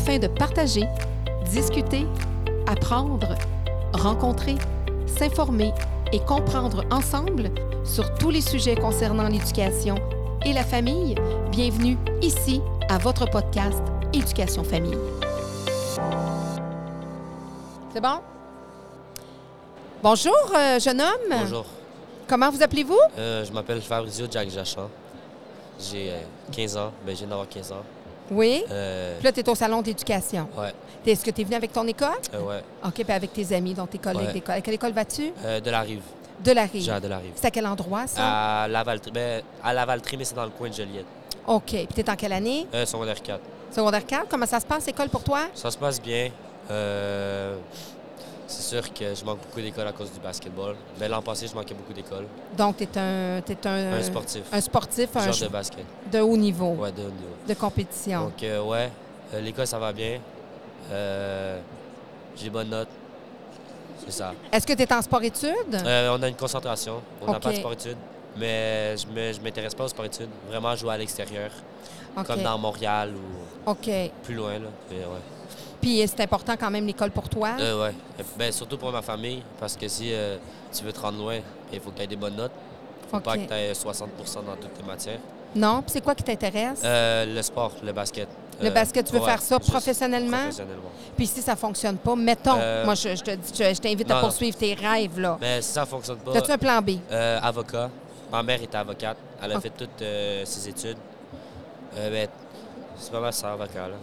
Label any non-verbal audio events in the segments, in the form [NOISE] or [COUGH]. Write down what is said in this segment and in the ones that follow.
afin de partager, discuter, apprendre, rencontrer, s'informer et comprendre ensemble sur tous les sujets concernant l'éducation et la famille. Bienvenue ici à votre podcast Éducation Famille. C'est bon? Bonjour, euh, jeune homme. Bonjour. Comment vous appelez-vous? Euh, je m'appelle Fabrizio Jack Jachan. J'ai euh, 15 ans. Ben, je viens d'avoir 15 ans. Oui. Euh, Puis là, tu es au salon d'éducation. ouais, Est-ce que tu es venu avec ton école? euh, ouais. OK, puis avec tes amis, donc tes collègues Ouais. d'école. À quelle école vas-tu? Euh, de la rive. De la Rive. J'ai de la rive. C'est à quel endroit, ça? À Lavaltrie. Ben, à Lavaltrie, mais c'est dans le coin de Joliette. OK. Puis tu es en quelle année? Secondaire 4. Secondaire 4. Comment ça se passe, école, pour toi? Ça se passe bien. Euh, c'est sûr que je manque beaucoup d'école à cause du basketball. Mais l'an passé, je manquais beaucoup d'école. Donc, tu es un, un, Un sportif. un sportif, un Genre de basket. de haut niveau, Ouais, de haut niveau. de compétition. Donc, euh, ouais, euh, l'école, ça va bien. Euh, J'ai des bonnes notes. C'est ça. Est-ce que tu es en sport-études? On a une concentration. On n'a pas de sport-études. Mais je ne m'intéresse pas aux sport-études. Vraiment jouer à l'extérieur, comme dans Montréal ou plus loin. Là. Mais ouais. Puis c'est important quand même l'école pour toi? Euh, ouais. Ben, surtout pour ma famille, parce que si euh, tu veux te rendre loin, il faut que tu aies des bonnes notes. faut OK. pas que tu aies 60% dans toutes tes matières. Non? Puis c'est quoi qui t'intéresse? Euh, le sport, le basket. Le Euh, basket, tu veux ouais, faire ça professionnellement? Professionnellement. Puis si ça fonctionne pas, mettons, Euh, moi je, je te dis, je, je t'invite à non. poursuivre tes rêves, là. Mais si ça ne fonctionne pas, As-tu un plan B? euh, avocat. Ma mère était avocate. Elle a Ok. fait toutes euh, ses études. Euh, ben, c'est pas mal ça, avocat. Là.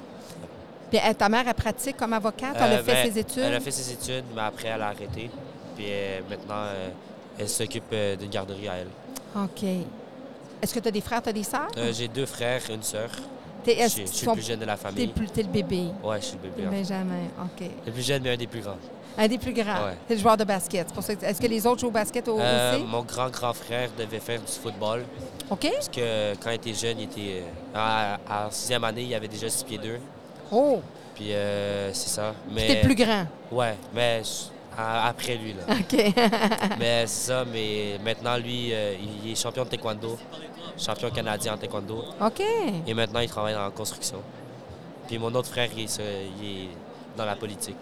Puis elle, ta mère, elle pratique comme avocate? Elle a Euh, fait ben, ses études? Elle a fait ses études, mais après, elle a arrêté. Puis euh, maintenant, euh, elle s'occupe euh, d'une garderie à elle. OK. Est-ce que tu as des frères, tu as des sœurs? Euh, J'ai deux frères, une sœur. Je je suis le plus jeune de la famille. t'es le bébé? Ouais, je suis le bébé. le. Benjamin, OK. Le plus jeune, mais un des plus grands. Un des plus grands. Ouais. C'est le joueur de basket. Que- Est-ce que les autres jouent au basket au Euh, lycée? mon grand-grand frère devait faire du football. OK. Parce que quand il était jeune, il était. euh, en sixième année, il avait déjà 6 pieds 2. Oh, Puis euh, c'est ça. Mais, t'es plus grand. Ouais, mais à- après lui, là. OK. [LAUGHS] mais c'est ça, mais maintenant, lui, euh, il est champion de taekwondo. Champion canadien en taekwondo. OK. Et maintenant, il travaille en construction. Puis mon autre frère, il est, sur- il est dans la politique.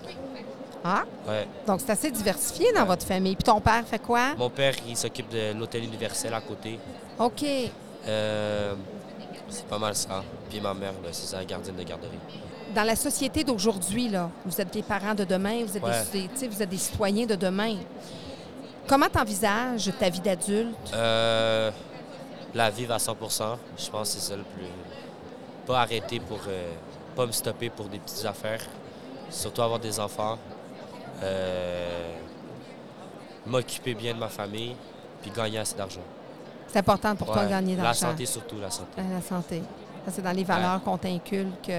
Ah, Ouais. donc c'est assez diversifié dans votre famille. Puis ton père fait quoi? Mon père, il s'occupe de l'hôtel universel à côté. OK. Euh, c'est pas mal ça. Puis ma mère, c'est sa gardienne de garderie. Dans la société d'aujourd'hui, là, vous êtes des parents de demain, vous êtes, Ouais. des, vous êtes des citoyens de demain. Comment tu envisages ta vie d'adulte? Euh, la vivre à 100% je pense que c'est ça le plus. Pas arrêter pour. euh, pas me stopper pour des petites affaires. Surtout avoir des enfants. Euh, M'occuper bien de ma famille. Puis gagner assez d'argent. C'est important pour toi de gagner La d'argent. santé surtout, la santé. La santé. C'est dans les valeurs qu'on t'inculque.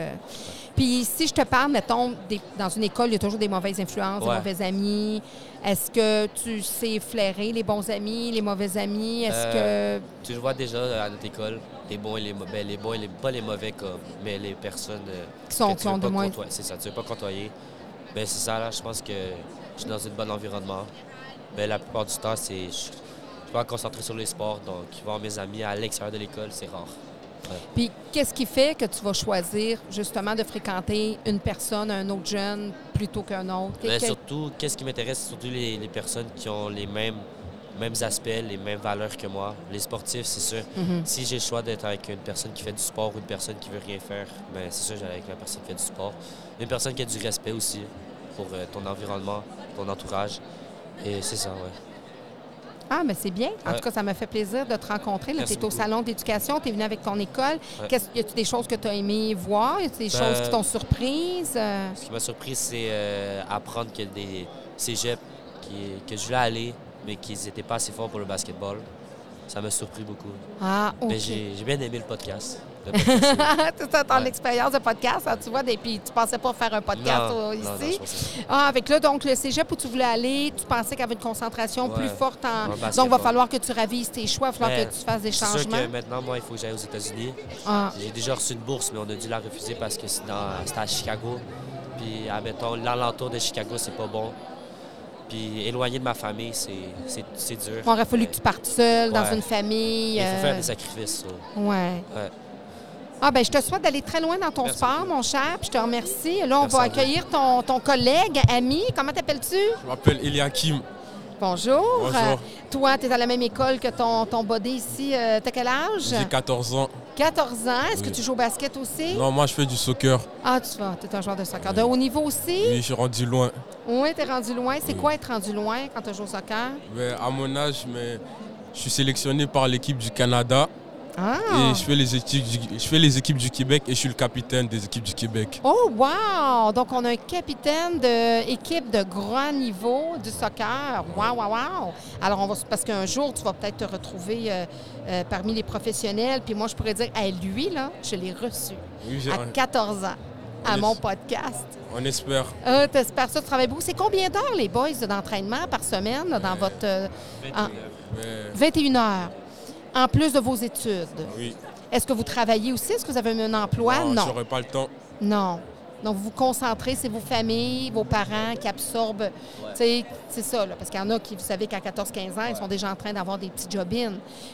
Puis si je te parle, mettons, des- dans une école, il y a toujours des mauvaises influences, des mauvais amis. Est-ce que tu sais flairer les bons amis, les mauvais amis? Est-ce Euh, Tu le vois déjà à notre école, les bons et les mauvais. Les bons et les, pas les mauvais, comme, mais les personnes euh, que qui sont, que tu veux de pas moins... C'est ça, tu veux pas côtoyer. Ben, c'est ça, là, je pense que je suis dans un bon environnement. Ben, la plupart du temps, c'est je je suis pas concentré sur les sports, donc voir mes amis à l'extérieur de l'école, c'est rare. Puis qu'est-ce qui fait que tu vas choisir justement de fréquenter une personne, un autre jeune, plutôt qu'un autre? Quel- Ben, surtout, qu'est-ce qui m'intéresse, c'est surtout les, les personnes qui ont les mêmes, mêmes aspects, les mêmes valeurs que moi. Les sportifs, c'est sûr. Mhm. Si j'ai le choix d'être avec une personne qui fait du sport ou une personne qui veut rien faire, ben c'est sûr j'allais avec la personne qui fait du sport. Une personne qui a du respect aussi pour euh, ton environnement, ton entourage. Et c'est ça, ouais. Ah, mais c'est bien. En Ouais. tout cas, ça m'a fait plaisir de te rencontrer. Tu es au salon d'éducation, tu es venu avec ton école. Ouais. Qu'est-ce- Y a-tu des choses que tu as aimé voir? Y a-tu des Ben, choses qui t'ont surprise? Euh, Ce qui m'a surpris, c'est euh, apprendre qu'il y a des cégeps qui, que je voulais aller, mais qu'ils n'étaient pas assez forts pour le basketball. Ça m'a surpris beaucoup. Ah. Mais j'ai j'ai bien aimé le podcast. [LAUGHS] C'est ça, ton Ouais. expérience de podcast, hein, tu vois, et puis tu pensais pas faire un podcast Non, euh, non, non, ici. ah, avec là, donc, le cégep où tu voulais aller, tu pensais qu'il y avait une concentration Ouais. plus forte en. Donc, il va falloir que tu ravises tes choix, il va falloir Ben, que tu fasses des C'est sûr changements. que maintenant, moi, il faut que j'aille aux États-Unis. Ah, J'ai déjà reçu une bourse, mais on a dû la refuser parce que c'était à Chicago. Puis, admettons, l'alentour de Chicago, c'est pas bon. Puis, éloigné de ma famille, c'est dur. il aurait fallu que tu partes seul, dans Ouais. une famille. Il faut euh, faire des sacrifices. ça. Ouais. Ouais. Ah ben je te souhaite d'aller très loin dans ton Merci sport, mon cher, puis je te remercie. Là, on Merci va accueillir ton, ton collègue, ami. Comment t'appelles-tu? Je m'appelle Eliakim. Bonjour. Bonjour. Euh, toi, tu es à la même école que ton, ton body ici. Euh, T'as quel âge? J'ai 14 ans. 14 ans. Est-ce que tu joues au basket aussi? Non, moi je fais du soccer. Ah, tu vas. Tu es un joueur de soccer. De haut niveau aussi? Oui, je suis rendu loin. Oui, tu es rendu loin. C'est Oui. quoi être rendu loin quand tu joues au soccer? Mais à mon âge, mais je suis sélectionné par l'équipe du Canada Ah! et je fais, les équipes du, je fais les équipes du Québec et je suis le capitaine des équipes du Québec. Oh, wow! Donc, on a un capitaine d'équipe de grand niveau du soccer. Wow, wow, wow! Alors, on va, parce qu'un jour, tu vas peut-être te retrouver euh, euh, parmi les professionnels. Puis moi, je pourrais dire, à lui, là, je l'ai reçu Oui, à 14 ans à On mon podcast. on espère. Euh, T'espères ça, tu travailles beaucoup. C'est combien d'heures, les boys, d'entraînement par semaine là, dans votre... euh, en- Mais, 21 heures, en plus de vos études. oui. Est-ce que vous travaillez aussi? Est-ce que vous avez un emploi? non, Non. j'aurai pas le temps. Non. Donc, vous vous concentrez, c'est vos familles, vos parents qui absorbent. C'est ça, là, parce qu'il y en a qui, vous savez, qu'à 14-15 ans, ils sont déjà en train d'avoir des petits job-in.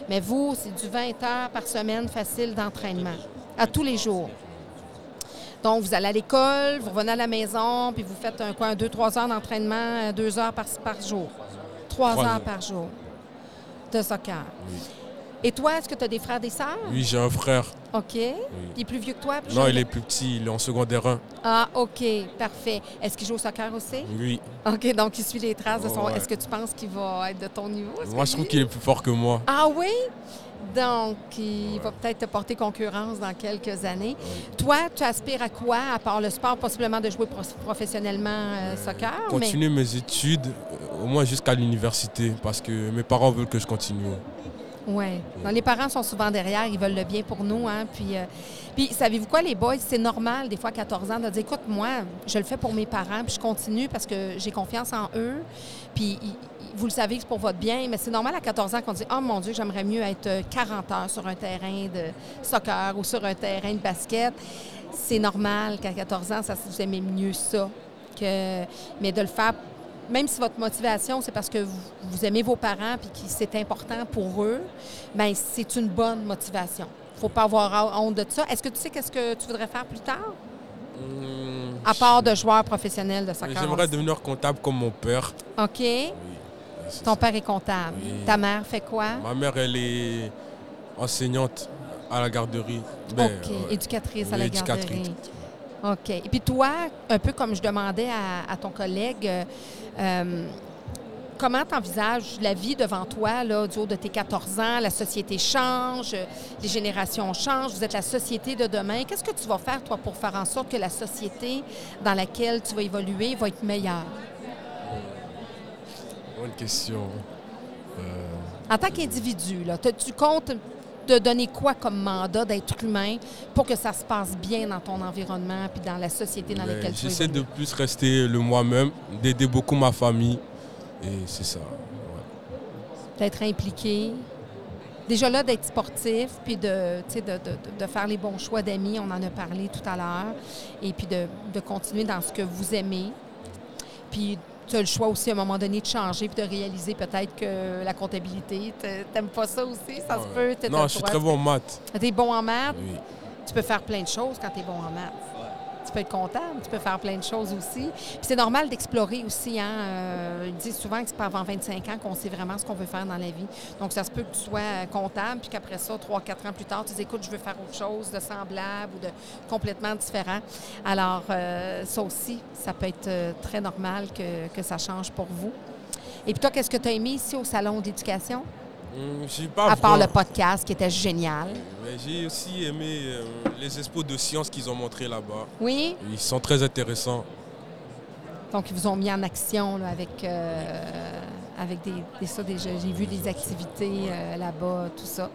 Mais vous, c'est du 20 heures par semaine facile d'entraînement, à tous les jours. Donc, vous allez à l'école, vous revenez à la maison, puis vous faites un quoi, un 2-3 heures d'entraînement, euh, deux heures par, par jour. Trois Trois heures heures. par jour de soccer. Oui. Et toi, est-ce que tu as des frères, des sœurs? Oui, j'ai un frère. OK. Il est plus vieux que toi? plus Non, il est plus petit, il est en secondaire 1. Ah, OK. Parfait. Est-ce qu'il joue au soccer aussi? Oui. OK, donc il suit les traces de son. Ouais. Est-ce que tu penses qu'il va être de ton niveau? Moi, je trouve qu'il est plus fort que moi. Ah oui? Donc, il va peut-être te porter concurrence dans quelques années. Toi, tu aspires à quoi, à part le sport, possiblement de jouer pro- professionnellement euh, soccer? Continuer mes études, euh, au moins jusqu'à l'université, parce que mes parents veulent que je continue. Non, les parents sont souvent derrière, ils veulent le bien pour nous. Hein? Puis, euh, puis savez-vous quoi, les boys? C'est normal, des fois, à 14 ans, de dire écoute, moi, je le fais pour mes parents, puis je continue parce que j'ai confiance en eux. Puis, vous le savez que c'est pour votre bien, mais c'est normal à 14 ans qu'on dit Oh mon Dieu, j'aimerais mieux être euh, 40 heures sur un terrain de soccer ou sur un terrain de basket. C'est normal qu'à 14 ans, ça, vous aimez mieux ça. Que... Mais de le faire, même si votre motivation, c'est parce que vous, vous aimez vos parents puis que c'est important pour eux, bien, c'est une bonne motivation. Il ne faut pas avoir honte de ça. Est-ce que tu sais qu'est-ce que tu voudrais faire plus tard? Hum, À part de joueur professionnel de soccer. J'aimerais devenir comptable comme mon père. OK. Oui, Ton ça. père est comptable. Oui. Ta mère fait quoi? Ma mère, elle est enseignante à la garderie. Ben, OK. Éducatrice à la éducatrice. garderie. OK. Et puis toi, un peu comme je demandais à, à ton collègue, euh, comment tu envisages la vie devant toi, là, du haut de tes 14 ans? La société change, les générations changent, vous êtes la société de demain. Qu'est-ce que tu vas faire, toi, pour faire en sorte que la société dans laquelle tu vas évoluer va être meilleure? Bonne question. Euh, En tant qu'individu, tu comptes te donner quoi comme mandat d'être humain pour que ça se passe bien dans ton environnement puis dans la société dans ben, laquelle tu J'essaie de plus rester le moi-même, d'aider beaucoup ma famille. Et c'est ça. ouais. D'être impliqué. Déjà là, d'être sportif, puis de, de, de- de faire les bons choix d'amis, on en a parlé tout à l'heure, et puis de, de continuer dans ce que vous aimez. Puis tu as le choix aussi à un moment donné de changer puis de réaliser peut-être que la comptabilité, t'a- t'aimes pas ça aussi, ça se peut. Non, je suis très bon en maths. T'es bon en maths, Oui. tu peux faire plein de choses quand tu es bon en maths. Tu peux être comptable, tu peux faire plein de choses aussi. Puis c'est normal d'explorer aussi. Hein? Euh, ils disent souvent que c'est pas avant 25 ans qu'on sait vraiment ce qu'on veut faire dans la vie. Donc, ça se peut que tu sois euh, comptable, puis qu'après ça, 3-4 ans plus tard, tu dis écoute, je veux faire autre chose de semblable ou de complètement différent. Alors, euh, ça aussi, ça peut être très normal que, que ça change pour vous. Et puis toi, qu'est-ce que tu as aimé ici au Salon d'éducation? Pas à part le podcast qui était génial. Mais J'ai aussi aimé euh, les expos de sciences qu'ils ont montrés là-bas. Oui? Ils sont très intéressants. Donc, ils vous ont mis en action là, avec, euh, avec des, des- ça, des- j'ai vu des activités euh, là-bas, tout ça.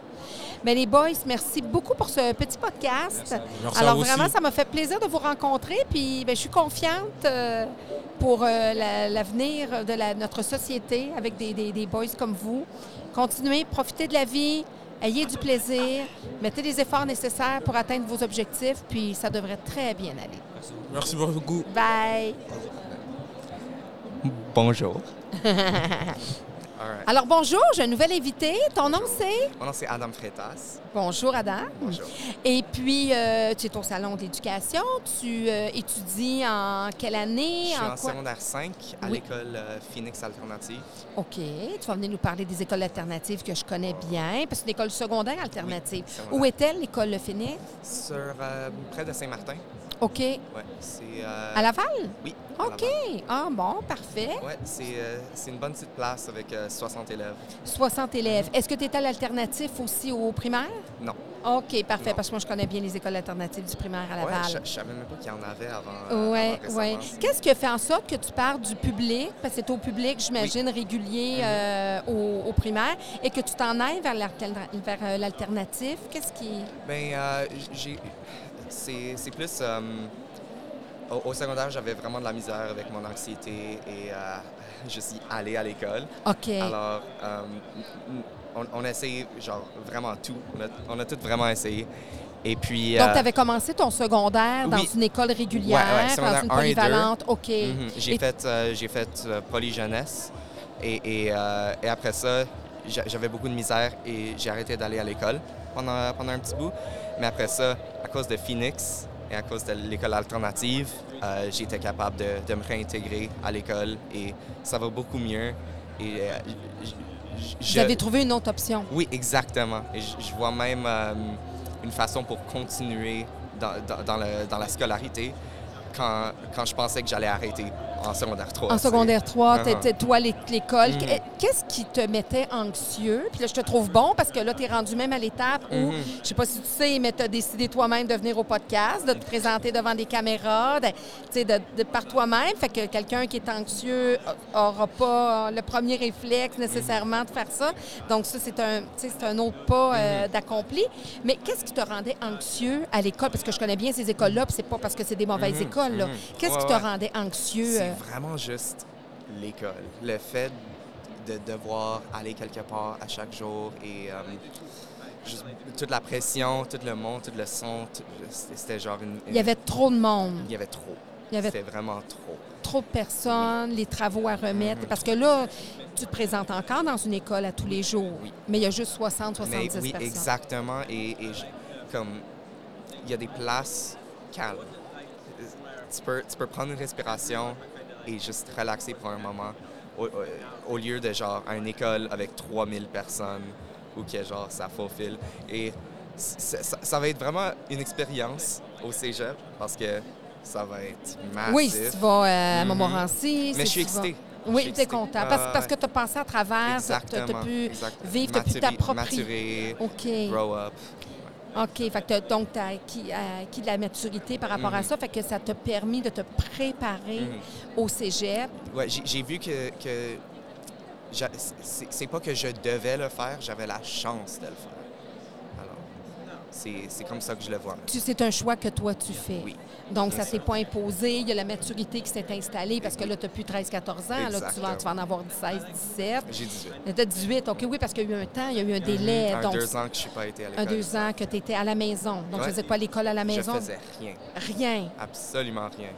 Mais les boys, merci beaucoup pour ce petit podcast. Merci Alors, vraiment, aussi. ça m'a fait plaisir de vous rencontrer. Puis, ben, je suis confiante euh, pour la- l'avenir de la- notre société avec des boys comme vous. Continuez, profitez de la vie, ayez du plaisir, mettez les efforts nécessaires pour atteindre vos objectifs, puis ça devrait très bien aller. Merci beaucoup. Bye! Bonjour. [LAUGHS] Right. Alors bonjour, j'ai un nouvel invité. Ton nom c'est? Mon nom, c'est Adam Freitas. Bonjour Adam. Bonjour. Et puis, euh, tu es au Salon de l'éducation. Tu euh, étudies en quelle année? Je suis en, secondaire 5 à Oui. l'école euh, Phoenix Alternative. OK. Tu vas venir nous parler des écoles alternatives que je connais bien, parce que c'est une école secondaire alternative. Oui, secondaire. Où est-elle, l'école Le Phoenix? Sur euh, près de Saint-Martin. OK. Ouais, c'est. euh, À Laval? Oui. à OK. Laval. Ah bon, parfait. Ouais, c'est euh, c'est une bonne petite place avec euh, 60 élèves. 60 élèves. Est-ce que tu es à l'alternatif aussi au primaire? Non. OK, parfait, Non. parce que moi, je connais bien les écoles alternatives du primaire à Ouais, Laval. je, je savais même pas qu'il y en avait avant. euh, Oui, oui. Qu'est-ce qui a fait en sorte que tu pars du public, parce que c'est au public, j'imagine, régulier Mhm. euh, au, au primaire, et que tu t'en ailles vers l'alterna- vers, euh, l'alternatif? Qu'est-ce qui... Euh, j'ai. C'est plus. euh, au, au secondaire, j'avais vraiment de la misère avec mon anxiété et euh, [LAUGHS] je suis allé à l'école. OK. Alors, euh, on, on a essayé, genre, vraiment tout. On a, on a tout vraiment essayé. Et puis. Donc, euh, tu avais commencé ton secondaire dans oui. une école régulière, Ouais, ouais, dans une polyvalente. OK. mhm, J'ai Et- fait, j'ai fait polyjeunesse. Et, et, et après ça, j'a- j'avais beaucoup de misère et j'ai arrêté d'aller à l'école pendant, pendant un petit bout. Mais après ça, à cause de Phoenix et à cause de l'école alternative, euh, été capable de, de me réintégrer à l'école et ça va beaucoup mieux. Et euh, j- j- Vous je- avez trouvé une autre option. Oui, exactement. Et je, je vois même euh, une façon pour continuer dans, dans- dans le- dans la scolarité quand, quand je pensais que j'allais arrêter en secondaire 3. En secondaire 3, Uh-huh. t'étais toi l'é- l'école. Qu- Qu'est-ce qui te mettait anxieux? Puis là, je te trouve bon parce que là, tu es rendu même à l'étape où, Mhm. je sais pas si tu sais, mais tu as décidé toi-même de venir au podcast, de te présenter devant des caméras, de, par toi-même. Fait que quelqu'un qui est anxieux n'aura pas le premier réflexe nécessairement de faire ça. Donc, ça, c'est un, c'est un autre pas euh, Mhm. d'accompli. Mais qu'est-ce qui te rendait anxieux à l'école? Parce que je connais bien ces écoles-là, puis c'est pas parce que c'est des mauvaises écoles. Mhm. Qu'est-ce Ouais, qui te ouais. rendait anxieux? C'est euh? vraiment juste l'école. Le fait de devoir aller quelque part à chaque jour et euh, juste toute la pression, tout le monde, tout le son, c'était genre une, Il y avait trop de monde. il y avait trop. Il y avait C'était vraiment trop. trop de personnes, les travaux à remettre. Mhm. Parce que là, tu te présentes encore dans une école à tous les jours. Oui. Mais il y a juste 60, 70 Mais oui, personnes. exactement. Et, et je- comme il y a des places calmes. Tu peux, tu peux prendre une respiration et juste relaxer pour un moment au, au- au lieu de genre à une école avec 3000 personnes ou que genre ça faufile. Et ça, ça va être vraiment une expérience au cégep parce que ça va être massif. Oui, si tu vas euh, à Mhm. Montmorency. Mais si je suis tu vas- excité. Je Oui, tu es content. Ah, Parce, parce ouais. que tu as passé à travers, tu as Exactement. pu exact. vivre, tu as pu t'approprier. maturer, OK. grow up. OK. Fait que donc, tu as acquis, acquis de la maturité par rapport à Mhm. ça. Fait que ça t'a permis de te préparer Mhm. au cégep. Ouais, j'ai vu que, que c'est pas que je devais le faire, j'avais la chance de le faire. C'est comme ça que je le vois. C'est un choix que toi, tu fais. Oui. Donc, ça ne s'est pas imposé. Il y a la maturité qui s'est installée parce que là, tu n'as plus 13-14 ans. Là, tu, vas, Exactement. tu vas en avoir 16, 17. J'ai 18. Tu as 18. OK, oui, parce qu'il y a eu un temps, il y a eu un délai. Un donc, deux ans que je suis pas été à l'école. un, deux ans que tu étais à la maison. Donc, Ouais. tu faisais quoi à l'école à la maison? Je faisais rien. Rien. Absolument rien.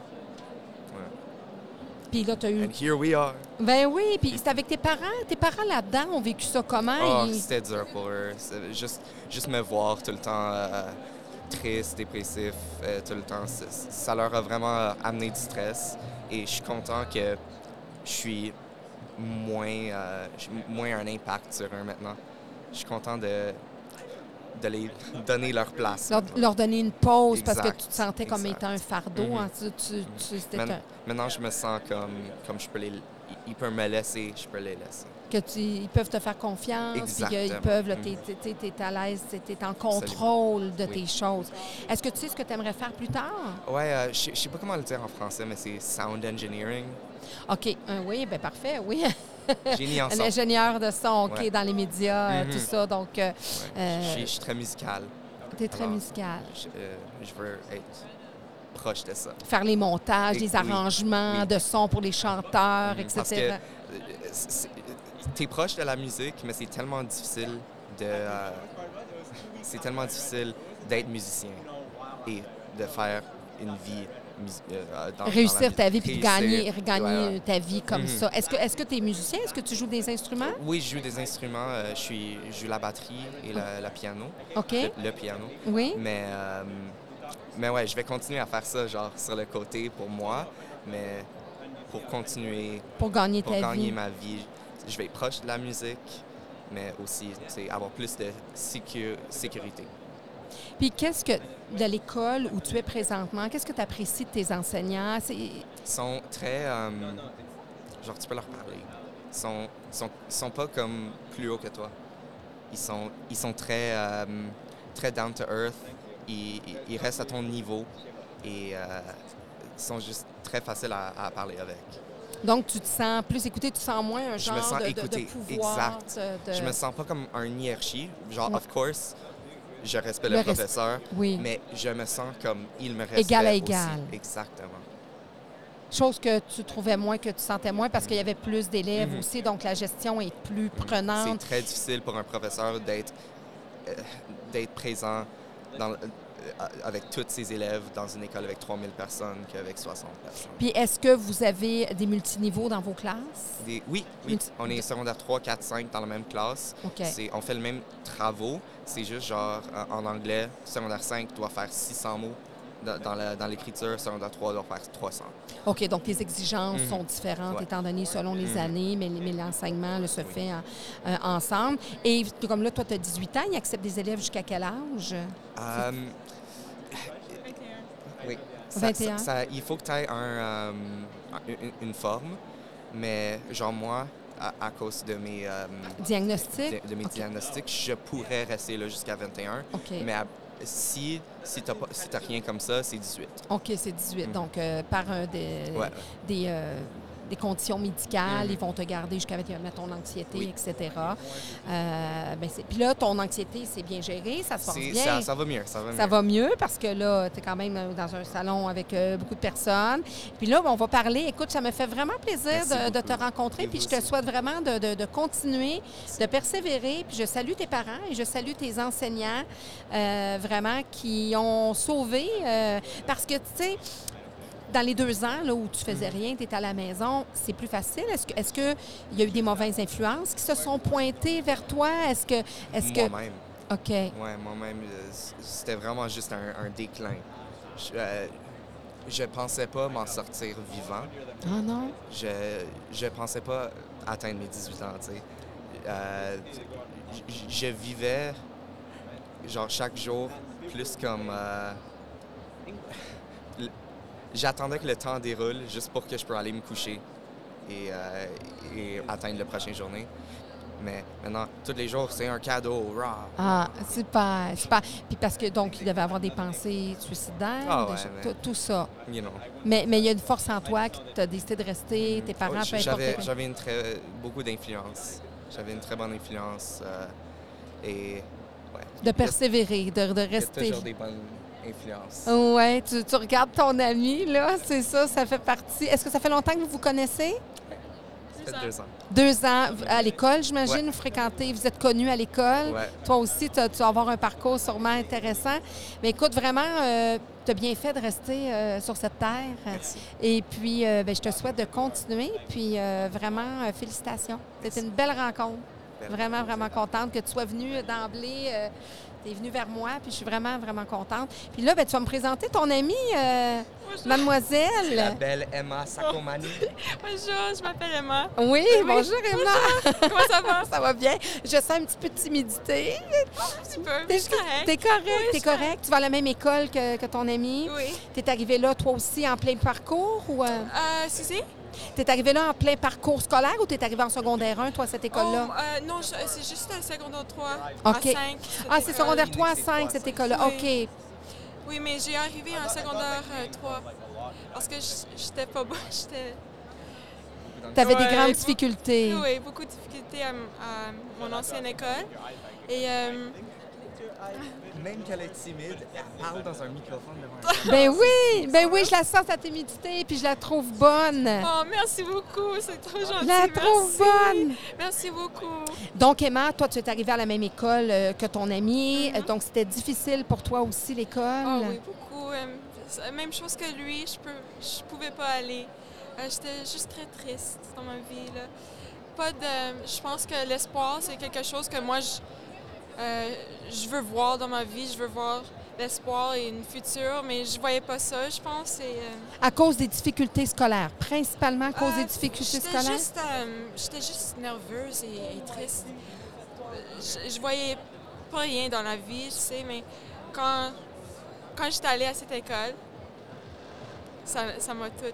Puis là, tu as eu. And here we are. Ben oui, puis c'était avec tes parents. Tes parents là-dedans ont vécu ça comment? Oh, c'était dur pour eux. Juste, juste me voir tout le temps euh, triste, dépressif, euh, tout le temps, ça leur a vraiment euh, amené du stress. Et je suis content que je suis moins, euh, moins un impact sur eux maintenant. Je suis content de, de les donner leur place. leur, donner une pause parce que tu te sentais comme étant un fardeau. Hein. Tu, tu- tu- un- Maintenant, je me sens comme, comme je peux les... Ils peuvent me laisser, je peux les laisser. que tu, ils peuvent te faire confiance, puis Exactement. peuvent, Mhm. t'es, t'es- t'es- t'es à l'aise, t'es, t'es en contrôle de Oui. tes choses. Est-ce que tu sais ce que tu aimerais faire plus tard? Ouais, euh, je je sais pas comment le dire en français, mais c'est sound engineering. OK, euh, oui, bien parfait, oui. [LAUGHS] [LAUGHS] Génie en Un ingénieur de son, OK, Ouais. dans les médias, euh, Mhm. tout ça. Donc, euh, Ouais. Euh, Je, suis, je suis très musical. tu es très Alors, musical. Je, euh, je veux être proche de ça. Faire les montages, Et- les arrangements oui. de son pour les chanteurs, Mhm. etc. Parce que c'est- t'es proche de la musique, mais c'est tellement difficile de. euh, c'est tellement difficile d'être musicien et de faire une vie euh, dans- dans la Réussir ta vie puis de gagner, Ouais, ouais. ta vie comme Mhm. ça. Est-ce que est-ce que tu es musicien? Est-ce que tu joues des instruments? Oui, je joue des instruments. euh, je, suis, je joue la batterie et la, la piano, OK. le, le piano. Oui. Mais, euh, mais ouais, je vais continuer à faire ça, genre sur le côté pour moi, mais pour continuer, Pour gagner pour ta gagner vie. ma vie, je vais être proche de la musique, mais aussi avoir plus de sécu- sécurité. Puis qu'est-ce que de l'école où tu es présentement, qu'est-ce que tu apprécies de tes enseignants? Ils sont très. euh, genre, tu peux leur parler. Ils sont, sont, sont pas comme plus haut que toi. Ils sont, ils sont très, euh, très down to earth. Ils, restent à ton niveau et euh, ils sont juste très faciles à, à parler avec. Donc, tu te sens plus écouté, tu sens moins un Je genre me sens de, de- de écouté, pouvoir. exact. de- de- Je me sens pas comme un hiérarchie. Genre, Ouais. of course, je respecte Le le, res- professeur, Oui. mais je me sens comme il me respecte Égal à aussi. égal. Exactement. Chose que tu trouvais moins, que tu sentais moins parce qu'il y avait plus d'élèves Mhm. aussi, donc la gestion est plus C'est prenante. très difficile pour un professeur d'être euh, d'être présent dans, avec tous ses élèves dans une école avec 3000 personnes qu'avec 60 personnes. Puis est-ce que vous avez des multiniveaux dans vos classes? Des- oui, oui, Multi- on est secondaire 3, 4, 5 dans la même classe. OK. C'est- On fait le même travaux. C'est juste genre en, anglais, secondaire 5 doit faire 600 mots. Dans, la- dans l'écriture, secondaire 3 doit faire 300. OK, donc les exigences Mhm. sont différentes Ouais. étant donné selon les Mhm. années, mais, mais l'enseignement se fait en- euh, ensemble. Et comme là, toi, tu as 18 ans, ils acceptent des élèves jusqu'à quel âge? Euh, oui. Ça- 21. ça- ça- il faut que tu aies un, euh, une, une forme, mais genre moi, à, à cause de mes, euh, Diagnostic? de, de mes diagnostics, je pourrais rester là jusqu'à 21. OK. Mais à- si, si tu n'as si t'as rien comme ça, c'est 18. OK, c'est 18. Mhm. Donc, euh, par un des, Ouais. des, euh, des conditions médicales, Mhm. ils vont te garder jusqu'à mettre ton anxiété, Oui. etc. Euh, ben, Puis là, ton anxiété, c'est bien géré, ça se passe bien. Ça, ça va mieux. Ça va Ça mieux. va mieux parce que là, tu es quand même euh, dans un salon avec euh, beaucoup de personnes. Puis là, on va parler. Écoute, ça me fait vraiment plaisir de, de te rencontrer. Puis je te aussi. souhaite vraiment de, de- de continuer, de persévérer. Puis je salue tes parents et je salue tes enseignants, euh, vraiment, qui ont sauvé. parce que, tu sais, dans les deux ans là, où tu faisais Mm. rien, tu étais à la maison, c'est plus facile? Est-ce que est-ce que il y a eu des mauvaises influences qui se sont pointées vers toi? Est-ce que. Que. Moi-même. OK. Ouais, moi-même, euh, c'était vraiment juste un, un déclin. Je, euh, je pensais pas m'en sortir vivant. Ah non? Je, je pensais pas atteindre mes 18 ans, tu sais. Euh, je vivais, genre, chaque jour, plus comme... euh, J'attendais que le temps déroule juste pour que je puisse aller me coucher et, euh, et atteindre la prochaine journée. Mais maintenant, tous les jours, c'est un cadeau. rah. Ah, super, super. Puis parce que donc, il devait avoir des pensées suicidaires, Ah ouais, mais- tout, ça. You know. Mais mais il y a une force en toi qui t'a décidé de rester, tes parents, Ouais, peu importe. J'avais, une très, beaucoup d'influence. J'avais une très bonne influence. euh, et ouais. De persévérer, de, de Il y a rester. toujours des bonnes Oui, tu, tu regardes ton ami, là, c'est ça, ça fait partie. Est-ce que ça fait longtemps que vous vous connaissez? Peut-être deux ans. Deux ans à l'école, j'imagine, Ouais. vous fréquentez, vous êtes connus à l'école. Ouais. Toi aussi, tu, as- tu vas avoir un parcours sûrement intéressant. Mais écoute, vraiment, tu as bien fait de rester euh, sur cette terre. Merci. Et puis, euh, ben, je te souhaite de continuer. Puis, euh, vraiment, euh, félicitations. C'était une belle rencontre. Belle Vraiment, vraiment contente que tu sois venue d'emblée. Tu es venue vers moi, puis je suis vraiment, vraiment contente. Puis là, ben, tu vas me présenter ton amie, euh, La mademoiselle. belle Emma Sakomani. [LAUGHS] Bonjour, je m'appelle Emma. Oui, Oui, bonjour Emma. Comment ça va? [LAUGHS] Ça va bien. Je sens un petit peu de timidité. Un petit peu, T'es correct, Oui, t'es correct. Tu vas à la même école que, que ton ami. Oui. T'es arrivé là, toi aussi, en plein parcours ou... euh, Euh, Suzy? T'es arrivé là en plein parcours scolaire ou t'es arrivé en secondaire 1, toi, à cette école-là? Oh, euh, non, je- c'est juste un secondaire 3 OK. à 5. ah, c'est secondaire 3 à 5, cette école-là. Oui. OK. Oui, mais j'ai arrivé en secondaire euh, 3 parce que j'étais pas bonne. [LAUGHS] J'étais... T'avais des Ouais, grandes beaucoup- difficultés. Oui, beaucoup de difficultés à, mon ancienne école. Et euh, Même qu'elle est timide, elle parle dans un microphone devant un Ben oui, ben oui, je la sens, ta timidité, puis je la trouve bonne. oh, merci beaucoup, c'est trop gentil. Je la trouve merci. bonne. Merci beaucoup. Donc, Emma, toi, tu es arrivée à la même école euh, que ton ami. Euh, Donc, c'était difficile pour toi aussi, l'école? Oh oui, beaucoup. euh, même chose que lui, je peux, je pouvais pas aller. Euh, J'étais juste très triste dans ma vie. Là. Pas de, je pense que l'espoir, c'est quelque chose que moi, je, euh, je veux voir dans ma vie. Je veux voir l'espoir et une future, mais je voyais pas ça, je pense. Et, euh, À cause des difficultés scolaires, principalement à cause euh, des difficultés j'étais scolaires? Juste, euh, j'étais juste nerveuse et, et triste. Je, je voyais pas rien dans la vie, je sais, mais quand, quand j'étais allée à cette école, ça ça m'a tout,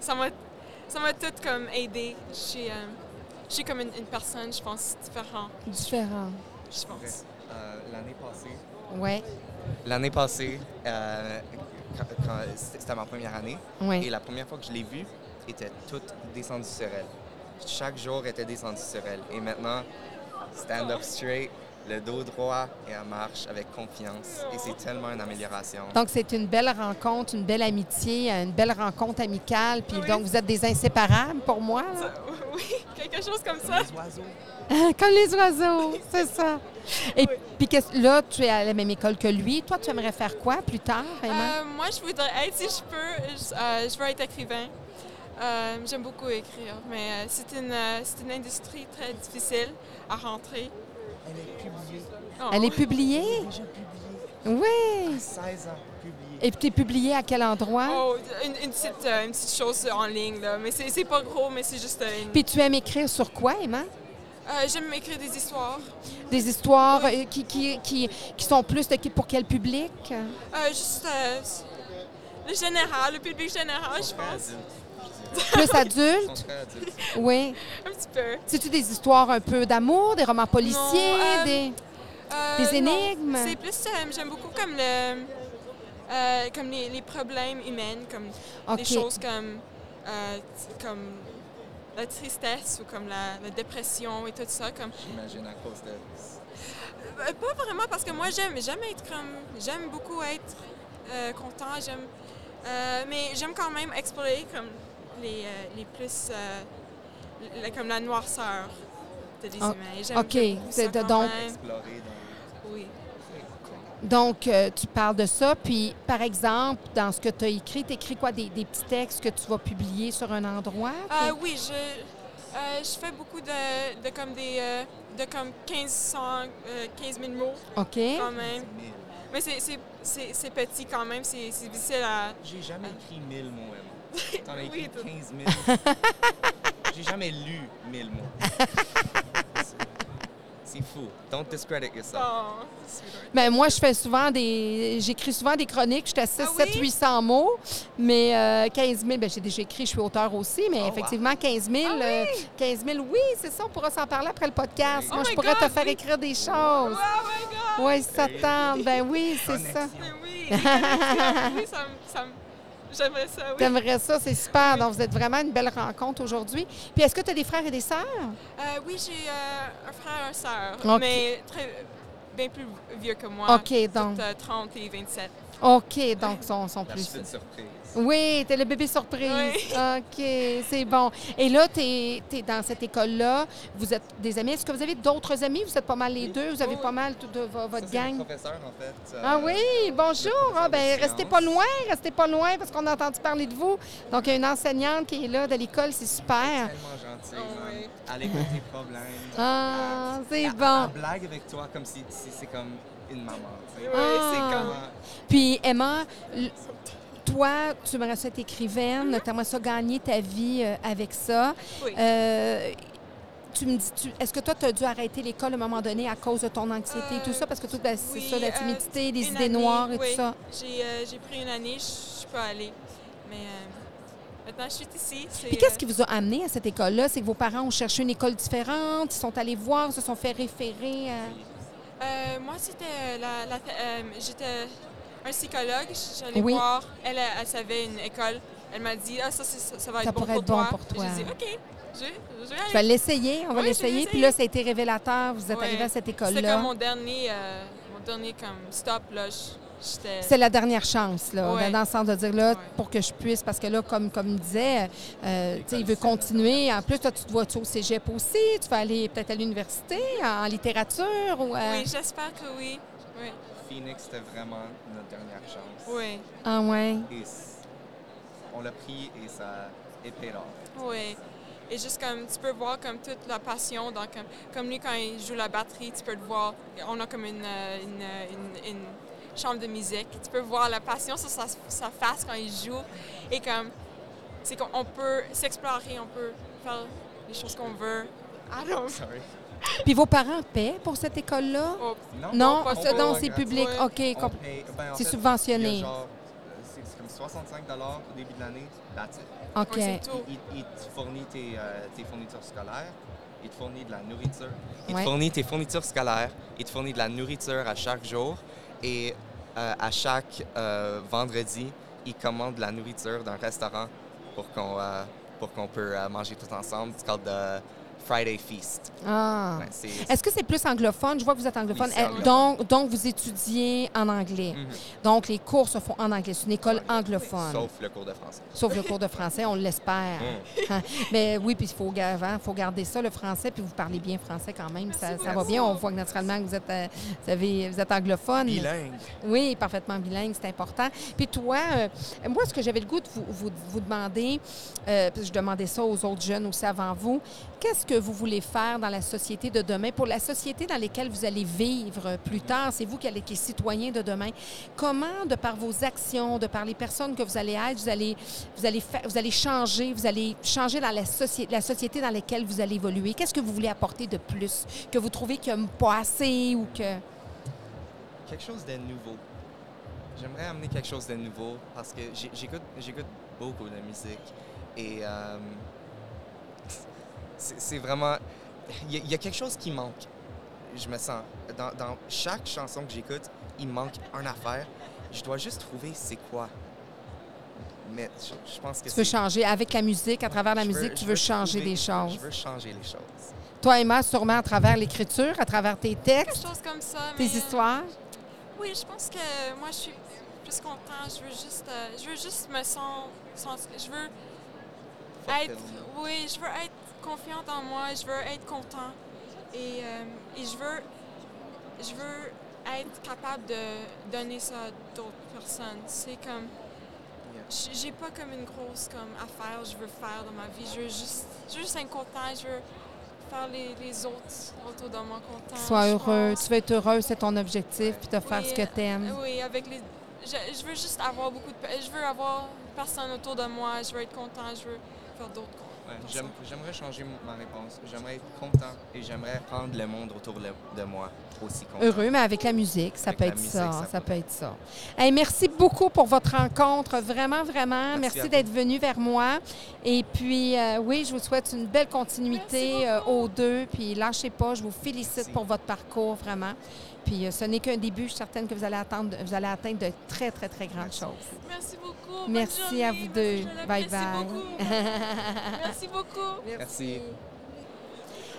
ça m'a, ça m'a tout comme aidé. Je suis, euh, je suis comme une, une personne, je pense, différente, Différent. Je pense. Euh, L'année passée, Oui, l'année passée, euh, quand- quand- c'était ma première année, et oui. la première fois que je l'ai vue, était toute descendue sur elle. Chaque jour était descendu sur elle. Et maintenant, stand up straight, le dos droit et elle marche avec confiance. Et c'est tellement une amélioration. Donc, c'est une belle rencontre, une belle amitié, une belle rencontre amicale. Puis Oui. donc, vous êtes des inséparables pour moi. là? [LAUGHS] Oui, quelque chose comme ça. Les oiseaux. [LAUGHS] Comme les oiseaux, c'est ça. Et Oui. puis qu'est-ce- là, tu es à la même école que lui. Toi, tu aimerais faire quoi plus tard, Emma? Euh, moi, je voudrais être, si je peux, je, euh, je veux être écrivain. Euh, J'aime beaucoup écrire, mais euh, c'est une, euh, c'est une industrie très difficile à rentrer. Elle est publiée. Oh. Elle est publiée? Déjà publiée. Oui. 16 ans publiée. Et puis, tu es publiée à quel endroit? Oh, une, une petite, euh, une petite chose en ligne, là. mais c'est c'est pas gros, mais c'est juste une... Puis, tu aimes écrire sur quoi, Emma? Euh, J'aime écrire des histoires. Des histoires euh, qui, qui, qui, qui sont plus de, qui- pour quel public? Euh, juste euh, le général, le public général, je pense. Plus adulte? Oui. Un petit peu. C'est-tu des histoires un peu d'amour, des romans policiers, euh, des... Euh, Des énigmes? C'est plus, euh, j'aime beaucoup comme le, euh, comme les, les problèmes humains, comme des choses comme, euh, comme la tristesse ou comme la, la dépression et tout ça. Comme, J'imagine à cause de. Euh, pas vraiment parce que moi j'aime, j'aime être comme, j'aime beaucoup être euh, content, j'aime, euh, mais j'aime quand même explorer comme les, euh, les plus, euh, le- comme la noirceur de des humains. J'aime OK. C'est donc-. Explorer. Donc, euh, tu parles de ça. Puis, par exemple, dans ce que tu as écrit, tu écris quoi? Des, des petits textes que tu vas publier sur un endroit? Euh, oui, je, euh, je fais beaucoup de, de comme des euh, de comme 1500, euh, 15 000 mots OK. quand même. Mais c'est- c'est c'est- c'est petit quand même, c'est c'est difficile à... J'ai jamais écrit 1000 mots, Emma. [LAUGHS] T'en as écrit Oui, tout- 15 000. J'ai jamais lu 1000 mots. [LAUGHS] C'est- fou. Don't discredit yourself. Oh, Ben, moi, je fais souvent des. J'écris souvent des chroniques. Je suis à 6, Ah 7, oui? 800 mots. Mais euh, 15 000, ben, j'ai déjà écrit, je suis auteur aussi. Mais Oh, wow. effectivement, 15 000. Ah euh, 15 000, oui, c'est ça. On pourra s'en parler après le podcast. Oh moi, je pourrais te faire oui. écrire des Oh choses. my God! Oui, ça tente. Ben oui, c'est ça. Mais connexions, oui, ça, me- ça me- J'aimerais ça, oui. T'aimerais ça, c'est super. Donc, vous êtes vraiment une belle rencontre aujourd'hui. Puis, est-ce que tu as des frères et des sœurs? Euh, oui, j'ai euh, un frère et une sœur, mais très, bien plus vieux que moi. OK, donc. Toutes, euh, 30 et 27. OK, donc, sont, sont plus. surprise. Oui, t'es le bébé surprise. Oui. [LAUGHS] OK, c'est bon. Et là, tu es, dans cette école-là. Vous êtes des amis. Est-ce que vous avez d'autres amis? Vous êtes pas mal les deux? Vous avez Oui. pas mal tout de vo- Ça, votre c'est le gang? professeur, en fait. euh, Ah oui, bonjour. Ah, ben, restez pas loin, restez pas loin parce qu'on a entendu parler de vous. Donc, il y a une enseignante qui est là de l'école, c'est super. Tellement gentil. Oh, man. oui. Elle écoute tes problèmes. Ah, c'est Elle- bon. Elle blague avec toi comme si, si c'est comme une maman. Oui, Ah. c'est comme... Comment- Puis, Emma, toi, tu aimerais ça être écrivaine, tu aimerais ça gagner ta vie euh, avec ça. Oui. Euh, tu me dis, tu- est-ce que toi, tu as dû arrêter l'école à un moment donné à cause de ton anxiété et tout ça? Parce que tout, ben, c'est oui, ça, la euh, timidité, les idées année, noires et oui. tout ça. J'ai euh, j'ai pris une année, je suis pas allée. Mais euh, maintenant, je suis ici. c'est, Puis qu'est-ce euh, qui vous a amené à cette école-là? C'est que vos parents ont cherché une école différente, ils sont allés voir, se sont fait référer à... euh, moi, c'était euh, la... la- euh, J'étais un psychologue. J'allais Oui. voir. Elle, elle, savait une école. Elle m'a dit, ah, ça, ça, ça va Ça être bon pour être bon toi. pour toi. J'ai dit, OK, je, je vais Je vais aller. l'essayer, on va Oui, l'essayer. Puis là, ça a été révélateur, vous êtes Ouais. arrivé à cette C'était comme école-là. mon dernier, euh, mon dernier comme stop. Là. C'est la dernière chance, là, Ouais. dans le sens de dire, là, Ouais. pour que je puisse, parce que là, comme, comme il disait, euh, tu sais, il veut continuer. En plus, toi, tu te vois au cégep aussi, tu vas aller peut-être à l'université, en littérature ou... euh, Oui, j'espère que oui. Phoenix, c'était vraiment notre dernière chance. Oui, Ah ouais. Et on l'a pris et ça est off. oui. Et juste comme tu peux voir comme toute la passion dans comme, comme lui quand il joue la batterie, tu peux le voir. On a comme une, euh, une, euh, une- une chambre de musique. Tu peux voir la passion sur sa, sa face quand il joue. Et comme c'est qu'on peut s'explorer, on peut faire les choses qu'on veut. I [LAUGHS] don't Sorry. Puis vos parents paient pour cette école-là? oh, Non, pas ça, ça. non, c'est public. OK. Ben, en c'est fait, subventionné. C'est comme 65 au début de l'année. OK. Ouais, tout. Il, il te fournit tes, euh, tes fournitures scolaires, il te fournit de la nourriture. Il Ouais. te fournit tes fournitures scolaires, il te fournit de la nourriture à chaque jour. Et euh, à chaque euh, vendredi, il commande de la nourriture d'un restaurant pour qu'on euh, pour qu'on peut euh, manger tout ensemble. The Friday Feast. Ah. Ouais, Est-ce que c'est plus anglophone? Je vois que vous êtes anglophone. Oui, Eh, anglophone. donc, donc, vous étudiez en anglais. Mhm. Donc, les cours se font en anglais. C'est une école anglophone. Sauf le cours de français. Sauf le cours de français, on l'espère. Mm. Hein? Mais oui, puis il faut, ga- faut garder ça, le français, puis vous parlez bien français quand même. Ça, ça va bien. On voit que naturellement vous êtes, euh, vous avez- vous êtes anglophone. Bilingue. Oui, parfaitement bilingue, c'est important. Puis toi, euh, moi, ce que j'avais le goût de vous, vous- vous demander, euh, puis je demandais ça aux autres jeunes aussi avant vous, qu'est-ce que vous voulez faire dans la société de demain, pour la société dans laquelle vous allez vivre plus tard? C'est vous qui allez être les citoyens de demain. Comment, de par vos actions, de par les personnes que vous allez être, vous allez, vous allez, vous allez changer, vous allez changer dans la, société, la société dans laquelle vous allez évoluer? Qu'est-ce que vous voulez apporter de plus, que vous trouvez qu'il n'y a pas assez ou que... quelque chose de nouveau. J'aimerais amener quelque chose de nouveau parce que j'écoute beaucoup de musique et euh, c'est vraiment... Il y, a- il y a quelque chose qui manque, je me sens. Dans, dans chaque chanson que j'écoute, il manque une affaire. Je dois juste trouver c'est quoi. Mais je, je pense que Tu veux changer avec la musique, à travers la je musique, tu veux veux changer trouver- des choses. Je veux changer les choses. Toi, Emma, sûrement à travers l'écriture, à travers tes Quelque textes, chose comme ça. tes mais, euh, histoires. Oui, je pense que moi, je suis plus contente. Je veux juste, euh, je veux juste me sentir. Je veux être. Oui, je veux être confiante en moi. Je veux être content. Et, euh, et je veux. Je veux être capable de donner ça à d'autres personnes. C'est comme. J'ai pas comme une grosse comme affaire je veux faire dans ma vie. Je veux juste, je veux juste être content. Je veux faire les, les autres autour de moi contents. Sois heureux. pense. Tu veux être heureux, c'est ton objectif, puis de faire Oui, ce que tu aimes. Oui, avec les. Je, je veux juste avoir beaucoup de. Je veux avoir personne autour de moi. Je veux être content. Je veux faire d'autres choses. Ouais, J'aimerais changer ma réponse. J'aimerais être content et j'aimerais rendre le monde autour de moi aussi content. Heureux, mais avec la musique, ça Avec peut être musique, ça. ça Ça peut- peut être ça. Hey, merci beaucoup pour votre rencontre. Vraiment, vraiment. Merci d'être venu vers moi. Et puis, euh, oui, je vous souhaite une belle continuité euh, aux deux. Puis, lâchez pas. Je vous félicite Merci. pour votre parcours, vraiment. Puis, euh, ce n'est qu'un début. Je suis certaine que vous allez, attendre, vous allez atteindre de très, très, très grandes Merci. choses. Merci beaucoup. Bonne Merci journée. à vous Merci, deux. je Bye bye. beaucoup. [LAUGHS] Merci beaucoup. Merci.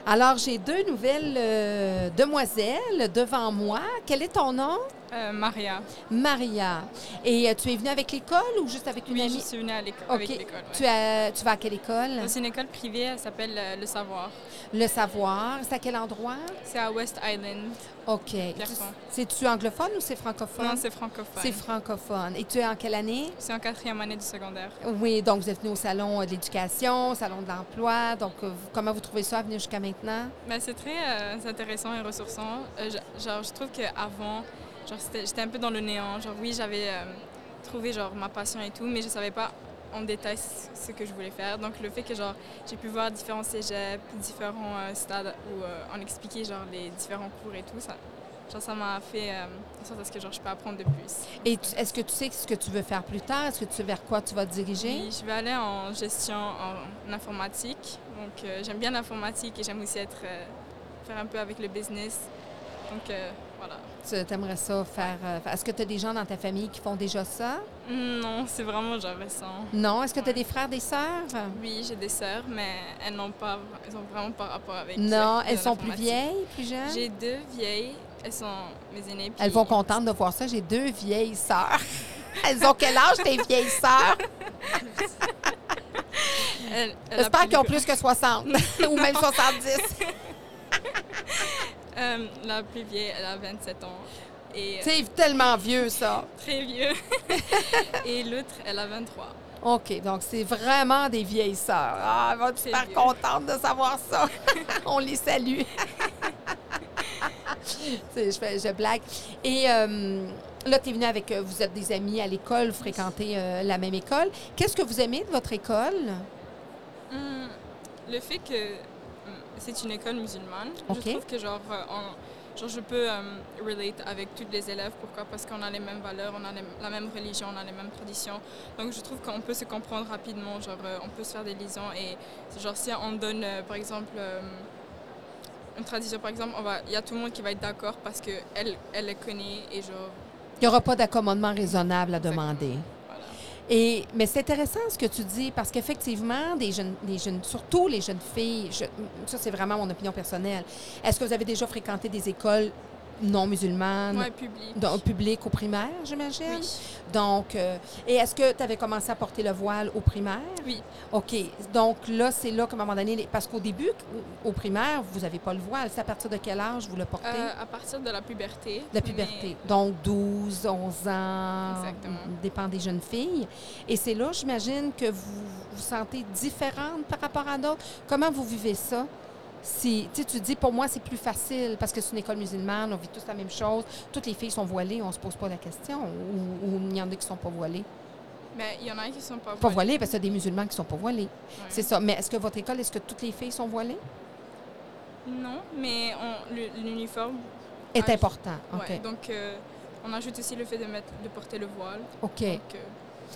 Alors, j'ai deux nouvelles euh, demoiselles devant moi. Quel est ton nom? Euh, Maria. Maria. Et euh, tu es venue avec l'école ou juste avec une Oui, je amie? suis venue à l'école, OK. avec l'école. ouais. Tu, as- tu vas à quelle école? C'est une école privée, elle s'appelle euh, Le Savoir. Le savoir. C'est à quel endroit? C'est à West Island. OK. C'est-tu anglophone ou c'est francophone? Non, c'est francophone. C'est francophone. Et tu es en quelle année? C'est en quatrième année du secondaire. Oui, donc vous êtes venu au salon de l'éducation, au salon de l'emploi. Donc, euh, comment vous trouvez ça à venir jusqu'à maintenant? Ben, c'est très euh, intéressant et ressourçant. Euh, genre, je trouve qu'avant, j'étais un peu dans le néant. Genre, oui, j'avais euh, trouvé genre, ma passion et tout, mais je savais pas en détail ce que je voulais faire. Donc, le fait que genre, j'ai pu voir différents cégeps, différents euh, stades où euh, en expliquer genre, les différents cours et tout, ça genre, ça m'a fait euh, en sorte à ce que genre, je peux apprendre de plus. Et est-ce que tu sais ce que tu veux faire plus tard? Est-ce que tu sais vers quoi tu vas te diriger? Oui, je vais aller en gestion en informatique. Donc, euh, j'aime bien l'informatique et j'aime aussi être, euh, faire un peu avec le business. Donc, euh, voilà. Tu aimerais ça faire. euh, Est-ce que tu as des gens dans ta famille qui font déjà ça? Non, c'est vraiment genre récent. Non. Est-ce que tu as des frères, des sœurs? Oui, j'ai des sœurs, mais elles n'ont pas, elles ont vraiment pas rapport avec. Non. Elles sont plus vieilles, plus jeunes? J'ai deux vieilles. Elles sont mes aînées. puis- Elles vont contentes de voir ça. J'ai deux vieilles sœurs. [LAUGHS] Elles ont quel âge, tes vieilles sœurs? [LAUGHS] J'espère qu'ils ont plus- plus que 60 [LAUGHS] ou même 70. Euh, la plus vieille, elle a 27 ans. Et euh, C'est tellement vieux, ça. [LAUGHS] très vieux. [LAUGHS] et l'autre, elle a 23. OK, donc c'est vraiment des vieilles sœurs. Ah, elle va vieux. contente de savoir ça. [LAUGHS] On les salue. Je, fais- je blague. Et euh, là, tu es venu avec... euh, Vous êtes des amis à l'école, vous fréquentez euh, la même école. Qu'est-ce que vous aimez de votre école? Hum, le fait que hum, c'est une école musulmane, Ok. je trouve que genre, on- genre je peux hum, relate avec tous les élèves. Pourquoi? Parce qu'on a les mêmes valeurs, on a les- la même religion, on a les mêmes traditions. Donc je trouve qu'on peut se comprendre rapidement. Genre, euh, on peut se faire des liaisons et genre si on donne euh, par exemple une tradition, par exemple, il y a tout le monde qui va être d'accord parce que elle, elle connaît et genre Il n'y aura pas d'accommodement raisonnable à demander. Et, mais c'est intéressant ce que tu dis parce qu'effectivement, des jeunes, des jeunes, surtout les jeunes filles, je- ça c'est vraiment mon opinion personnelle. Est-ce que vous avez déjà fréquenté des écoles non musulmanes, Ouais, public. dans, public au primaire, j'imagine? Oui. Donc, euh, et est-ce que tu avais commencé à porter le voile au primaire? Oui. OK. Donc là, c'est là qu'à un moment donné, les- parce qu'au début, au primaire, vous n'avez pas le voile. C'est à partir de quel âge vous le portez? Euh, à partir de la puberté. La puberté. Donc 12, 11 ans, Exactement. dépend des jeunes filles. Et c'est là, j'imagine, que vous vous sentez différente par rapport à d'autres. Comment vous vivez ça? Si, tu dis, pour moi, c'est plus facile parce que c'est une école musulmane, on vit tous la même chose. Toutes les filles sont voilées, on se pose pas la question. Ou, ou il y en a qui sont pas voilées. Mais il y en a qui sont pas Pas voilées, parce qu'il y a des musulmans qui sont pas voilés. Ouais. C'est ça. Mais est-ce que votre école, est-ce que toutes les filles sont voilées? Non, mais l'uniforme. Est important. Ouais, donc, euh, on ajoute aussi le fait de, mettre, de porter le voile. OK. Donc, euh,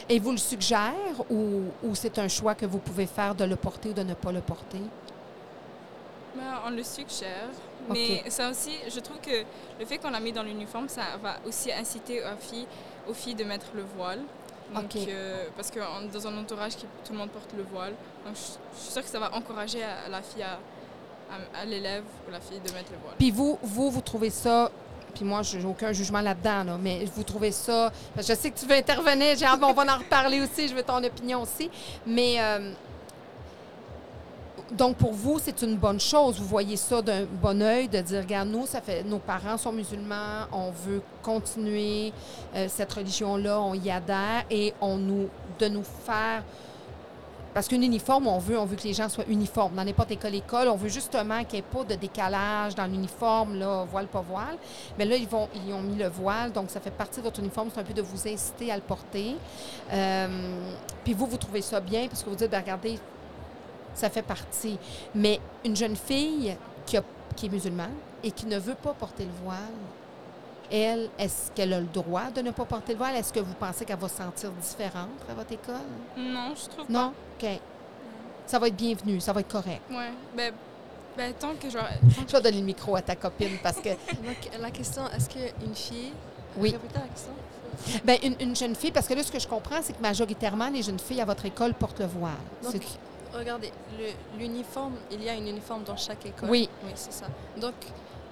Et vous le suggère ou, ou c'est un choix que vous pouvez faire de le porter ou de ne pas le porter? Ben, on le suggère. Mais ça aussi, je trouve que le fait qu'on l'a mis dans l'uniforme, ça va aussi inciter aux filles, aux filles de mettre le voile. Donc, euh, parce que dans un entourage, qui, tout le monde porte le voile. Donc, je, je suis sûre que ça va encourager à, la fille, à, à- à l'élève ou la fille de mettre le voile. Puis vous, vous, vous trouvez ça, puis moi, je n'ai aucun jugement là-dedans, là, mais vous trouvez ça, parce que je sais que tu veux intervenir, j'ai hâte, on va en reparler aussi, je veux ton opinion aussi, mais euh, donc pour vous, c'est une bonne chose, vous voyez ça d'un bon œil, de dire, regarde, nous, ça fait, nos parents sont musulmans, on veut continuer euh, cette religion-là, on y adhère, et on nous, de nous faire parce qu'un uniforme, on veut, on veut que les gens soient uniformes. Dans n'importe quelle école, on veut justement qu'il n'y ait pas de décalage dans l'uniforme, là, voile, pas voile. Mais là, ils, vont, ils ont mis le voile, donc ça fait partie de votre uniforme. C'est un peu de vous inciter à le porter. Euh, puis vous, vous trouvez ça bien parce que vous dites, ben, regardez, ça fait partie. Mais une jeune fille qui, a- qui est musulmane et qui ne veut pas porter le voile, elle, est-ce qu'elle a le droit de ne pas porter le voile? Est-ce que vous pensez qu'elle va se sentir différente à votre école? Non, je trouve pas. Non? OK. Ça va être bienvenu, ça va être correct. Ouais. Ben, ben, tant que genre. Je vais donner le micro à ta copine parce que, [LAUGHS] Donc, la question, est-ce qu'une fille. Oui. Répétez la question? ben, une, une jeune fille, parce que là, ce que je comprends, c'est que majoritairement, les jeunes filles à votre école portent le voile. Donc, C'est- regardez, l'uniforme, il y a un uniforme dans chaque école. Oui. Oui, c'est ça. Donc,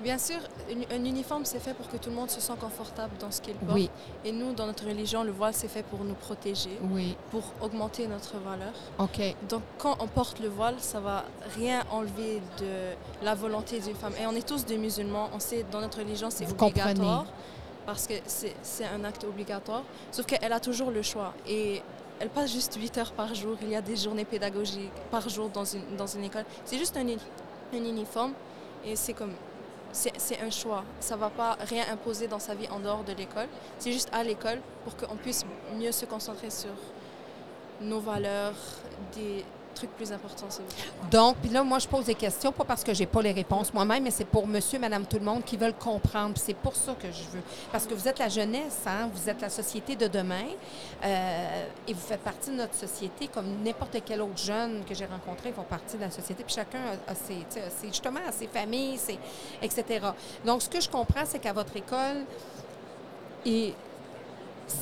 bien sûr, une- un uniforme, c'est fait pour que tout le monde se sente confortable dans ce qu'il porte. Oui, Et nous, dans notre religion, le voile, c'est fait pour nous protéger, oui. pour augmenter notre valeur. OK. Donc, quand on porte le voile, ça va rien enlever de la volonté d'une femme. Et on est tous des musulmans. On sait, dans notre religion, c'est obligatoire. comprenez. Parce que c'est c'est un acte obligatoire. Sauf qu'elle a toujours le choix. Et elle passe juste 8 heures par jour. Il y a des journées pédagogiques par jour dans une, dans une école. C'est juste un, un uniforme. Et c'est comme. C'est un choix. Ça ne va pas rien imposer dans sa vie en dehors de l'école. C'est juste à l'école pour qu'on puisse mieux se concentrer sur nos valeurs, des Donc, puis là, moi, je pose des questions, pas parce que j'ai pas les réponses moi-même, mais c'est pour monsieur, madame, tout le monde qui veulent comprendre. C'est pour ça que je veux. Parce que vous êtes la jeunesse, hein? vous êtes la société de demain, euh, et vous faites partie de notre société comme n'importe quel autre jeune que j'ai rencontré font partie de la société. Puis chacun a, ses, a ses- justement, a ses familles, ses, etc. Donc, ce que je comprends, c'est qu'à votre école, et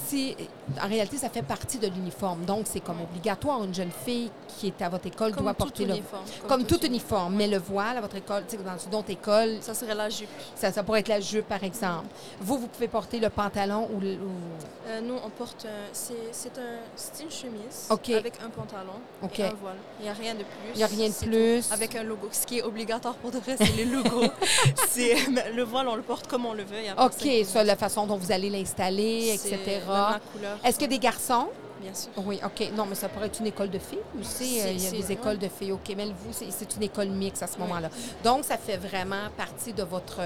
c'est en réalité, ça fait partie de l'uniforme. Donc, c'est comme obligatoire. Une jeune fille qui est à votre école Comme doit porter le uniforme. comme tout uniforme. uniforme. Mais le voile à votre école, tu sais, dans une autre école, Ça serait la jupe. ça, ça pourrait être la jupe, par exemple. Vous, vous pouvez porter le pantalon ou le. ou- Euh, nous, on porte un... C'est un... une chemise avec un pantalon et un voile. Il n'y a rien de plus. Il n'y a rien de plus. tout. Avec un logo. Ce qui est obligatoire pour de vrai, c'est le logo. [LAUGHS] c'est mais le voile, on le porte comme on le veut. OK, ça, la façon dont vous allez l'installer, etc. même la couleur. Est-ce que des garçons? Bien sûr. Oui, OK. Non, mais ça pourrait être une école de filles aussi. C'est- euh, Il y a des écoles de filles. OK, mais vous, c'est une école mixte à ce moment-là. Donc, ça fait vraiment partie de votre...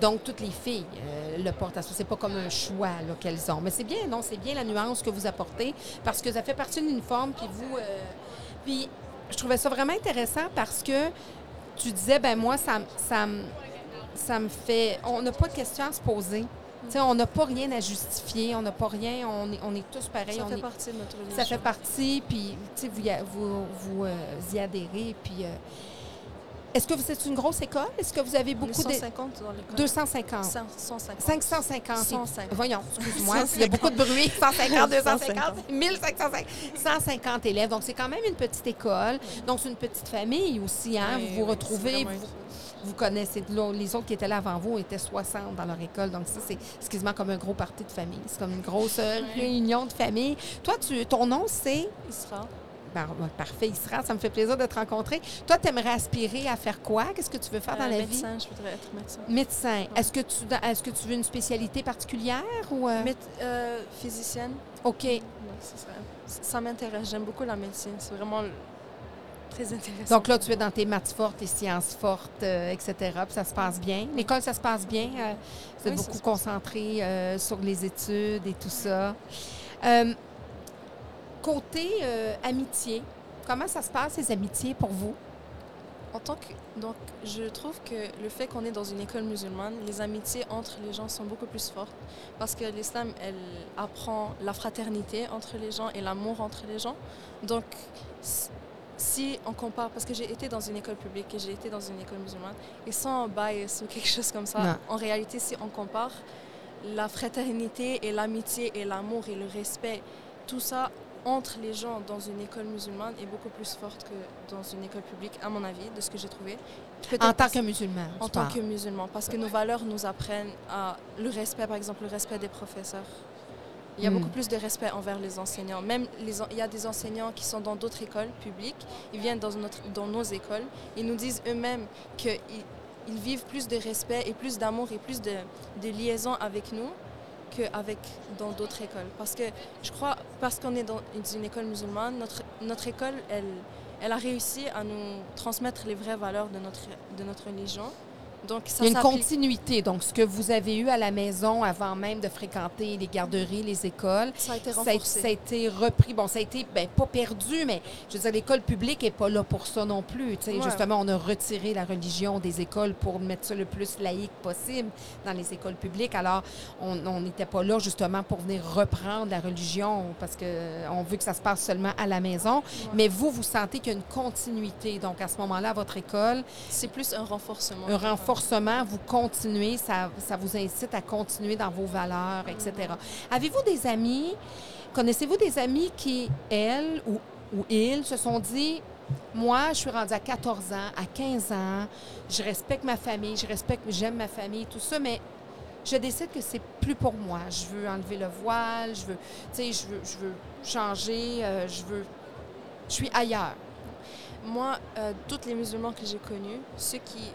Donc, toutes les filles euh, le portent à ça. C'est pas comme un choix qu'elles ont. Mais c'est bien, non? C'est bien la nuance que vous apportez parce que ça fait partie de l'uniforme. Puis vous... euh, Puis, je trouvais ça vraiment intéressant parce que tu disais, ben moi, ça, ça, ça me fait... On n'a pas de questions à se poser. On n'a pas rien à justifier, on n'a pas rien, on est, on est tous pareils. Ça on fait est- partie de notre religion. ça fait partie, puis vous, y a- vous, vous euh, y adhérez. Puis, euh, est-ce que vous êtes une grosse école? Est-ce que vous avez beaucoup de... 150 dans l'école. 250. 150. 550. 150. Voyons, excuse-moi, il y a beaucoup de bruit. 150, 250, 1550, 150 élèves. Donc, c'est quand même une petite école. Donc, c'est une petite famille aussi. Hein? Oui, vous vous retrouvez, vous, vous connaissez. Les autres qui étaient là avant vous étaient 60 dans leur école. Donc, ça, c'est quasiment comme un gros parti de famille. C'est comme une grosse réunion de famille. Toi, tu, ton nom, c'est... Isra. Par- ouais, parfait, Isra, ça me fait plaisir de te rencontrer. Toi, tu aimerais aspirer à faire quoi? Qu'est-ce que tu veux faire dans Euh, la médecin, je voudrais être médecin. vie? Médecin. Est-ce que, tu, est que tu veux une spécialité particulière ou... euh, Mét- euh, physicienne. OK. Serait- ça m'intéresse. J'aime beaucoup la médecine. C'est vraiment très intéressant. Donc là, tu es dans tes maths fortes, tes sciences fortes, euh, etc. Puis ça se passe bien. L'école, ça se passe bien. euh, vous êtes Oui, ça beaucoup concentré euh, sur les études et tout ça. Euh, côté amitié, comment ça se passe, les amitiés pour vous? En tant que, donc, je trouve que le fait qu'on est dans une école musulmane, les amitiés entre les gens sont beaucoup plus fortes parce que l'islam, elle apprend la fraternité entre les gens et l'amour entre les gens. Donc, si on compare, parce que j'ai été dans une école publique et j'ai été dans une école musulmane, et sans bias ou quelque chose comme ça, Non. en réalité, si on compare, la fraternité et l'amitié et l'amour et le respect, tout ça entre les gens dans une école musulmane est beaucoup plus forte que dans une école publique, à mon avis, de ce que j'ai trouvé. En tant que musulman. en tant que musulman, parce que nos valeurs nous apprennent à le respect, par exemple, le respect des professeurs. Il y a Hmm. beaucoup plus de respect envers les enseignants. Même les, il y a des enseignants qui sont dans d'autres écoles publiques, ils viennent dans, notre, dans nos écoles, ils nous disent eux-mêmes qu'ils ils vivent plus de respect et plus d'amour et plus de, de liaison avec nous qu'avec dans d'autres écoles. Parce que je crois, parce qu'on est dans une école musulmane, notre, notre école, elle, elle a réussi à nous transmettre les vraies valeurs de notre, de notre religion. Donc, ça Il y a une continuité. Donc, ce que vous avez eu à la maison avant même de fréquenter les garderies, les écoles, Ça a été renforcé. ça a été repris. Bon, ça a été ben, pas perdu, mais je veux dire, l'école publique n'est pas là pour ça non plus. Tu sais, Ouais. Justement, on a retiré la religion des écoles pour mettre ça le plus laïque possible dans les écoles publiques. Alors, on n'était pas là justement pour venir reprendre la religion parce qu'on veut que ça se passe seulement à la maison. Mais vous, vous sentez qu'il y a une continuité. Donc, à ce moment-là, à votre école, C'est plus un renforcement. un renforcement, vous continuez, ça, ça vous incite à continuer dans vos valeurs, etc. Avez-vous des amis, connaissez-vous des amis qui, elles ou, ou ils, se sont dit, moi, je suis rendue à 14 ans, à 15 ans, je respecte ma famille, je respecte, j'aime ma famille, tout ça, mais je décide que c'est plus pour moi. Je veux enlever le voile, je veux, tu sais, je veux, je veux changer, euh, je veux, je suis ailleurs. Moi, euh, tous les musulmans que j'ai connus, ceux qui,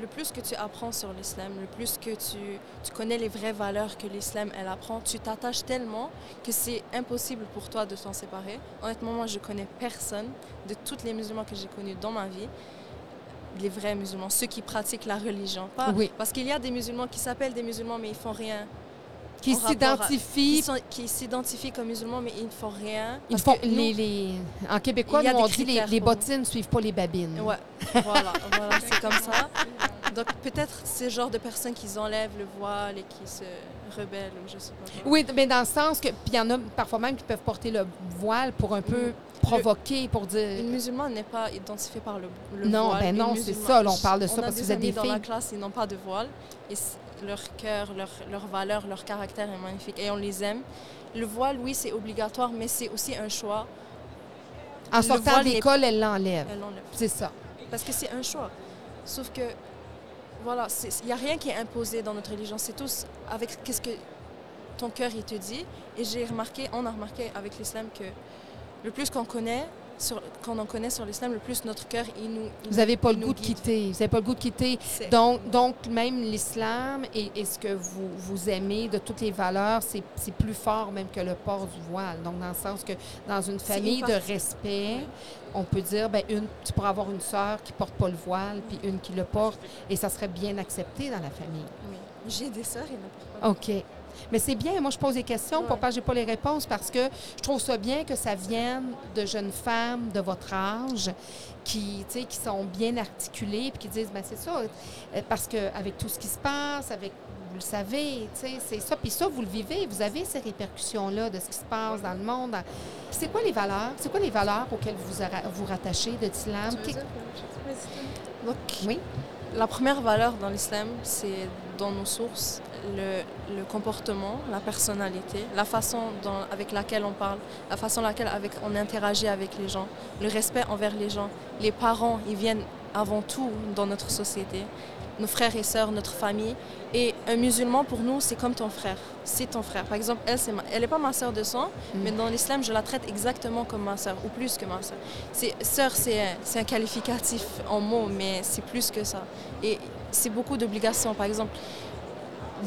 le plus que tu apprends sur l'islam, le plus que tu, tu connais les vraies valeurs que l'islam elle apprend, tu t'attaches tellement que c'est impossible pour toi de t'en séparer. Honnêtement, moi, je connais personne de tous les musulmans que j'ai connus dans ma vie, les vrais musulmans, ceux qui pratiquent la religion. Pas, Oui. Parce qu'il y a des musulmans qui s'appellent des musulmans, mais ils font rien. Qui s'identifient Qui, s'identifient comme musulmans, mais ils ne font rien. Ils font nous- les, les- En québécois, nous, on dit les, les bottines ne suivent pas les babines. Ouais, voilà, voilà c'est comme ça. Donc peut-être ce genre de personnes qui enlèvent le voile et qui se rebellent ou je sais pas. quoi. Oui, mais dans le sens que. Puis il y en a parfois même qui peuvent porter le voile pour un peu provoquer, pour dire. Une musulmane n'est pas identifiée par le, le Non, voile. ben non, c'est ça, là, on parle de ça parce que vous êtes des dans la filles. classe, ils n'ont pas de voile. Et leur cœur, leur, leur valeur, leur caractère est magnifique. Et on les aime. le voile, oui, c'est obligatoire, mais c'est aussi un choix. En Le sortant de l'école, elle l'enlève. Elle l'enlève. C'est ça. Parce que c'est un choix. Sauf que, voilà, il n'y a rien qui est imposé dans notre religion. C'est tous avec qu'est-ce que ton cœur il te dit. Et j'ai remarqué, on a remarqué avec l'islam que le plus qu'on connaît, sur, qu'on en connaît sur l'islam, le plus notre cœur il nous. il Vous n'avez pas le goût de quitter. Vous n'avez pas le goût de quitter. Donc, donc même l'islam et, et ce que vous, vous aimez de toutes les valeurs, c'est plus fort même que le port du voile. Donc, dans le sens que dans une famille une de respect, on peut dire, ben une, tu pourras avoir une sœur qui porte pas le voile, puis une qui le porte, et ça serait bien accepté dans la famille. Oui. J'ai des sœurs et n'importe quoi. OK. Mais c'est bien, moi je pose des questions pour Ouais. pas que j'ai pas les réponses parce que je trouve ça bien que ça vienne de jeunes femmes de votre âge qui, tu sais, qui sont bien articulées puis qui disent ben c'est ça euh, parce que avec tout ce qui se passe avec vous le savez, tu sais, c'est ça puis ça vous le vivez, vous avez ces répercussions là de ce qui se passe dans le monde. C'est quoi les valeurs C'est quoi les valeurs auxquelles vous vous rattachez de l'islam? Oui. La première valeur dans l'islam, c'est dans nos sources le, comportement, la personnalité, la façon avec laquelle on parle, la façon laquelle avec, on interagit avec les gens, le respect envers les gens. Les parents, ils viennent avant tout dans notre société, nos frères et sœurs, notre famille. Et un musulman, pour nous, c'est comme ton frère. C'est ton frère. Par exemple, elle, c'est ma- elle n'est pas ma sœur de sang, Mm. mais dans l'islam, je la traite exactement comme ma sœur, ou plus que ma sœur. C'est, sœur, c'est un, c'est un qualificatif en mots, mais c'est plus que ça. Et c'est beaucoup d'obligations. Par exemple,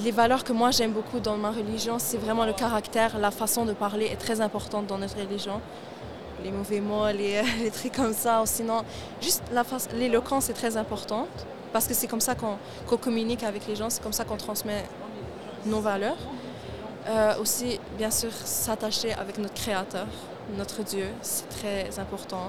les valeurs que moi j'aime beaucoup dans ma religion, c'est vraiment le caractère, la façon de parler est très importante dans notre religion. Les mauvais mots, les, [LAUGHS] les trucs comme ça, ou sinon, juste la l'éloquence est très importante parce que c'est comme ça qu'on qu'on communique avec les gens, c'est comme ça qu'on transmet nos valeurs. Euh, aussi, bien sûr, s'attacher avec notre Créateur, notre Dieu, c'est très important.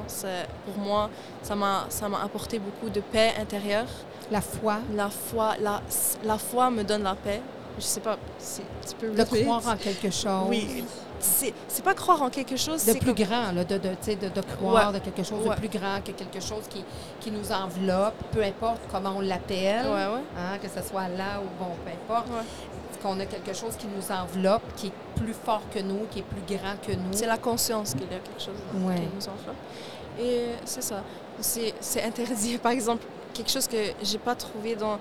Pour moi, ça m'a ça m'a apporté beaucoup de paix intérieure. La foi, La foi, la, la foi me donne la paix. Je sais pas tu peux de croire en quelque chose. Oui. C'est pas croire en quelque chose, de plus grand, là, de, de, de, de croire Ouais. de quelque chose Ouais. de plus grand, que quelque chose qui, qui nous enveloppe, peu importe comment on l'appelle, Ouais, hein, que ce soit là ou bon, peu importe, qu'on a quelque chose qui nous enveloppe, qui est plus fort que nous, qui est plus grand que nous. C'est la conscience qu'il y a quelque chose qui nous enveloppe. Et c'est ça. C'est c'est interdit. [LAUGHS] Par exemple, quelque chose que j'ai pas trouvé dans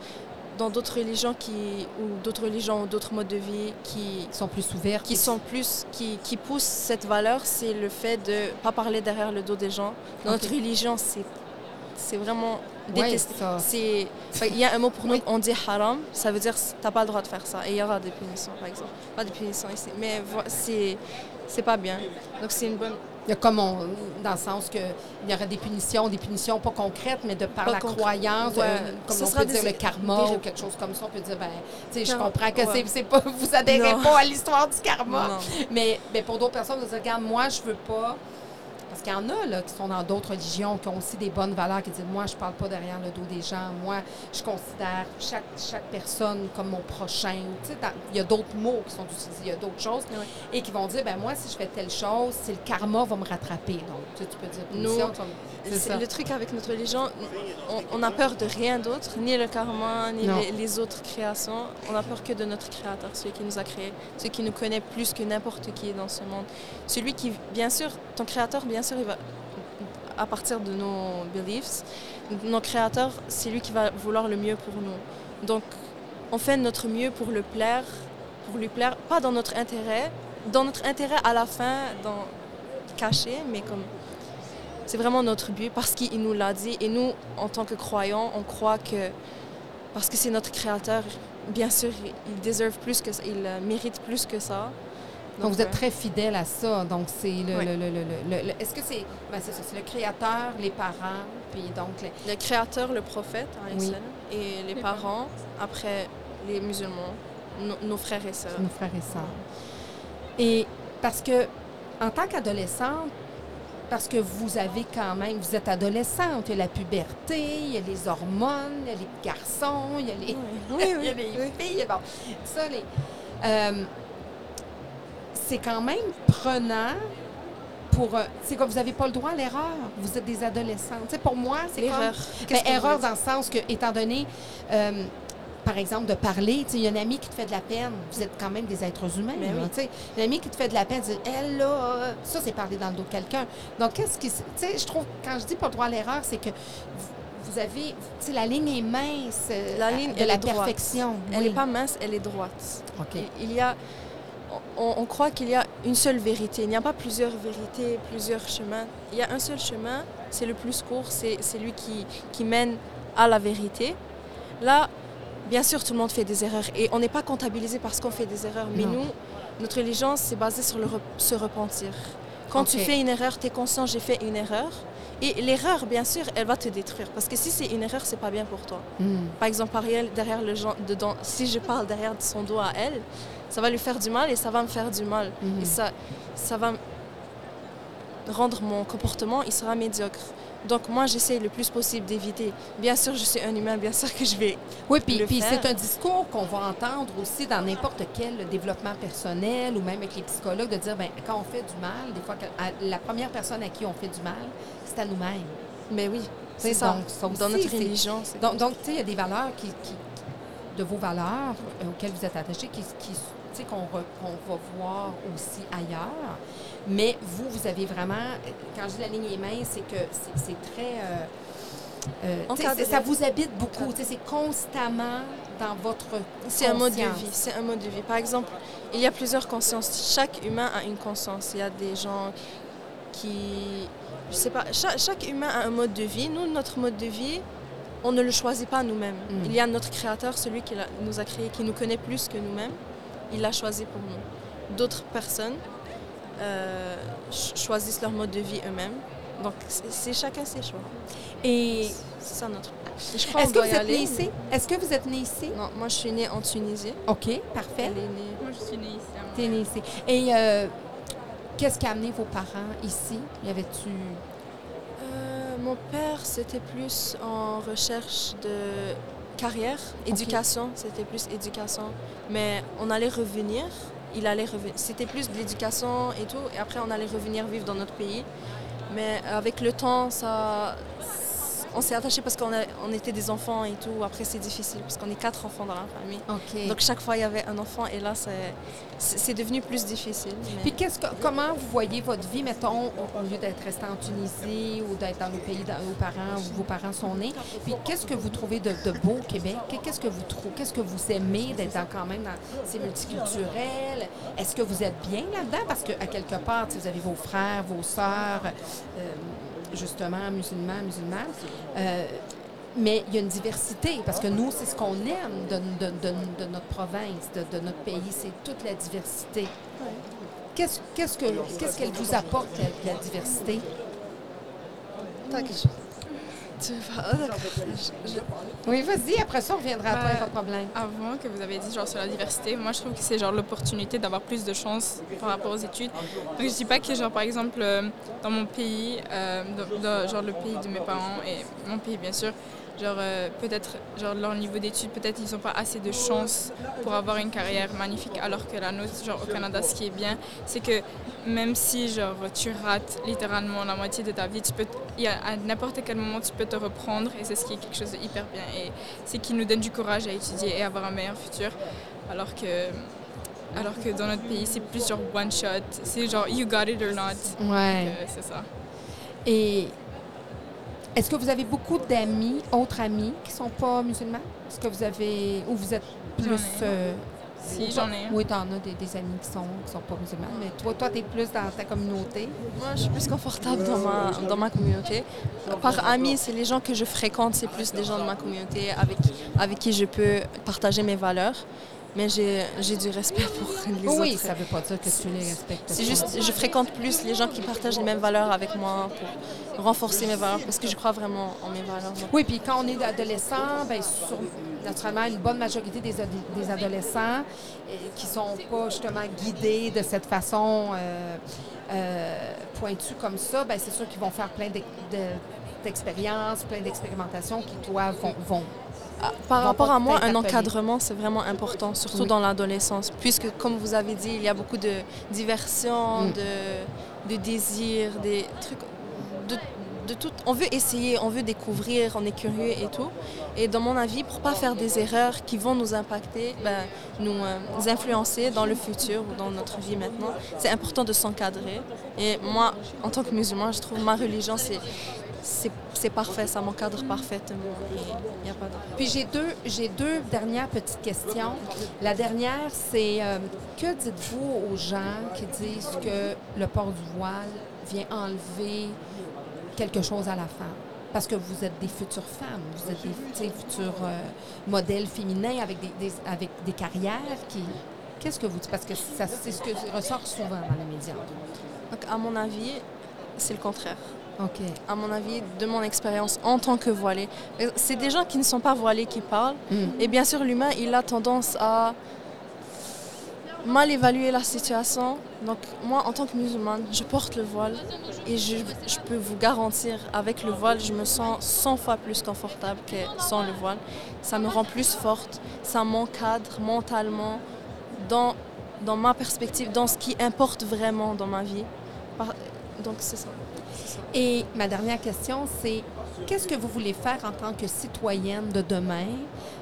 dans d'autres religions qui ou d'autres religions ou d'autres modes de vie qui sont plus ouverts. qui sont plus qui, qui poussent cette valeur, c'est le fait de pas parler derrière le dos des gens. Dans notre religion, c'est c'est vraiment Ouais, détesté. ça. Il y a un mot pour nous, on dit haram, ça veut dire t'as pas le droit de faire ça. Et il y aura des punitions, par exemple. Pas de punitions ici, mais c'est c'est pas bien. Donc c'est une bonne Il y a comme on- dans le sens que il y aurait des punitions, des punitions pas concrètes, mais de par Pas la croyance, Ouais. euh, comme Ce on peut des- dire le karma des- ou quelque chose comme ça, on peut dire ben, tu sais, je comprends que ouais. c'est- pas, vous adhérez Non. pas à l'histoire du karma. Non. Mais, mais pour d'autres personnes, vous dites, regarde, moi, je veux pas. Qu'il y en a là, qui sont dans d'autres religions, qui ont aussi des bonnes valeurs, qui disent Moi, je parle pas derrière le dos des gens. Moi, je considère chaque, chaque personne comme mon prochain. Il y a d'autres mots qui sont utilisés, il y a d'autres choses. Et qui vont dire ben Moi, si je fais telle chose, c'est le karma va me rattraper. Donc, tu, peux dire Nous, c'est le truc avec notre religion, on, on a peur de rien d'autre, ni le karma, ni les autres créations. On a peur que de notre Créateur, celui qui nous a créés, celui qui nous connaît plus que n'importe qui dans ce monde. Celui qui, bien sûr, ton Créateur, bien sûr, à partir de nos beliefs, nos créateurs, c'est lui qui va vouloir le mieux pour nous. Donc, on fait notre mieux pour le plaire, pour lui plaire, pas dans notre intérêt, dans notre intérêt à la fin, caché, mais comme c'est vraiment notre but parce qu'il nous l'a dit. Et nous, en tant que croyants, on croit que parce que c'est notre créateur, bien sûr, il euh, mérite plus que ça. Donc, vous êtes très fidèle à ça. Donc, c'est le. Oui. le- le- le- le- le- Est-ce que c'est. Ben, c'est ça, c'est le créateur, les parents, puis donc. les- le créateur, le prophète, Oui. salam, et les parents, après les musulmans, no- nos frères et sœurs. nos frères et sœurs. Et parce que, en tant qu'adolescente, parce que vous avez quand même, vous êtes adolescente, il y a la puberté, il y a les hormones, il y a les garçons, il y a les, Oui, [LAUGHS] il y a oui, les oui. filles, bon, ça, les, euh, c'est quand même prenant pour, euh, c'est comme vous n'avez pas le droit à l'erreur, vous êtes des adolescentes. Tu sais, pour moi, c'est comme, L'erreur. ben, vous erreur dans le sens que, étant donné, euh, par exemple, de parler. Tu sais, Il y a une amie qui te fait de la peine. Vous êtes quand même des êtres humains. Mais là, oui. tu sais. Une amie qui te fait de la peine, tu dis, elle, là, euh, ça, c'est parler dans le dos de quelqu'un. Donc, qu'est-ce qui. Tu sais, je trouve, quand je dis pas le droit à l'erreur, c'est que vous- avez. Tu sais, la ligne est mince euh, La ligne, de la droite. perfection. Elle Oui. n'est pas mince, elle est droite. Il y a, on, on croit qu'il y a une seule vérité. Il n'y a pas plusieurs vérités, plusieurs chemins. Il y a un seul chemin, c'est le plus court, c'est c'est lui qui, qui mène à la vérité. Là, bien sûr, tout le monde fait des erreurs et on n'est pas comptabilisé parce qu'on fait des erreurs. Mais Non. nous, notre religion, c'est basé sur le se repentir. Quand tu fais une erreur, tu es conscient, j'ai fait une erreur. Et l'erreur, bien sûr, elle va te détruire. Parce que si c'est une erreur, c'est pas bien pour toi. Hmm. Par exemple, Ariel, derrière le gens, dedans, si je parle derrière son dos à elle, ça va lui faire du mal et ça va me faire du mal. Mhm. Et ça, ça va rendre mon comportement, il sera médiocre. Donc moi, j'essaie le plus possible d'éviter. Bien sûr, je suis un humain, bien sûr que je vais... Oui, puis, puis c'est un discours qu'on va entendre aussi dans n'importe quel développement personnel ou même avec les psychologues de dire, ben quand on fait du mal, des fois, la première personne à qui on fait du mal, c'est à nous-mêmes. Mais oui, C'est ça. donc Dans notre religion. Donc, donc tu sais, il y a des valeurs qui, qui- de vos valeurs euh, auxquelles vous êtes attachés, qui, qui, qu'on re- va voir aussi ailleurs. Mais vous, vous avez vraiment, quand je dis la ligne est mince, c'est que c'est très... euh, euh, ça vous habite beaucoup. C'est constamment dans votre C'est un mode de vie. C'est un mode de vie. Par exemple, il y a plusieurs consciences. Chaque humain a une conscience. Il y a des gens qui, je sais pas, chaque, chaque humain a un mode de vie. Nous, notre mode de vie, on ne le choisit pas nous-mêmes. Mm. Il y a notre créateur, celui qui nous a créé, qui nous connaît plus que nous-mêmes. Il l'a choisi pour nous. D'autres personnes euh, ch- choisissent leur mode de vie eux-mêmes. Donc, c'est chacun ses choix. Et C'est ça notre. Et je crois est-ce que vous êtes né ici? Est-ce que vous êtes né ici? Non, moi, je suis née en Tunisie. OK, parfait. Elle est née. Moi, je suis née T'es ici. Et euh, qu'est-ce qui a amené vos parents ici? Y avait-tu... Euh, mon père, c'était plus en recherche de carrière, éducation, c'était plus éducation. Mais on allait revenir, il allait revenir. C'était plus de l'éducation et tout, et après on allait revenir vivre dans notre pays. Mais avec le temps, ça, on s'est attaché parce qu'on on était des enfants et tout. Après, c'est difficile parce qu'on est quatre enfants dans la famille. Donc chaque fois, il y avait un enfant, et là, c'est- devenu plus difficile. mais- Puis qu'est-ce que, comment vous voyez votre vie, mettons, au, lieu d'être resté en Tunisie ou d'être dans le pays où, parents, où vos parents sont nés? Puis qu'est-ce que vous trouvez de, de beau au Québec? Qu'est-ce que vous trouvez, qu'est-ce que vous aimez d'être dans- quand même dans c'est multiculturel? Est-ce que vous êtes bien là-dedans? Parce qu'à quelque part, vous avez vos frères, vos sœurs, euh, justement, musulmans, musulmanes. Euh, mais il y a une diversité, parce que nous, c'est ce qu'on aime de, de- de- de notre province, de, notre pays, c'est toute la diversité. Qu'est-ce qu'est-ce que qu'est-ce qu'elle vous apporte, la, la diversité? Chose? Tu veux pas- d'accord. Je- je- Oui, vas-y, après ça, on reviendra à toi, Ben, pas de problème. Avant que vous avez dit genre sur la diversité, moi je trouve que c'est genre l'opportunité d'avoir plus de chance par rapport aux études. Donc je dis pas que genre par exemple euh, dans mon pays, euh, dans- dans, genre le pays de mes parents et mon pays bien sûr, genre euh, peut-être genre leur niveau d'études peut-être ils n'ont pas assez de chance pour avoir une carrière magnifique alors que la nôtre genre au Canada ce qui est bien c'est que même si genre tu rates littéralement la moitié de ta vie tu peux y a- à n'importe quel moment tu peux te reprendre et c'est ce qui est quelque chose de hyper bien et c'est qui nous donne du courage à étudier et avoir un meilleur futur alors que alors que dans notre pays c'est plus genre one shot c'est genre you got it or not Ouais. Euh, c'est ça Et est-ce que vous avez beaucoup d'amis, autres amis, qui sont pas musulmans? Est-ce que vous avez. Ou vous êtes plus. J'en ai. euh, si j'en ai Oui, t'en as des, des amis qui sont, qui sont pas musulmans. Mais toi, toi, t'es plus dans ta communauté. Moi, je suis plus confortable dans ma, dans ma communauté. Par amis, c'est les gens que je fréquente, c'est plus des gens de ma communauté avec, avec qui je peux partager mes valeurs. Mais j'ai du respect pour les oui, autres. ça veut pas dire que tu les respectes. C'est juste, je fréquente plus les gens qui partagent les mêmes valeurs avec moi pour renforcer mes valeurs parce que je crois vraiment en mes valeurs. Donc, Oui, puis quand on est adolescent, bien, sur- naturellement, une bonne majorité des, des adolescents euh, qui sont pas justement guidés de cette façon euh, euh, pointue comme ça, bien, c'est sûr qu'ils vont faire plein de- d'expériences, plein d'expérimentations qui, toi, vont... vont Ah, Par rapport à moi, un encadrement, c'est vraiment important, surtout Oui. dans l'adolescence, puisque, comme vous avez dit, il y a beaucoup de diversion, Mm. de, de désirs, des trucs, de- de tout, on veut essayer, on veut découvrir, on est curieux et tout. Et dans mon avis, pour pas faire des erreurs qui vont nous impacter, ben, nous, euh, nous influencer dans le futur ou dans notre vie maintenant, c'est important de s'encadrer. Et moi, en tant que musulman, je trouve ma religion, c'est c'est parfait, ça m'encadre parfaitement. Il y a pas de... Puis j'ai deux, j'ai deux dernières petites questions. La dernière, c'est euh, que dites-vous aux gens qui disent que le port du voile vient enlever quelque chose à la femme? Parce que vous êtes des futures femmes, vous êtes des futurs euh, modèles féminins avec des, avec des carrières qui. Qu'est-ce que vous dites? Parce que c'est ce que ressort souvent dans les médias. À mon avis, c'est le contraire. OK. À mon avis, de mon expérience en tant que voilée, euh, c'est des gens qui ne sont pas voilés qui parlent. Mm. Et bien sûr, l'humain, il a tendance à mal évaluer la situation. Donc, moi, en tant que musulmane, je porte le voile et je, je peux vous garantir, avec le voile, je me sens 100 fois plus confortable que sans le voile. Ça me rend plus forte, ça m'encadre mentalement dans, dans ma perspective, dans ce qui importe vraiment dans ma vie. Donc, c'est ça. Et ma dernière question, c'est qu'est-ce que vous voulez faire en tant que citoyenne de demain,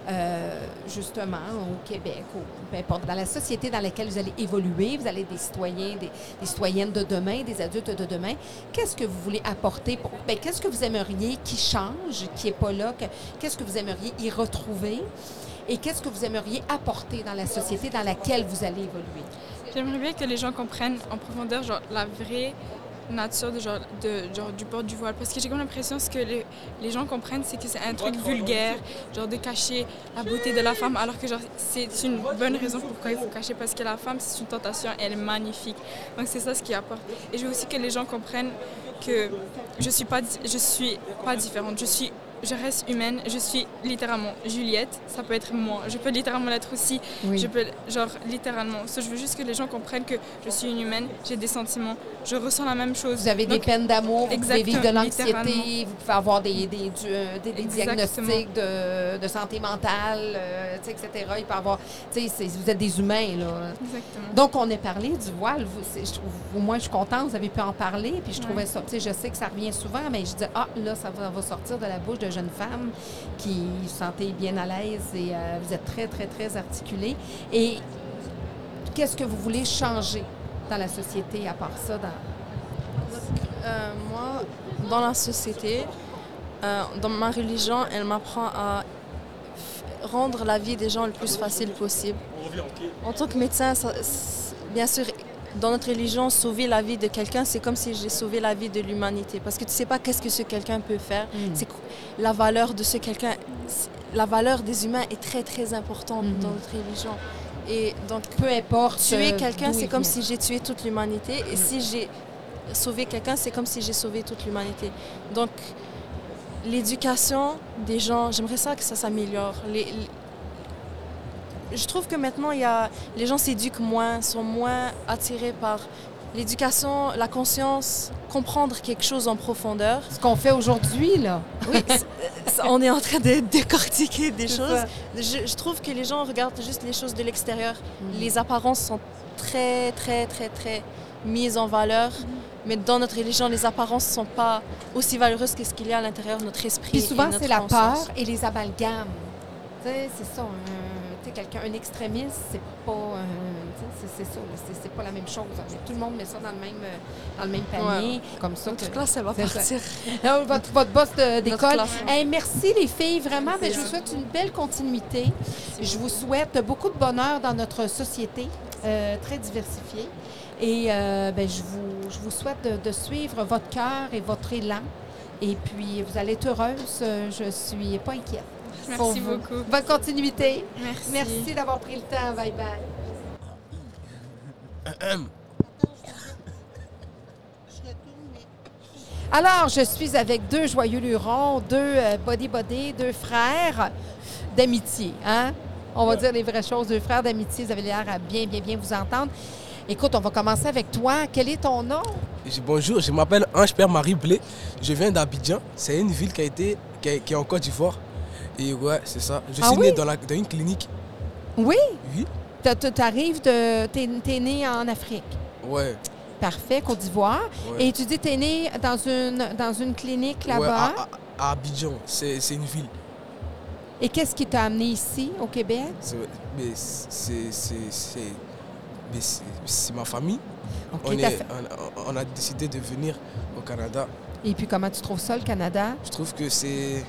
euh, justement, au Québec, ou peu importe, dans la société dans laquelle vous allez évoluer, vous allez être des citoyens, des, citoyennes de demain, des adultes de demain. Qu'est-ce que vous voulez apporter? Pour, ben, qu'est-ce que vous aimeriez qui change, qui n'est pas là? que- qu'est-ce que vous aimeriez y retrouver? Et qu'est-ce que vous aimeriez apporter dans la société dans laquelle vous allez évoluer? J'aimerais bien que les gens comprennent en profondeur genre, la vraie nature de, genre, de, genre, du port du voile. Parce que j'ai comme l'impression que les, les gens comprennent, c'est que c'est un truc vulgaire, genre de cacher la beauté de la femme, alors que genre, c'est une bonne raison pourquoi il faut cacher, parce que la femme, c'est une tentation, elle est magnifique. Donc c'est ça ce qui apporte. Et je veux aussi que les gens comprennent que je suis pas, suis pas différente. Je suis je reste humaine, je suis littéralement Juliette, ça peut être moi, je peux littéralement l'être aussi, Oui. je peux, genre, littéralement. Je veux juste que les gens comprennent que je suis une humaine, j'ai des sentiments, je ressens la même chose. Vous avez des peines d'amour, vous pouvez vivre de l'anxiété, vous pouvez avoir des, euh, des- des Exactement. diagnostics de, de santé mentale, euh, etc. Il peut avoir, vous êtes des humains, là. Exactement. Donc, on a parlé du voile. Vous, je trouve, au moins, je suis contente, vous avez pu en parler. Puis je Ouais. trouvais ça, je sais que ça revient souvent, mais je dis, ah, là, ça va, va sortir de la bouche de jeunes femmes qui se sentaient bien à l'aise et euh, vous êtes très, très, très articulés. Et qu'est-ce que vous voulez changer dans la société à part ça? Dans... Euh, moi, dans la société, euh, dans ma religion, elle m'apprend à rendre la vie des gens le plus facile possible. En tant que médecin, ça- bien sûr, dans notre religion, sauver la vie de quelqu'un, c'est comme si j'ai sauvé la vie de l'humanité. Parce que tu ne sais pas qu'est-ce que ce quelqu'un peut faire. C'est quoi- la valeur de ce quelqu'un. c'est- La valeur des humains est très, très importante Mhm. dans notre religion. Et donc, Peu importe. tuer euh, quelqu'un, c'est comme si j'ai tué toute l'humanité. Et si j'ai sauvé quelqu'un, c'est comme si j'ai sauvé toute l'humanité. Donc, l'éducation des gens, j'aimerais ça que ça s'améliore. Je trouve que maintenant, il y a... les gens s'éduquent moins, sont moins attirés par l'éducation, la conscience, comprendre quelque chose en profondeur. Ce qu'on fait aujourd'hui, là. Oui, [LAUGHS] c'est- on est en train de [LAUGHS] décortiquer des choses. Je, je trouve que les gens regardent juste les choses de l'extérieur. Mm. Les apparences sont très, très, très, très mises en valeur. Mais dans notre religion, les apparences ne sont pas aussi valeureuses que ce qu'il y a à l'intérieur de notre esprit. Puis et souvent, c'est la conscience. peur et les amalgames. C'est ça. sais, quelqu'un, un extrémiste, c'est pas. sais, c'est, c'est ça. pas la même chose. Tout le monde met ça dans le même, euh, dans le même panier. Comme ça. Notre que- classe, elle va partir. [LAUGHS] Votre, votre boss d'école. Hey, merci les filles, vraiment. Ben, je vous souhaite une belle continuité. Je vous souhaite beaucoup de bonheur dans notre société, euh, très diversifiée. Et euh, ben, je, vous, je vous souhaite de, de suivre votre cœur et votre élan. Et puis, vous allez être heureuse. Euh, Je suis pas inquiète. Pour Merci vous. beaucoup. Bonne continuité. Merci. Merci d'avoir pris le temps. Bye bye. Alors, je suis avec deux joyeux lurons, deux euh, body body, deux frères d'amitié. Hein? On va dire les vraies choses, deux frères d'amitié. Vous avez l'air à bien, bien, bien vous entendre. Écoute, on va commencer avec toi. Quel est ton nom? Bonjour, je m'appelle Ange Père Marie Blé. Je viens d'Abidjan. C'est une ville qui a été qui est, qui est en Côte d'Ivoire. Et ouais, c'est ça. Je Ah suis oui? né dans, la- dans une clinique. Oui? Oui. Tu arrives de. T'es es né en Afrique. Ouais. parfait, Côte d'Ivoire. Ouais. Et tu dis que tu es né dans une, dans une clinique Ouais, là-bas? à, à- à Abidjan, c'est une ville. Et qu'est-ce qui t'a amené ici, au Québec? C'est- ma famille. On, est- on, on a décidé de venir au Canada. Et puis, comment tu trouves ça, le Canada? Je trouve que c'est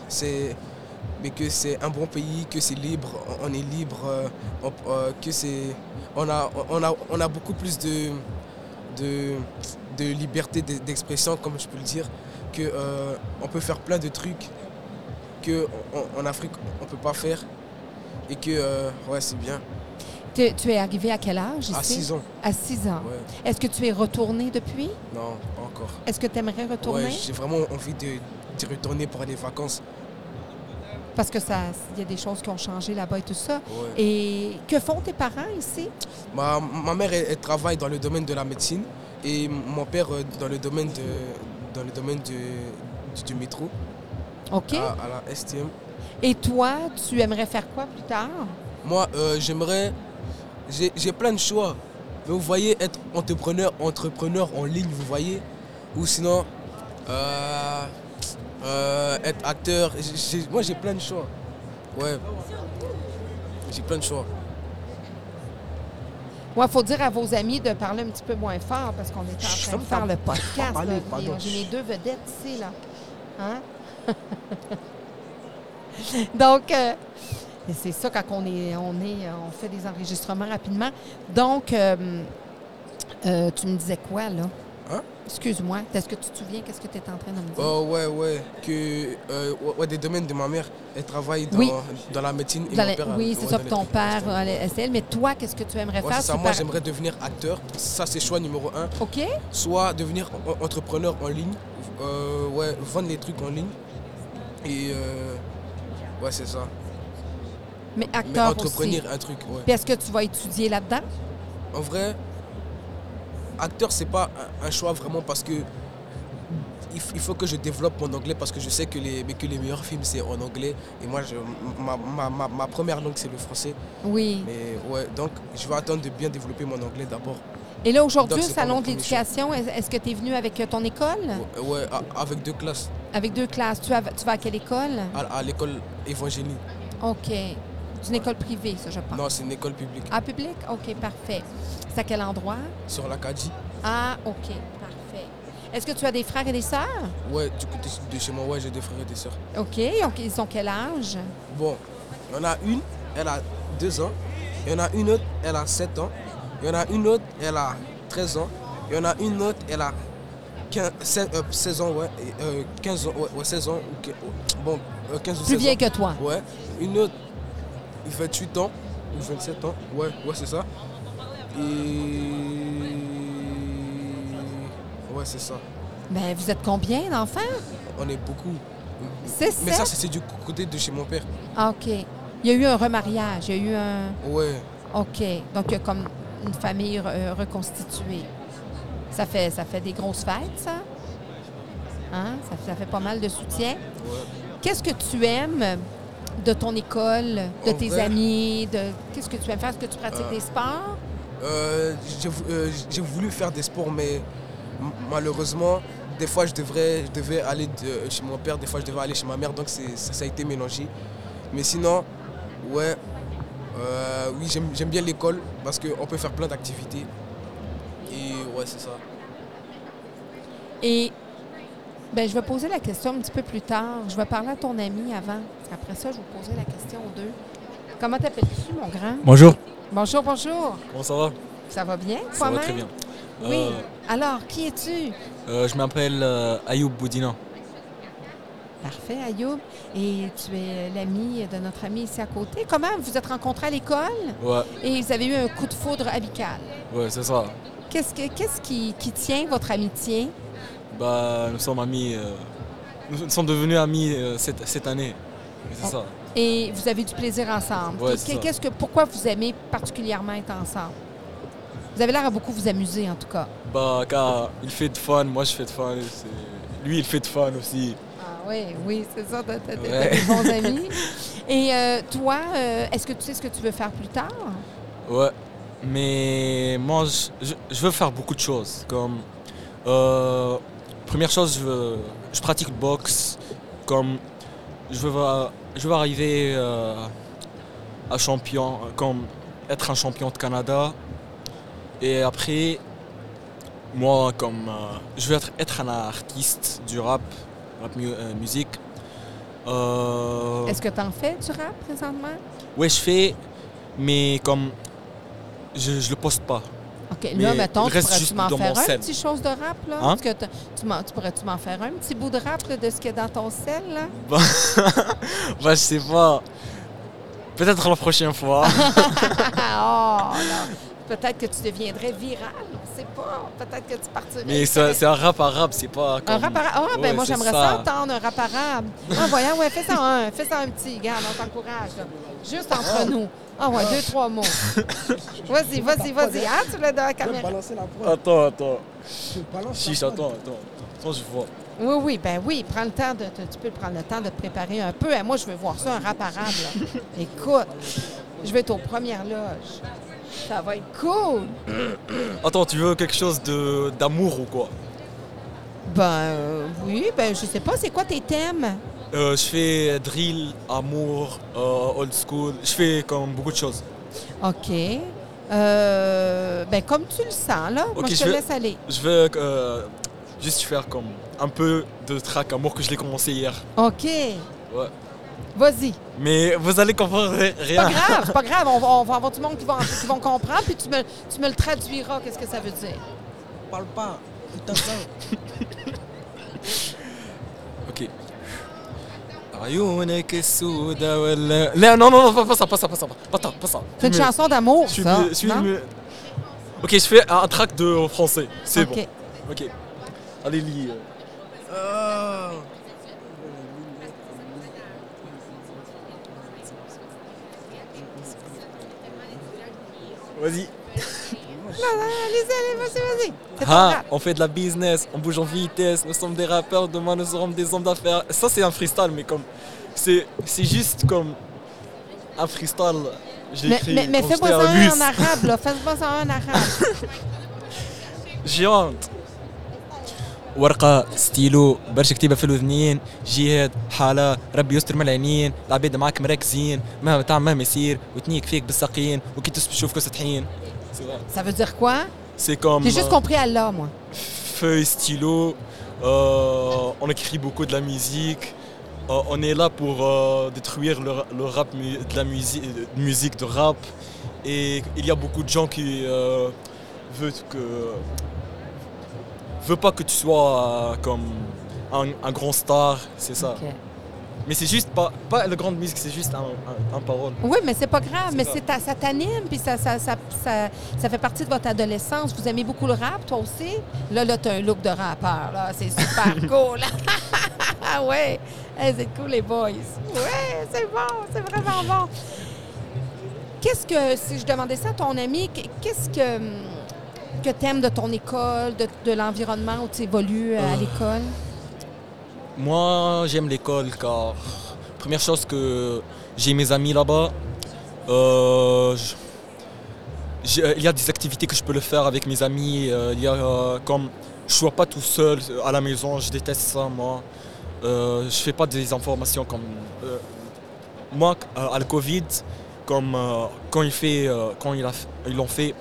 mais que c'est un bon pays, que c'est libre, on est libre, euh, on- euh, que c'est on a on a on a beaucoup plus de de, de liberté de- d'expression comme je peux le dire que euh, on peut faire plein de trucs que en- en Afrique on peut pas faire et que euh, ouais c'est bien Tu, tu es arrivé à quel âge ici? à 6 ans À 6 ans. ouais Est-ce que tu es retourné depuis? non pas encore Est-ce que tu aimerais retourner? ouais j'ai vraiment envie de d'y retourner pour les vacances Parce que ça, il y a des choses qui ont changé là-bas et tout ça. ouais. Et que font tes parents ici? Ma, ma mère, elle, elle travaille dans le domaine de la médecine et mon père euh, dans le domaine, de, dans le domaine de- du, du métro OK. à, à la STM. Et toi, tu aimerais faire quoi plus tard? Moi, euh, j'aimerais... J'ai j'ai plein de choix. Mais vous voyez, être entrepreneur, entrepreneur en ligne, vous voyez? Ou sinon, euh, euh, être acteur. Moi, j'ai plein de choix. Ouais. J'ai plein de choix. Moi, il faut dire à vos amis de parler un petit peu moins fort parce qu'on est en train de faire le podcast. J'ai mes deux vedettes ici, là. Hein? [LAUGHS] Donc, euh, c'est ça quand on est, on est, on fait des enregistrements rapidement. Donc, euh, euh, tu me disais quoi, là? Excuse-moi. Est-ce que tu te souviens qu'est-ce que tu étais en train de me dire? Oh ouais, ouais. Que, euh, ouais, ouais, des domaines de ma mère, elle travaille dans, Oui. dans la médecine. Et Dans mon les- père, oui, ouais, c'est ça dans pour ton les- père, euh, les SL. Mais toi, qu'est-ce que tu aimerais Ouais, faire? c'est ça. Moi, par- j'aimerais devenir acteur. Ça, c'est choix numéro un. OK. Soit devenir en- entrepreneur en ligne. Euh, ouais, vendre des trucs en ligne. Et euh, ouais, c'est ça. Mais Mais acteur aussi. entretenir un truc, ouais. Puis est-ce que tu vas étudier là-dedans? En vrai, acteur, c'est pas un, un choix vraiment parce que il, faut que je développe mon anglais parce que je sais que les, que les meilleurs films c'est en anglais. Et moi, je, ma, ma- ma- ma première langue c'est le français. Oui. Mais ouais, donc je vais attendre de bien développer mon anglais d'abord. Et là, aujourd'hui, au Salon de l'éducation, est- est-ce que tu es venu avec euh, ton école? Ouais, ouais, a- avec deux classes Avec deux classes. Tu, as- tu vas à quelle école? à, à l'école évangélique. OK. C'est une école privée, ça, je pense. Non, c'est une école publique. Ah, public? OK, parfait. C'est à quel endroit? Sur l'Acadie. Ah, OK, parfait. Est-ce que tu as des frères et des sœurs? Ouais, du côté de chez moi, ouais, j'ai des frères et des sœurs. OK. Donc, ils ont quel âge? Bon, il y en a une, elle a 2 ans. Il y en a une autre, elle a 7 ans. Il y en a une autre, elle a 13 ans. Il y en a une autre, elle a 15, 16, euh, 16 ans, ouais. et, euh, 15 ans, ouais, ouais, 16 ans. bon, euh, 15 ou 16 Plus vieux ans. que toi. Ouais. Une autre, 28 ans ou 27 ans. Ouais, ouais, c'est ça. Et. Ouais, c'est ça. Ben, vous êtes combien d'enfants? On est beaucoup. C'est Mais ça, c'est du côté de chez mon père. Ah, OK. Il y a eu un remariage. Il y a eu un... Ouais. OK. Donc, il y a comme une famille euh, reconstituée. Ça fait, ça fait des grosses fêtes, ça? Hein? Ça, ça fait pas mal de soutien. ouais. Qu'est-ce que tu aimes de ton école, de En tes vrai- amis? De... Qu'est-ce que tu aimes faire? Est-ce que tu pratiques Euh, des sports? Euh, j'ai euh, j'ai voulu faire des sports, mais malheureusement, des fois je, devrais, je devais aller de- chez mon père, des fois je devais aller chez ma mère, donc ça, ça a été mélangé. Mais sinon, ouais, euh, oui, j'aime j'aime bien l'école parce qu'on peut faire plein d'activités. Et ouais, c'est ça. Et ben, je vais poser la question un petit peu plus tard. Je vais parler à ton ami avant. Qu'après ça, je vais vous poser la question aux deux. Comment t'appelles-tu, mon grand? Bonjour. Bonjour, bonjour. Comment ça va? Ça va bien? Ça va toi-même? très bien. Oui. Euh, Alors, qui es-tu? euh, je m'appelle euh, Ayoub Boudina. Parfait, Ayoub. Et tu es l'ami de notre ami ici à côté. Comment vous vous êtes rencontrés à l'école? Ouais, et vous avez eu un coup de foudre amical? ouais, c'est ça. Qu'est-ce, que- qu'est-ce qui, qui tient votre amitié? Bah, nous sommes amis. euh, nous sommes devenus amis euh, cette, cette année. Et C'est Oh. ça. Et vous avez du plaisir ensemble. Ouais. Qu'est-ce que, pourquoi vous aimez particulièrement être ensemble? Vous avez l'air à beaucoup vous amuser, en tout cas. Bah, car il fait de fun, moi je fais de fun. Lui, il fait de fun aussi. Ah oui, oui, c'est ça, t'as, t'as- t'as Ouais. des bons [LAUGHS] amis. Et euh, toi, euh, est-ce que tu sais ce que tu veux faire plus tard? Ouais. Mais moi, je, je- je veux faire beaucoup de choses. Comme, euh, première chose, je, veux- je pratique le boxe. Comme, je veux, je veux arriver euh, à champion, comme être un champion de Canada. Et après, moi, comme, euh, je veux être, être un artiste du rap, rap mu- euh, musique. Est-ce que tu en fais du rap présentement? Ouais, je fais, mais comme je, je le poste pas. OK, là, mettons, tu pourrais-tu m'en faire un petit chose de rap, là? Hein? Que tu, tu pourrais-tu m'en faire un petit bout de rap là, de ce qu'il y a dans ton sel, là? Bah, [LAUGHS] bah, je sais pas. Peut-être la prochaine fois. [LAUGHS] [LAUGHS] oh, là. Peut-être que tu deviendrais viral, on sait pas. Peut-être que tu partirais. mais c'est un rap arabe, c'est pas Un rap arabe? Ah, ben Ouais, moi, j'aimerais ça. entendre un rap arabe. Ah, voyons, ouais, fais ça un. Fais ça un petit, regarde, on t'encourage. Juste entre nous. Ah, ouais, deux, trois mots. Vas-y, vas-y, vas-y. Ah, tu l'as dans la caméra. balancer la preuve. Attends, attends. Je balance Chiche, la attends, attends. Attends, je vois. Oui, oui, ben oui, prends le temps de, te- tu peux prendre le temps de te préparer un peu. Eh, Moi, je veux voir ça, un rap arabe. là. Écoute, je vais être aux premières loges. Ça va être cool. Attends, tu veux quelque chose de d'amour ou quoi? Ben euh, oui, ben je sais pas, c'est quoi tes thèmes? Euh, Je fais drill, amour, euh, old school. Je fais comme beaucoup de choses. OK. Euh, ben comme tu le sens, là. Moi, Ok, je je te vais- laisse aller. Je veux euh, juste faire comme un peu de track amour que je l'ai commencé hier. OK. Ouais. Vas-y. Mais vous allez comprendre rien. pas grave, c'est pas grave. On va, on va avoir du monde qui vont, qui vont comprendre, puis tu me, tu me le traduiras, qu'est-ce que ça veut dire. Parle pas. Putain, ça. [LAUGHS] عيونك السوداء ولا لا non non non pas pas ça pas ça pas ça pas ça pas ça C'est une Mais- chanson d'amour, je suis ça. je suis non? mais- Ok, je fais un track de français. C'est OK. bon. Ok. Allez lis. euh. Ah. Vas-y. Non, non, allez-y, allez, vas-y, vas-y. C'est ton Ah, rap. on fait de la business, on bouge en vitesse, nous sommes des rappeurs, demain nous serons des hommes d'affaires. Ça c'est un freestyle, mais comme c'est c'est juste comme un freestyle. J'ai Mais, écrit mais, mais quand fais-moi j'étais ça à un bus. en arabe, là. Fais-moi ça un en arabe. J'ai honte. ورقة ستيلو برشا كتيبة في الأذنين جهاد حالة ربي يستر من العينين العباد معاك مركزين مهما تعمل مهما يصير وتنيك فيك بالساقين وكي تشوف كوسة ça veut dire quoi? C'est comme. J'ai juste euh, compris Allah, moi. Feuille, stylo. Euh, on écrit beaucoup de la musique. Euh, on est là pour détruire le, rap de la musique, de musique de rap. Et il y a beaucoup de gens qui veulent que veulent pas que tu sois comme un, grand star, c'est ça. Mais c'est juste pas, pas la grande musique, c'est juste un, un, un parole. Oui, mais c'est pas grave, mais ça. c'est ta- ça t'anime, puis ça, ça, ça, ça, ça fait partie de votre adolescence. Vous aimez beaucoup le rap, toi aussi? Là, là, t'as un look de rappeur, là. C'est super [LAUGHS] cool. Ah [LAUGHS] ouais! Hey, c'est cool, les boys. Ouais, c'est bon, c'est vraiment bon. Qu'est-ce que, si je demandais ça à ton ami, qu- qu'est-ce que, que t'aimes de ton école, de, de l'environnement où tu évolues euh, à Euh. l'école? Moi, j'aime l'école car, première chose que j'ai mes amis là-bas. Euh, il y a des activités que je peux le faire avec mes amis. euh, il y a, euh, comme je ne suis pas tout seul à la maison, je déteste ça, moi. Je fais pas des informations comme. moi, à le Covid, comme quand, quand ils ont fait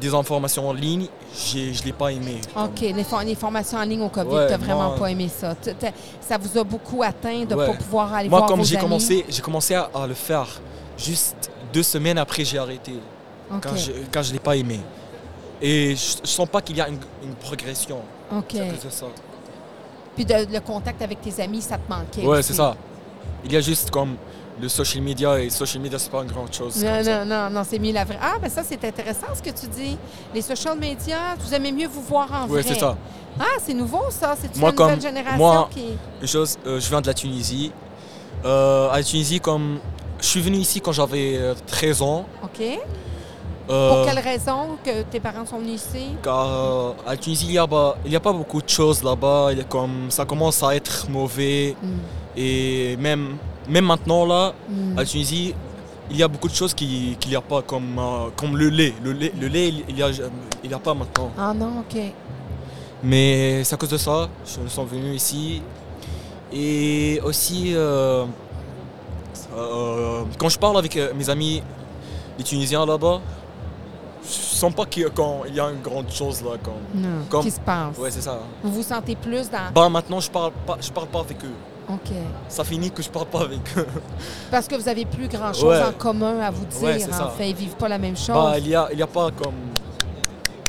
des informations en ligne, je ne l'ai pas aimé. OK, les, for- les formations en ligne au COVID, Ouais, t'as vraiment moi- pas aimé ça. T- Ça vous a beaucoup atteint de ne Ouais. pas pouvoir aller Moi, voir comme j'ai commencé, j'ai commencé à, à le faire juste deux semaines après, j'ai arrêté quand je je l'ai pas aimé. Et je, je sens pas qu'il y a une, une progression OK. ça. Puis de- le contact avec tes amis, ça te manquait aussi. c'est ça. Il y a juste comme le social media et social media, c'est pas une grande chose. Non, comme ça. non, non, non, c'est mieux la vraie. Ah, ben ça, c'est intéressant ce que tu dis. Les social media, vous aimez mieux vous voir en Ouais, vrai. c'est ça. Ah, c'est nouveau, ça. C'est une nouvelle génération moi- qui... Une chose, euh, je viens de la Tunisie. Euh, à la Tunisie, comme je suis venu ici quand j'avais euh, 13 ans. OK. Euh, Pour quelle raison que tes parents sont venus ici? Car euh, à la Tunisie, il n'y a, a pas beaucoup de choses là-bas. Comme, ça commence à être mauvais. Hmm, Et même, même maintenant, là, hmm. à Tunisie, il y a beaucoup de choses qui- qu'il n'y a pas, comme, euh, comme le lait. Le lait, le lait il n'y a, il y a pas maintenant. Ah non, OK. Mais c'est à cause de ça, je suis venu ici. Et aussi, euh, euh, quand je parle avec mes amis, les Tunisiens là-bas, je sens pas qu'il y a, y une grande chose là. Quand... Non. Comme- Qui se passe? Ouais, c'est ça. Vous vous sentez plus dans... Bah maintenant, je parle pas, je parle pas avec eux. OK. Ça finit que je parle pas avec eux. Parce que vous avez plus grand-chose Ouais. en commun à vous dire. Ouais, en ça. fait, ils vivent pas la même chose. Bah, il y a, il y a pas comme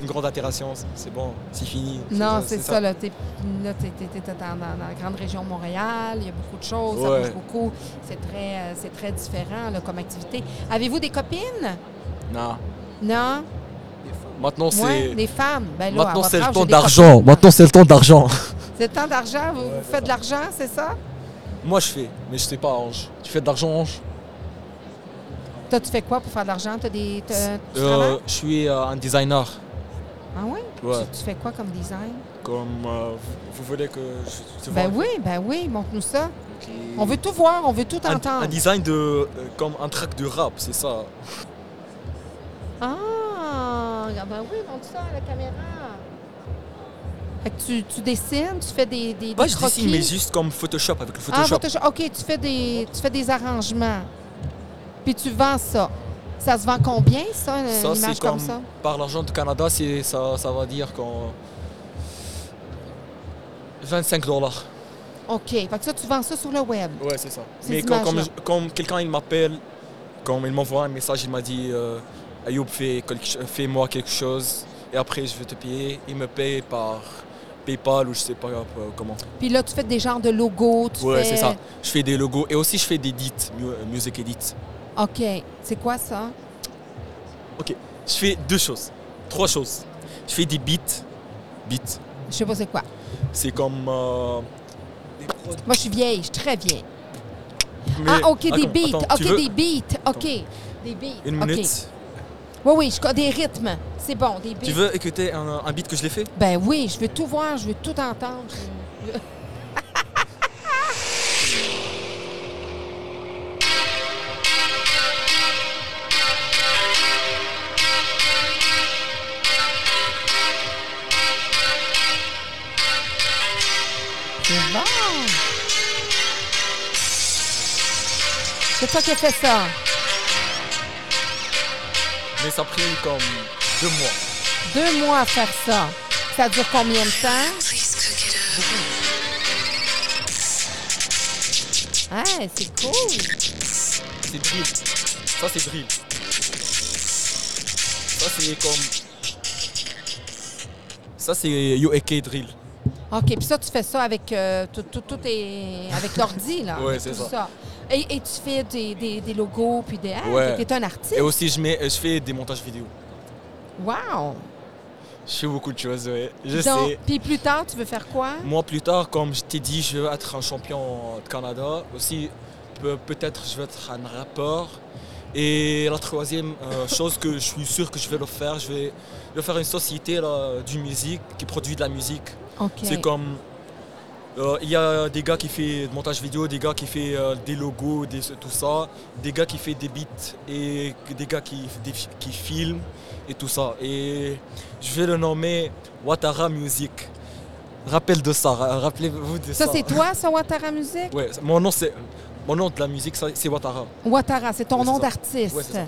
une grande interaction. C'est bon, c'est fini. non, c'est ça. Là, t'es- t'es dans, dans- dans la grande région de Montréal. Il y a beaucoup de choses. Ça bouge beaucoup. C'est très, euh, c'est très différent là, comme activité. Avez-vous des copines? Non. Non? Maintenant, c'est. Ouais, des femmes. Ben là, Maintenant, c'est le temps d'argent. Maintenant, c'est le temps d'argent. C'est temps d'argent? Vous, vous faites de l'argent, c'est ça? Moi, je fais, mais je sais pas, Ange. Tu fais de l'argent, Ange? Toi, tu fais quoi pour faire de l'argent? Des, tu Euh? Je suis euh, un designer. Ah oui? Ouais. Tu, tu fais quoi comme design? Comme euh, vous, vous voulez que je. Ben vois- oui, ben oui, montre-nous ça. On veut tout voir, on veut tout un, entendre. un design de. euh, comme un track de rap, c'est ça. Ah, ah ben oui, montre ça à la caméra. Fait que tu, tu dessines, tu fais des, des, je croquis. dessine, mais juste comme Photoshop avec le Ah, Photoshop. Photoshop. OK, tu fais, des, tu fais des arrangements. Puis tu vends ça. Ça se vend combien, ça, une Ça, image c'est comme comme. ça? Par l'argent du Canada, ça, ça va dire qu'on. 25 dollars. OK. Fait que ça, tu vends ça sur le web. Ouais, c'est ça. Mais quand, comme, quelqu'un il m'appelle, comme il m'envoie un message, il m'a dit euh, Ayoub, quelque fais-moi quelque chose et après je vais te payer. Il me paye par PayPal ou je sais pas euh, comment. Puis là, tu fais des genres de logos. Tu Ouais, fais... c'est ça. Je fais des logos et aussi je fais des edits, mu- music edits. OK. C'est quoi ça? Ok, je fais deux choses, trois choses. Je fais des beats. Beats, Je sais pas c'est quoi. c'est comme. euh, des. Moi, je suis vieille, je suis très vieille. Mais- ah, OK, des beats. OK, des beats. OK. Des beats. Une minute. Oui, oui, je... des rythmes. C'est bon, des beats. Tu veux écouter un, un beat que je l'ai fait? Ben oui, je veux tout voir, je veux tout entendre. Je- C'est bon. C'est toi qui as fait ça. Mais ça a pris comme deux mois. Deux mois à faire ça. Ça dure combien de temps? C'est cool. C'est drill. Ça, c'est drill. Ça, c'est comme. Ça, c'est UAK drill. OK, puis ça, tu fais ça avec euh, tout, tout, tout est avec l'ordi, là. Ouais, avec c'est ça. Et, et tu fais des, des, des logos, puis des... Ah, Ouais. t'es un artiste. Et aussi, je, mets, je fais des montages vidéo. Wow! Je fais beaucoup de choses, ouais. Je Donc, sais. Puis plus tard, tu veux faire quoi? Moi, plus tard, comme je t'ai dit, je veux être un champion de Canada. Aussi, pe- peut-être je veux être un rappeur. Et la troisième euh, [LAUGHS] chose que je suis sûr que je vais le faire, je vais, je vais faire une société là, du musique qui produit de la musique. OK. C'est comme. Euh, Il y a des gars qui font du montage vidéo, des gars qui font euh, des logos, des, tout ça, des gars qui font des beats et des gars qui, des- qui filment et tout ça. Et je vais le nommer Watara Music. Rappel de ça, ra- rappelez-vous de ça. Ça, c'est toi, ça, Ouattara Music? Ouais, mon nom c'est mon nom de la musique c'est Watara. Ouattara, c'est ton Ouais, nom d'artiste. Ouais,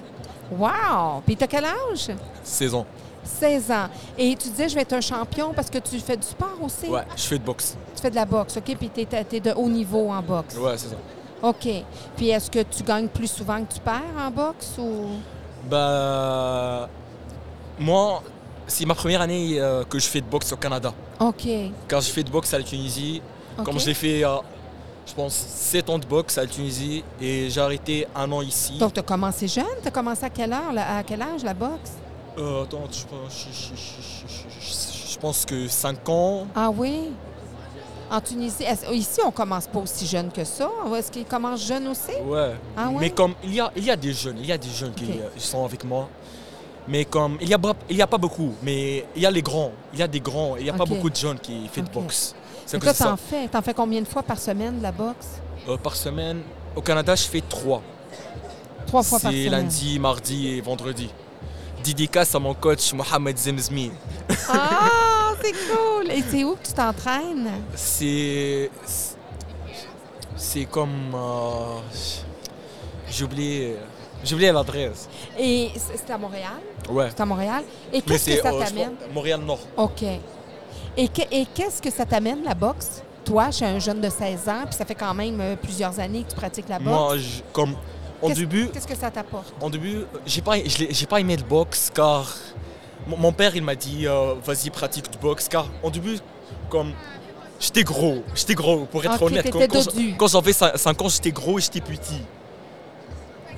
wow! Puis t'as quel âge? 16 ans. 16 ans. Et tu disais, je vais être un champion parce que tu fais du sport aussi? Ouais, je fais de boxe. Tu fais de la boxe, OK? Puis t'es, t'es de haut niveau en boxe. Ouais, c'est ça. OK. Puis est-ce que tu gagnes plus souvent que tu perds en boxe ou... Bah moi, c'est ma première année euh, que je fais de boxe au Canada. OK. Quand je fais de boxe à la Tunisie, OK. comme je l'ai fait, euh, je pense, 7 ans de boxe à la Tunisie et j'ai arrêté un an ici. Donc, tu as commencé jeune? Tu as commencé à quelle heure, là? à quel âge la boxe? Euh, attends, je, pense- je- je- je- je- je- je pense que 5 ans. Ah oui? En Tunisie, est-ce- ici, on commence pas aussi jeune que ça. Est-ce qu'ils commencent jeunes aussi? Ouais. Ah ouais? Mais comme il y a, il y a des jeunes, il y a des jeunes qui euh, sont avec moi. Mais comme il n'y a, pas- il y a pas beaucoup, mais il y a les grands. Il y a des grands. Il n'y a pas beaucoup de jeunes qui font de boxe. C'est Et toi, t'en fais? T'en fais combien de fois par semaine de la boxe? Euh, par semaine, au Canada, je fais 3. Trois fois par C'est semaine. lundi, mardi et vendredi. Dédicace à mon coach Mohamed Zemzmi. Ah, [LAUGHS] c'est cool! Et c'est où que tu t'entraînes? C'est. C'est comme. euh, J'ai oublié. J'ai oublié l'adresse. Et c'est à Montréal? Ouais. C'est à Montréal. Et qu'est-ce que ça euh, t'amène? pense, Montréal Nord. OK. Et que- et qu'est-ce que ça t'amène, la boxe? Toi, je suis un jeune de 16 ans, puis ça fait quand même euh, plusieurs années que tu pratiques la boxe. Moi, je- comme. En Qu'est-ce- début, Qu'est-ce que ça t'apporte? en début, j'ai pas, j'ai pas aimé le boxe car mon, mon père il m'a dit euh, vas-y pratique du boxe car en début comme j'étais gros, j'étais gros pour être honnête. Quand, quand- dodu. quand j'avais 5 ans j'étais gros et j'étais petit.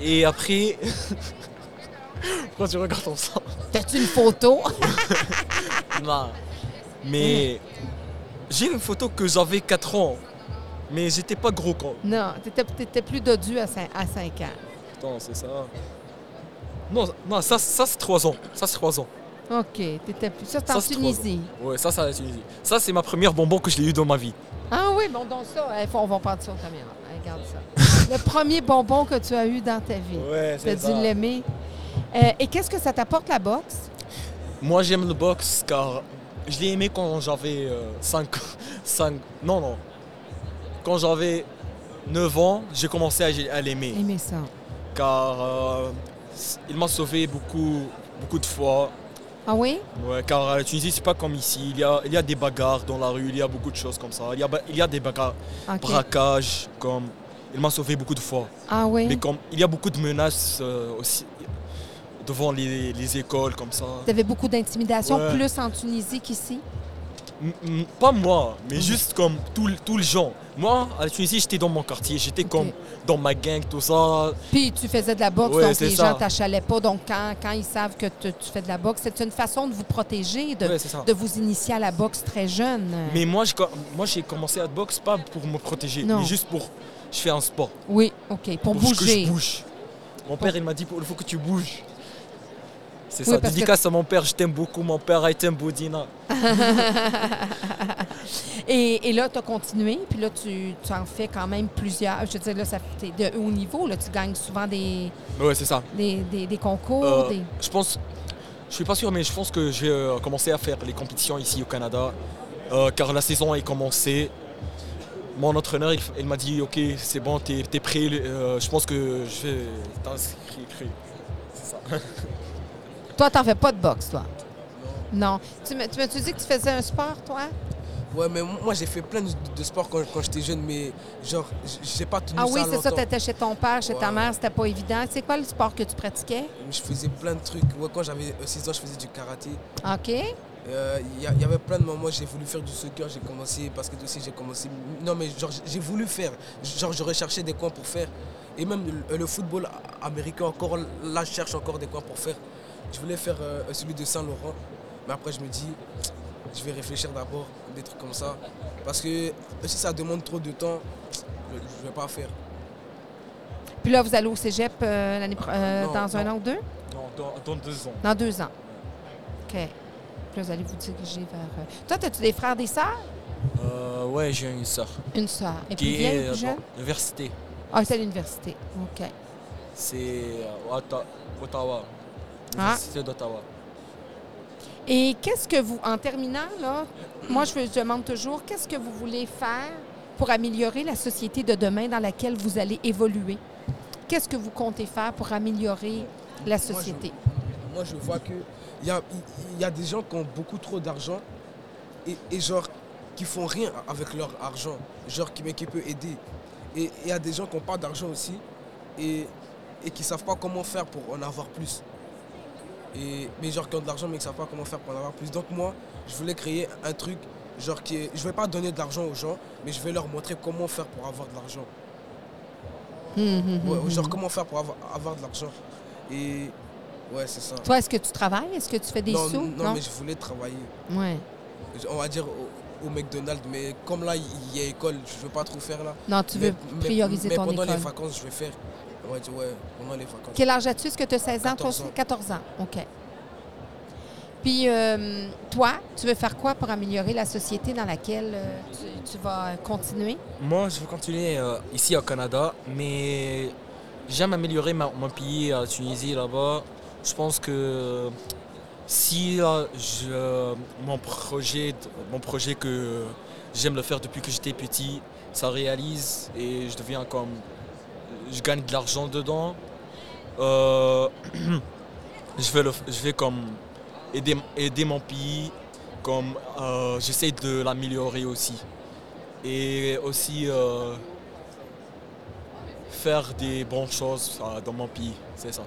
Et après, [LAUGHS] pourquoi tu regardes comme ça [LAUGHS] T'as-tu une photo? [LAUGHS] Non. Mais j'ai une photo que j'avais 4 ans, mais j'étais pas gros quand. non, t'étais, t'étais plus dodu à 5, à 5 ans. Putain, c'est ça. Non, non ça, ça c'est 3 ans. Ça c'est 3 ans. OK, t'étais plus... Ça, c'est en c'est Tunisie. Ouais, ça, c'est la Tunisie. Ça, c'est ma première bonbon que je l'ai eu dans ma vie. Ah oui, bon, donc ça, il faut, on va prendre ça aux caméras. Hein, Regarde ça. [LAUGHS] Le premier bonbon que tu as eu dans ta vie. Ouais, Tu as dû l'aimer. Euh, et qu'est-ce que ça t'apporte, la boxe? Moi, j'aime le boxe car je l'ai aimé quand j'avais 5 5 [LAUGHS] Non, non. Quand j'avais 9 ans, j'ai commencé à, l'aimer. Aimer ça. Car euh, il m'a sauvé beaucoup, beaucoup de fois. Ah oui? Ouais, car la Tunisie, c'est pas comme ici. Il y, a, il y a des bagarres dans la rue, il y a beaucoup de choses comme ça. Il y a, il y a des bagarres, OK. braquages, comme. Il m'a sauvé beaucoup de fois. Ah oui? Mais comme il y a beaucoup de menaces euh, aussi devant les, les écoles comme ça. Tu avais beaucoup d'intimidation, Ouais. plus en Tunisie qu'ici? Pas moi, mais juste comme tout, le- tout le gens. Moi, à la Tunisie, j'étais dans mon quartier, j'étais comme dans ma gang, tout ça. Puis tu faisais de la boxe, Ouais, donc les ça. gens t'achalaient pas. Donc quand, quand ils savent que tu tu fais de la boxe, c'est une façon de vous protéger, de, Ouais, de vous initier à la boxe très jeune. Mais moi, moi, j'ai commencé à boxe pas pour me protéger, Non. mais juste pour. Je fais un sport. Oui, OK, pour, que bouger. je bouge. Mon père, il m'a dit il faut que tu bouges. C'est Oui, ça. que- Dédicace à mon père, je t'aime beaucoup. Mon père, I t'aime Boudina. Et, et là, tu as continué, puis là, tu, tu en fais quand même plusieurs. Je veux dire, là, ça t'es de haut niveau, là, tu gagnes souvent des, Ouais, c'est ça. des, des- des concours. Euh, des... Je pense, je suis pas sûr, mais je pense que je vais euh, commencer à faire les compétitions ici au Canada, euh, car la saison est commencée. Mon entraîneur, il, il m'a dit, ok, c'est bon, t'es es prêt. euh, je pense que je vais t'inscrire. C'est ça. [LAUGHS] Toi, t'en fais pas de boxe, toi? Non. Tu m'as-tu dit que tu faisais un sport, toi? Ouais, mais moi j'ai fait plein de, de sports quand, quand j'étais jeune, mais genre, j'ai pas tenu Ah ça oui, c'est ça, longtemps. tu étais chez ton père, chez ta mère, c'était pas évident. C'est quoi le sport que tu pratiquais? Je faisais plein de trucs. Ouais, quand j'avais 6 ans, je faisais du karaté. OK. Euh, Il y, avait plein de moments, j'ai voulu faire du soccer, j'ai commencé, parce que aussi j'ai commencé. Non, mais genre, j'ai voulu faire. Genre, je recherchais des coins pour faire. Et même le, le football américain, encore là, je cherche encore des coins pour faire. Je voulais faire euh, celui de Saint-Laurent, mais après, je me dis, je vais réfléchir d'abord, des trucs comme ça. Parce que si ça demande trop de temps, je ne vais pas faire. Puis là, vous allez au cégep euh, l'année euh, Non, dans un an ou deux? Non, dans, dans deux ans. Dans deux ans. OK. Puis là, vous allez vous diriger vers. Toi, as-tu des frères, des sœurs? Euh, ouais, j'ai une soeur Une sœur. Et plus qui est jeune? l'université. Ah, c'est à l'université. OK. C'est Otta- Ottawa. Ah. D'Ottawa. Et qu'est-ce que vous, en terminant, là, moi, je me demande toujours, qu'est-ce que vous voulez faire pour améliorer la société de demain dans laquelle vous allez évoluer? Qu'est-ce que vous comptez faire pour améliorer la Moi, je- société? Moi, je vois que il y a, y a des gens qui ont beaucoup trop d'argent et, et genre qui font rien avec leur argent, genre qui, mais qui peut aider. Et il y a des gens qui n'ont pas d'argent aussi et, et qui savent pas comment faire pour en avoir plus. Et, mais genre qui ont de l'argent mais qui savent pas comment faire pour en avoir plus. Donc moi, je voulais créer un truc, genre qui est, je vais pas donner de l'argent aux gens, mais je vais leur montrer comment faire pour avoir de l'argent. Hum, Ouais, hum, genre comment faire pour avoir, avoir de l'argent. Et ouais, c'est ça. Toi, est-ce que tu travailles? Est-ce que tu fais des non, sous? non, mais je voulais travailler. Ouais. on va dire au, au McDonald's, mais comme là il y a école, je veux pas trop faire là. Non, tu Mais- veux mais- prioriser mais ton pendant école. les vacances, je vais faire. Ouais, tu- ouais, pendant les vacances. Quel âge as-tu? Est-ce que tu as 16 ans? toi 14 aussi? ans. 14 ans. OK. Puis, euh, toi, tu veux faire quoi pour améliorer la société dans laquelle euh, tu, tu vas continuer? Moi, je veux continuer euh, ici au Canada, mais j'aime améliorer ma- mon pays, la Tunisie, là-bas. Je pense que si je, mon, projet, mon projet que j'aime le faire depuis que j'étais petit, ça réalise et je deviens comme. Je gagne de l'argent dedans. euh, [CLEARS THROAT] je, vais je vais comme aider, aider mon pays, comme euh, j'essaie de l'améliorer aussi. Et aussi euh, faire des bonnes choses dans mon pays, c'est ça.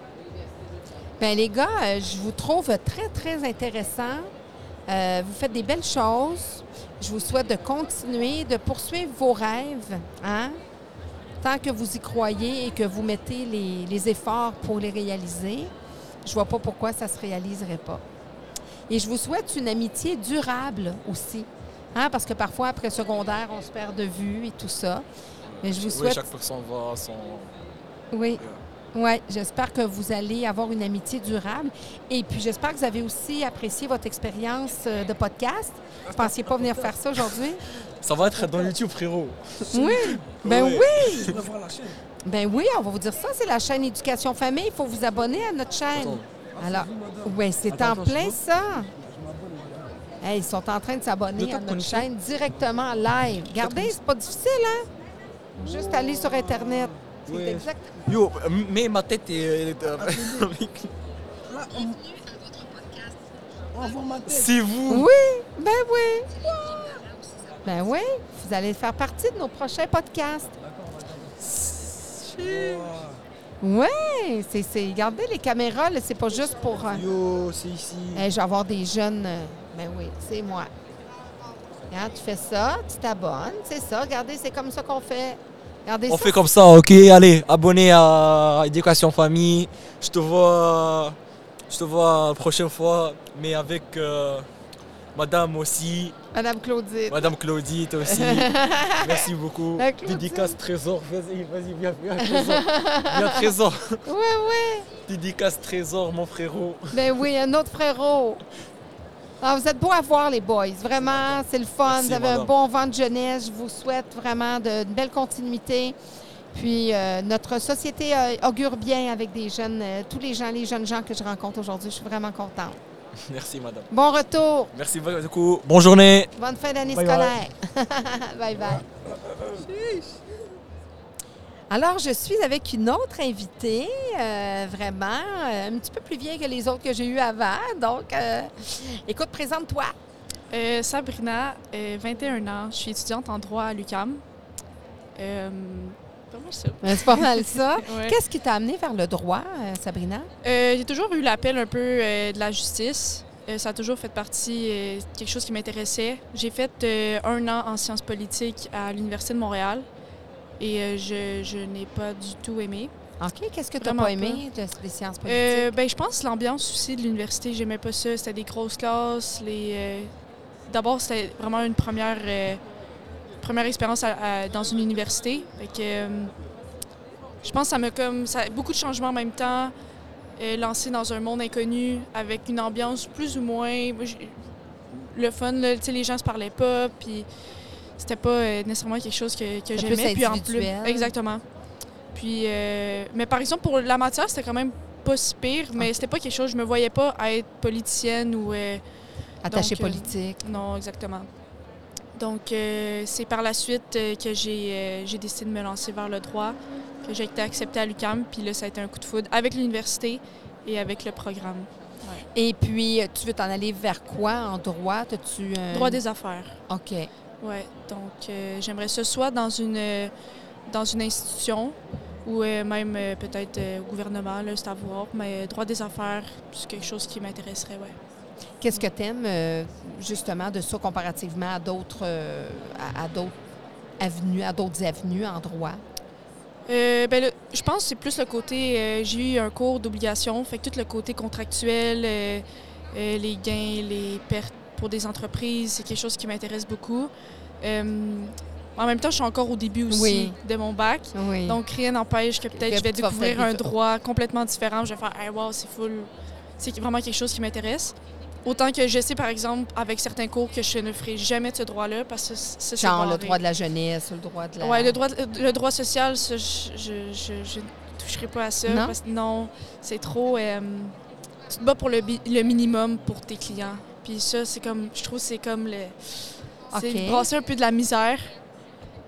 Bien, les gars, je vous trouve très, très intéressant. Vous faites des belles choses. Je vous souhaite de continuer, de poursuivre vos rêves, hein? Tant que vous y croyez et que vous mettez les, les efforts pour les réaliser. Je vois pas pourquoi ça se réaliserait pas. Et je vous souhaite une amitié durable aussi, hein? parce que parfois, après secondaire, on se perd de vue et tout ça. Mais je vous Oui, souhaite chaque personne va à son. oui. Oui, j'espère que vous allez avoir une amitié durable. Et puis, j'espère que vous avez aussi apprécié votre expérience euh, de podcast. Vous ne pensiez pas venir faire ça aujourd'hui? [LAUGHS] Ça va être dans YouTube, frérot. Oui, ben oui. [LAUGHS] Ben oui, on va vous dire ça. C'est la chaîne Éducation Famille. Il faut vous abonner à notre chaîne. Attends. Alors, oui, c'est en plein ça. Hey, ils sont en train de s'abonner à notre chaîne directement live. Regardez, c'est pas difficile, hein? Juste aller sur Internet. C'est exact. Yo, euh, mais ma tête est. euh, [LAUGHS] tête. C'est vous Oui, ben oui. Ben oui, vous allez faire partie de nos prochains podcasts. Oui, c'est, c'est, regardez les caméras, là, c'est pas juste pour. euh, Yo, c'est ici. hey, je vais avoir des jeunes. euh, ben oui, c'est moi. Regarde, tu fais ça, tu t'abonnes, c'est ça. Regardez, c'est comme ça qu'on fait. Regardez On ça. fait comme ça, ok Allez, abonnez à Éducation Famille. Je te vois. Je te vois la prochaine fois, mais avec euh, Madame aussi. Madame Claudine. Madame Claudie, toi aussi. [LAUGHS] Merci beaucoup. Dédicace Trésor. Vas-y, vas-y, viens, viens, Trésor. Viens, Trésor. Oui, oui. Dédicace Trésor, mon frérot. Ben oui, un autre frérot. Ah, vous êtes beaux à voir, les boys. Vraiment, c'est le fun. Merci, vous avez un bon vent de jeunesse. Je vous souhaite vraiment de, une belle continuité. Puis, euh, notre société euh, augure bien avec des jeunes, euh, tous les gens, les jeunes gens que je rencontre aujourd'hui. Je suis vraiment contente. [LAUGHS] Merci, madame. Bon retour. Merci beaucoup. Bonne journée. Bonne fin d'année Bye bye. scolaire. [LAUGHS] bye bye. Alors, je suis avec une autre invitée, euh, vraiment, euh, un petit peu plus vieille que les autres que j'ai eues avant. Donc, euh, écoute, présente-toi. Euh, Sabrina, euh, 21 ans. Je suis étudiante en droit à l'UCAM. Pas ça. C'est pas mal [LAUGHS] ça. Ouais. Qu'est-ce qui t'a amené vers le droit, euh, Sabrina? Euh, J'ai toujours eu l'appel un peu euh, de la justice. Euh, ça a toujours fait partie euh, quelque chose qui m'intéressait. J'ai fait euh, un an en sciences politiques à l'Université de Montréal et euh, je, je n'ai pas du tout aimé. OK. Qu'est-ce que tu n'as pas aimé de, des sciences politiques? Euh, ben, je pense l'ambiance aussi de l'université, j'aimais pas ça. C'était des grosses classes. Les, euh, D'abord, c'était vraiment une première, euh, première expérience dans une université. Fait que, euh, je pense que ça m'a comme. Ça, beaucoup de changements en même temps. euh, lancé dans un monde inconnu avec une ambiance plus ou moins. le fun, là, les gens se parlaient pas, puis c'était pas euh, nécessairement quelque chose que, que j'aimais. Puis en plus, exactement. Puis, euh, mais par exemple, pour la matière, c'était quand même pas si pire, mais c'était pas quelque chose, je me voyais pas à être politicienne ou. Attachée donc, politique. non, exactement. Donc, euh, c'est par la suite euh, que j'ai euh, j'ai décidé de me lancer vers le droit, que j'ai été acceptée à l'UCAM, puis là, ça a été un coup de foudre avec l'université et avec le programme. Et puis, tu veux t'en aller vers quoi en droit? Un- Droit des affaires. OK. Ouais, donc euh, j'aimerais ce soit dans une, euh, dans une institution ou euh, même peut-être au gouvernement, là, c'est à voir, mais droit des affaires, c'est quelque chose qui m'intéresserait, ouais. Qu'est-ce que tu aimes, justement, de ça comparativement à d'autres euh, à, à d'autres avenues, à d'autres avenues en droit? Euh, ben, le- je pense que c'est plus le côté. euh, j'ai eu un cours d'obligation, fait que tout le côté contractuel, euh, euh, les gains, les pertes pour des entreprises, c'est quelque chose qui m'intéresse beaucoup. Euh, en même temps, je suis encore au début aussi Oui. de mon bac. Oui. Donc, rien n'empêche que peut-être je vais découvrir un droit complètement différent. Je vais faire, hey, wow, c'est full. C'est vraiment quelque chose qui m'intéresse. Autant que je sais, par exemple, avec certains cours, que je ne ferai jamais ce droit-là parce que c'est Genre le droit de la jeunesse, le droit de la... Ouais, le droit, le droit social, ça, je, je, je- je toucherai pas à ça. Non? parce que non, c'est trop. euh, tu te bats pour le, le minimum pour tes clients. Puis ça, c'est comme. Je trouve que c'est comme le. C'est brasser un peu de la misère.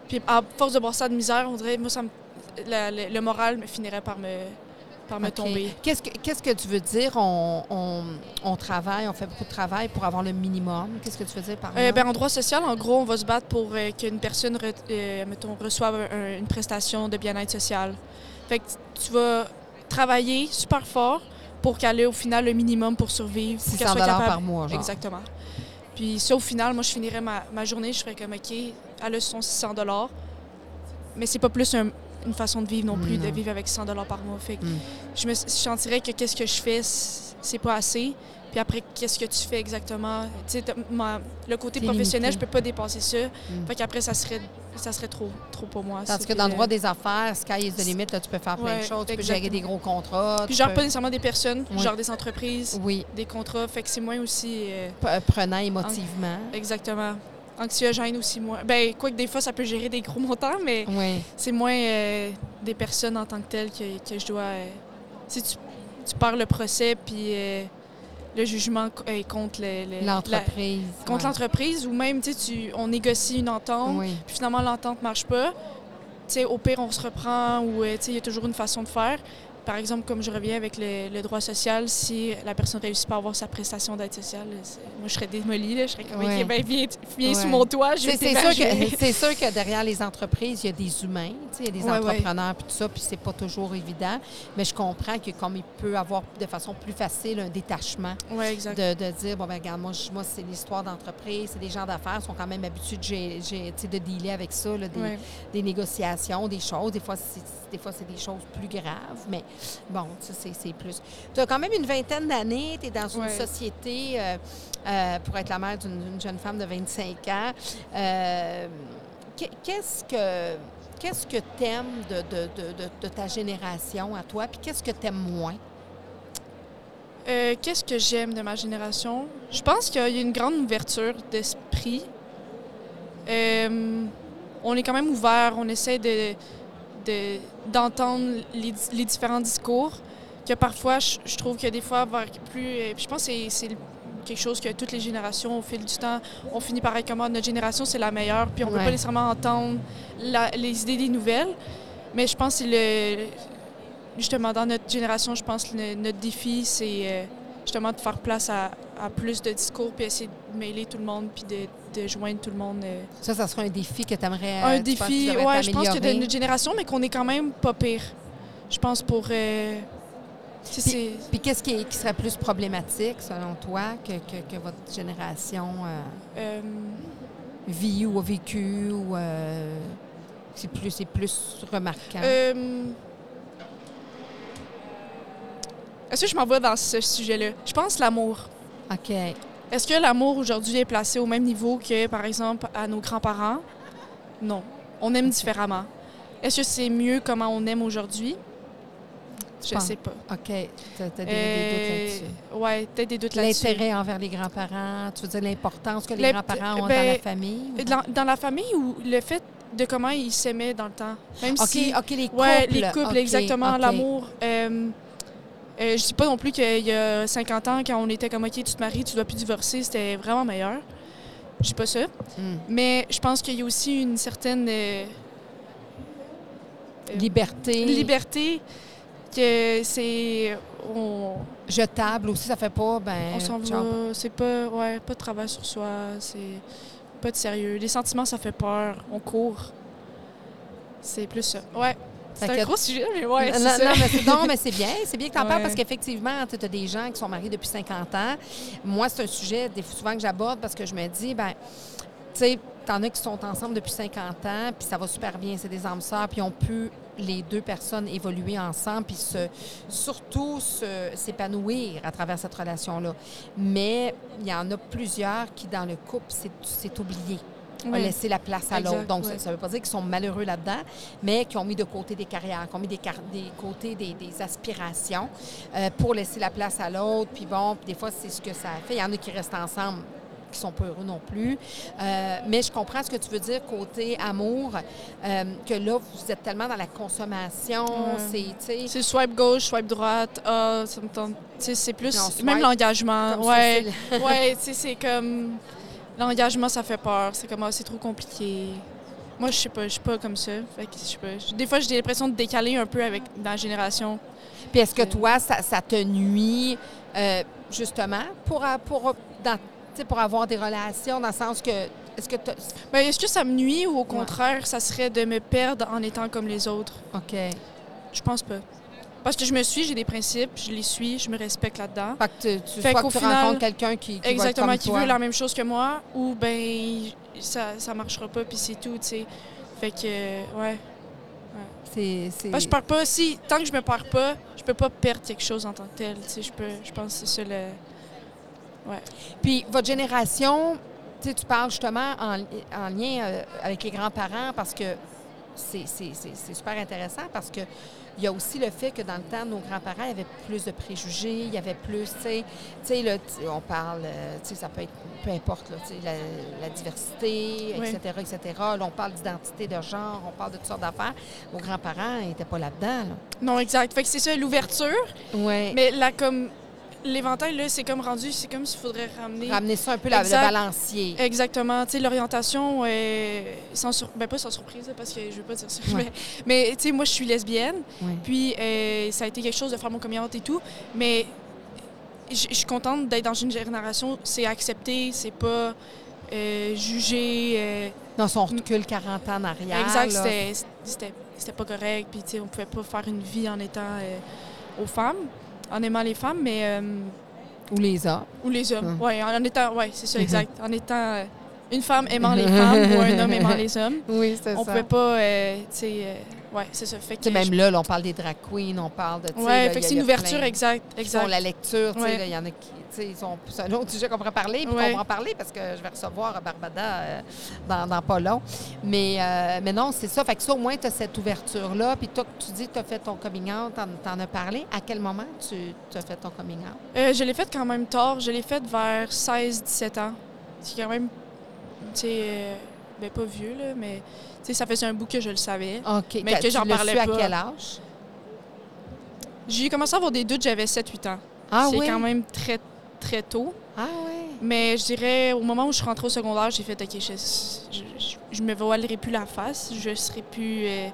Puis à force de brasser de misère, on dirait, moi, ça me, la- le, le moral me finirait par me, par me tomber. Qu'est-ce que, qu'est-ce que tu veux dire? On, on- on travaille, on fait beaucoup de travail pour avoir le minimum. Qu'est-ce que tu veux dire par Euh, là? ben, en droit social, en gros, on va se battre pour euh, qu'une personne re- euh, mettons, reçoive un- une prestation de bien-être social. Fait que tu vas travailler super fort pour qu'elle ait au final le minimum pour survivre. pour 600 qu'elle soit capable. par mois, genre. Exactement. Puis ça, au final, moi, je finirais ma, ma journée, je ferais comme, OK, elle a son 600 mais c'est pas plus un- une façon de vivre non plus, Non. de vivre avec 100 par mois. Fait que Mm. je me sentirais que qu'est-ce que je fais, c'est pas assez. Puis après, qu'est-ce que tu fais exactement? Ma- le côté professionnel, limité. je peux pas dépasser ça. Mm. Fait qu'après, ça serait, ça serait trop, trop pour moi. Tandis que dans le droit des affaires, sky is the limit, là, tu peux faire plein de choses. Tu peux gérer des gros contrats. Puis genre peux- pas nécessairement des personnes, Oui. genre des entreprises, Oui, des contrats. Fait que c'est moins aussi... euh, euh, prenant émotivement. exactement. Anxiogène aussi moins. Ben, quoi que des fois, ça peut gérer des gros montants, mais Oui. c'est moins euh, des personnes en tant que telles que, que je dois... euh, si tu, tu perds le procès, puis euh, le jugement contre le- le- la- L'entreprise. contre ouais. l'entreprise, ou même, tu sais, on négocie une entente, Oui. puis finalement, l'entente marche pas. Tu sais, au pire, on se reprend, ou tu sais, il y a toujours une façon de faire. Par exemple, comme je reviens avec le, le droit social, si la personne ne réussit pas à avoir sa prestation d'aide sociale, moi, je serais démolie. Là. Je serais comme, Ouais. Ben, viens, viens Ouais. sous mon toit, je C'est vais c'est sûr, que, c'est sûr que derrière les entreprises, il y a des humains, il y a des Ouais, entrepreneurs puis tout ça, puis c'est pas toujours évident. Mais je comprends que comme il peut avoir de façon plus facile un détachement exact. de, de dire bon ben regarde moi, je- moi c'est l'histoire d'entreprise, c'est des gens d'affaires ils sont quand même habitués de, de dealer avec ça, là, des, négociations, des choses. Des fois c'est des fois c'est des choses plus graves, mais bon ça c'est plus. Tu as quand même une vingtaine d'années, tu es dans une société euh, euh, pour être la mère d'une jeune femme de 25 ans. Euh, qu'est- qu'est-ce que qu'est-ce que t'aimes de, de, de, de, de ta génération à toi, puis qu'est-ce que t'aimes moins? Euh, Qu'est-ce que j'aime de ma génération? Je pense qu'il y a une grande ouverture d'esprit. On est quand même ouvert, on essaie de, de- d'entendre les, les différents discours. Que parfois, je, je trouve que des fois, plus. euh, je pense que c'est, c'est quelque chose que toutes les générations, au fil du temps, on finit par être comme Ah, notre génération, c'est la meilleure, puis on ne peut pas nécessairement entendre la- les idées des nouvelles. Mais je pense que le. Justement, dans notre génération, je pense que le- notre défi, c'est euh, justement de faire place à, à plus de discours, puis essayer de mêler tout le monde, puis de, de joindre tout le monde. euh. Ça, ça serait un défi que tu aimerais un défi, ouais, je pense que de notre génération, mais qu'on est quand même pas pire. Je pense pour. euh, Puis qu'est-ce qui, qui serait plus problématique, selon toi, que, que, que votre génération euh, euh, vit ou a vécu ou euh, c'est plus, c'est plus remarquant? euh, Est-ce que je m'en vais dans ce sujet-là? Je pense l'amour. OK. Est-ce que l'amour aujourd'hui est placé au même niveau que, par exemple, à nos grands-parents? Non. On aime différemment. Est-ce que c'est mieux comment on aime aujourd'hui? Je pense- sais pas. OK. Tu as, des, des Euh, doutes là-dessus. ouais, peut-être des doutes là-dessus. L'intérêt envers les grands-parents, tu veux dire l'importance que les Le- grands-parents ont dans ben, la famille? ou Dans, dans la famille ou le fait de comment ils s'aimaient dans le temps? Même si... OK, les couples. Ouais, les couples, exactement, l'amour. Euh, euh, je dis pas non plus qu'il y a 50 ans, quand on était comme OK, tu te maries, tu dois plus divorcer, c'était vraiment meilleur. Je dis pas ça. Hmm. Mais je pense qu'il y a aussi une certaine euh, euh, Liberté. liberté que c'est. On, Jetable aussi, ça fait pas, ben... on s'en va. C'est pas. Ouais, pas de travail sur soi. C'est pas de sérieux. Les sentiments, ça fait peur. On court. C'est plus ça. Ouais. C'est un gros sujet, mais ouais, non, ça. mais c'est, non, mais c'est bien. C'est bien que tu en parles parce qu'effectivement, tu as des gens qui sont mariés depuis 50 ans. Moi, c'est un sujet souvent que j'aborde parce que je me dis, ben, tu sais, t'en as qui sont ensemble depuis 50 ans, puis ça va super bien, c'est des âmes sœurs, puis on peut, les deux personnes, évoluer ensemble, puis se, surtout s'épanouir à travers cette relation-là. Mais il y en a plusieurs qui, dans le couple, c'est, c'est oublié a laissé la place à l'autre. Donc, ça- ne veut pas dire qu'ils sont malheureux là-dedans, mais qui ont mis de côté des carrières, qui ont mis des, des côtés des, des aspirations euh, pour laisser la place à l'autre. Puis bon, des fois, c'est ce que ça fait. Il y en a qui restent ensemble qui sont pas heureux non plus. Euh, mais je comprends ce que tu veux dire côté amour, euh, que là, vous êtes tellement dans la consommation, Ouais. c'est, swipe gauche, swipe droite. Ah, ça me tente. C'est plus. Non, swipe, même l'engagement. Ouais. ouais, c'est comme. L'engagement, ça fait peur. C'est comme, ah, c'est trop compliqué. Moi, je sais pas, je suis pas comme ça. Fait que, je sais pas. Des fois, j'ai l'impression de décaler un peu avec dans la génération. Puis est-ce que toi, ça, ça te nuit euh, justement pour, pour, dans- pour avoir des relations, dans le sens que... Est-ce que Ben, est-ce que ça me nuit ou au contraire, ça serait de me perdre en étant comme les autres? OK. Je pense pas. Parce que je me suis, j'ai des principes, je les suis, je me respecte là-dedans. Fait que tu, Fait que tu final- rencontres quelqu'un qui, qui va être Exactement, comme qui toi. veut la même chose que moi, ou ben ça, ça marchera pas, puis c'est tout, tu sais. Fait que, euh, ouais. C'est, je perds pas, si, tant que je me perds pas, je peux pas perdre quelque chose en tant que tel, tu sais. Je peux, je pense que c'est ça le. Ouais. Puis votre génération, tu sais, tu parles justement en, en lien euh, avec les grands-parents parce que c'est super intéressant parce que il y a aussi le fait que dans le temps, nos grands-parents avaient plus de préjugés, il y avait plus, tu sais, tu sais, là, tu- on parle, euh, tu sais, ça peut être, peu importe, là, tu sais, la, la diversité, Oui. etc., etc. Là, on parle d'identité de genre, on parle de toutes sortes d'affaires. Nos grands-parents n'étaient pas là-dedans, là. Non, exact. Fait que c'est ça, l'ouverture. Ouais. Mais là, comme. L'éventail, là, c'est comme rendu, c'est comme s'il faudrait ramener. Ramener ça un peu la- le balancier. Exactement. Tu sais, l'orientation, euh, sans sur... ben, pas sans surprise, là, parce que je veux pas dire ça. Ouais. Mais, mais, tu sais, moi, je suis lesbienne. Ouais. Puis, euh, ça a été quelque chose de faire mon coming out et tout. Mais je suis contente d'être dans une génération, c'est accepté, c'est pas euh, jugé. Dans son recul 40 ans en arrière. exact, c'était- pas correct. Puis, tu sais, on pouvait pas faire une vie en étant aux femmes, en aimant les femmes, mais. euh, Ou les hommes. ou les hommes. Hum. Oui, en étant. Oui, c'est ça, exact. en étant euh, une femme aimant les femmes ou un homme aimant les hommes. [LAUGHS] Oui, c'est On ça. pouvait pas. euh, tu sais. euh, ouais, c'est ça. Fait Tu que même je- là, là, on parle des drag queens, on parle de. tu Ouais, là, fait que c'est une ouverture, plein exact. qui exact. font la lecture, tu sais, Ouais. il y en a qui. tu sais, ils sont- C'est un autre sujet qu'on pourrait parler, puis Ouais. qu'on va en parler parce que je vais recevoir Barbada euh, dans, dans pas long. Mais, euh, mais non, c'est ça. Fait que ça, au moins, tu as cette ouverture-là. Puis toi, tu dis que tu as fait ton coming out, t'en, t'en as parlé. À quel moment tu as fait ton coming out? Euh, je l'ai faite quand même tard. Je l'ai faite vers 16-17 ans. C'est quand même, tu sais, euh, ben pas vieux, là, mais tu sais, ça faisait un bout que je le savais. OK. Mais que Tu j'en parlais su à pas. quel âge? J'ai commencé à avoir des doutes, j'avais 7-8 ans. Ah C'est oui? quand même très, très tôt. Ah oui? Mais je dirais, au moment où je suis rentrée au secondaire, j'ai fait, OK, je, je, je- je me voilerai plus la face. Je serai plus... euh,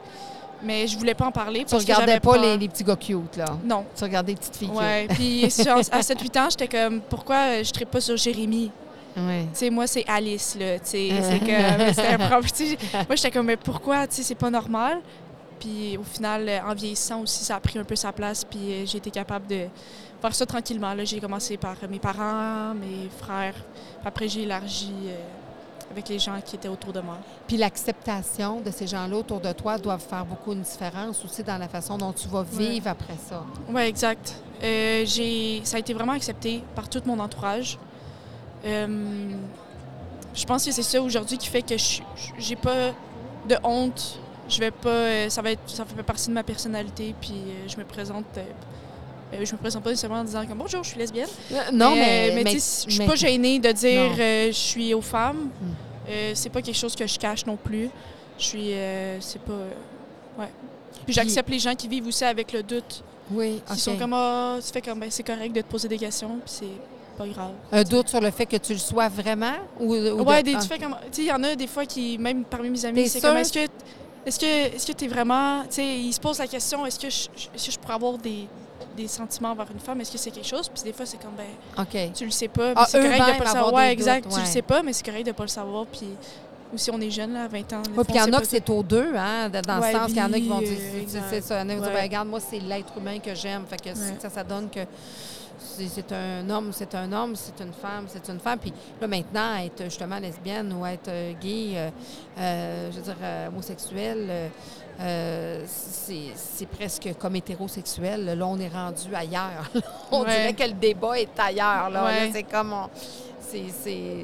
mais je voulais pas en parler Tu parce que regardais j'avais pas peur. les, les petits gars cute, là? Non. Tu regardais les petites filles Ouais, cute. puis genre, à [LAUGHS] 7-8 ans, j'étais comme, pourquoi euh, je ne pas sur Jérémy? Ouais. Sais, moi, c'est Alice, là. Sais, c'est comme, [LAUGHS] c'était un problème. Moi, j'étais comme, mais pourquoi? C'est pas normal? Puis au final, euh, en vieillissant aussi, ça a pris un peu sa place. Puis euh, j'ai été capable de faire ça tranquillement. Là, j'ai commencé par euh, mes parents, mes frères. Puis après, j'ai élargi euh, avec les gens qui étaient autour de moi. Puis l'acceptation de ces gens-là autour de toi doivent faire beaucoup une différence aussi dans la façon dont tu vas vivre après ça. Oui, exact. Euh, ça a été vraiment accepté par tout mon entourage. Euh, je pense que c'est ça aujourd'hui qui fait que je j'ai pas de honte. Je vais pas, euh, ça va être, ça fait partie de ma personnalité. Puis euh, je me présente, je me présente pas nécessairement en disant comme bonjour, je suis lesbienne. non, mais- mais, mais- je suis pas gênée de dire je suis aux femmes. Mm. Euh, c'est pas quelque chose que je cache non plus. Je suis, euh, c'est pas, euh, ouais. Puis j'accepte les gens qui vivent aussi avec le doute. Oui, OK. sont comme, ah, tu fais comme, ben, c'est correct de te poser des questions, puis c'est pas grave. Un doute sur le fait que tu le sois vraiment? Ou, ou ouais, de- des, ah. tu fais comme, tu sais, il y en a des fois qui, même parmi mes amis, c'est comme, est-ce que, est-ce que, est-ce que t'es vraiment, tu sais, ils se posent la question, est-ce que je, est-ce que je pourrais avoir des, des sentiments envers une femme, est-ce que c'est quelque chose? Puis des fois, c'est comme, ben, OK. tu le sais pas, Ah, c'est correct de pas le avoir savoir. Ouais, exact, doutes, tu le ouais. sais pas, mais c'est correct de pas le savoir, puis aussi, on est jeune, là, à 20 ans. puis il y en a que c'est au deux, hein, dans Ouais, le sens qu'il y en a qui vont dire, c'est- ça, il y en a qui vont dire, Ouais. Ben, regarde, moi, c'est l'être humain que j'aime. Fait que Ouais. ça, ça donne que c'est un homme, c'est un homme, c'est une femme, c'est une femme. Puis là, maintenant, être justement lesbienne ou être euh, gay, euh, euh, je veux dire, homosexuel, euh, c'est presque comme hétérosexuel. Là, on est rendu ailleurs. [LAUGHS] on Ouais. dirait que le débat est ailleurs. Là, Ouais. Là, c'est comme on- c'est-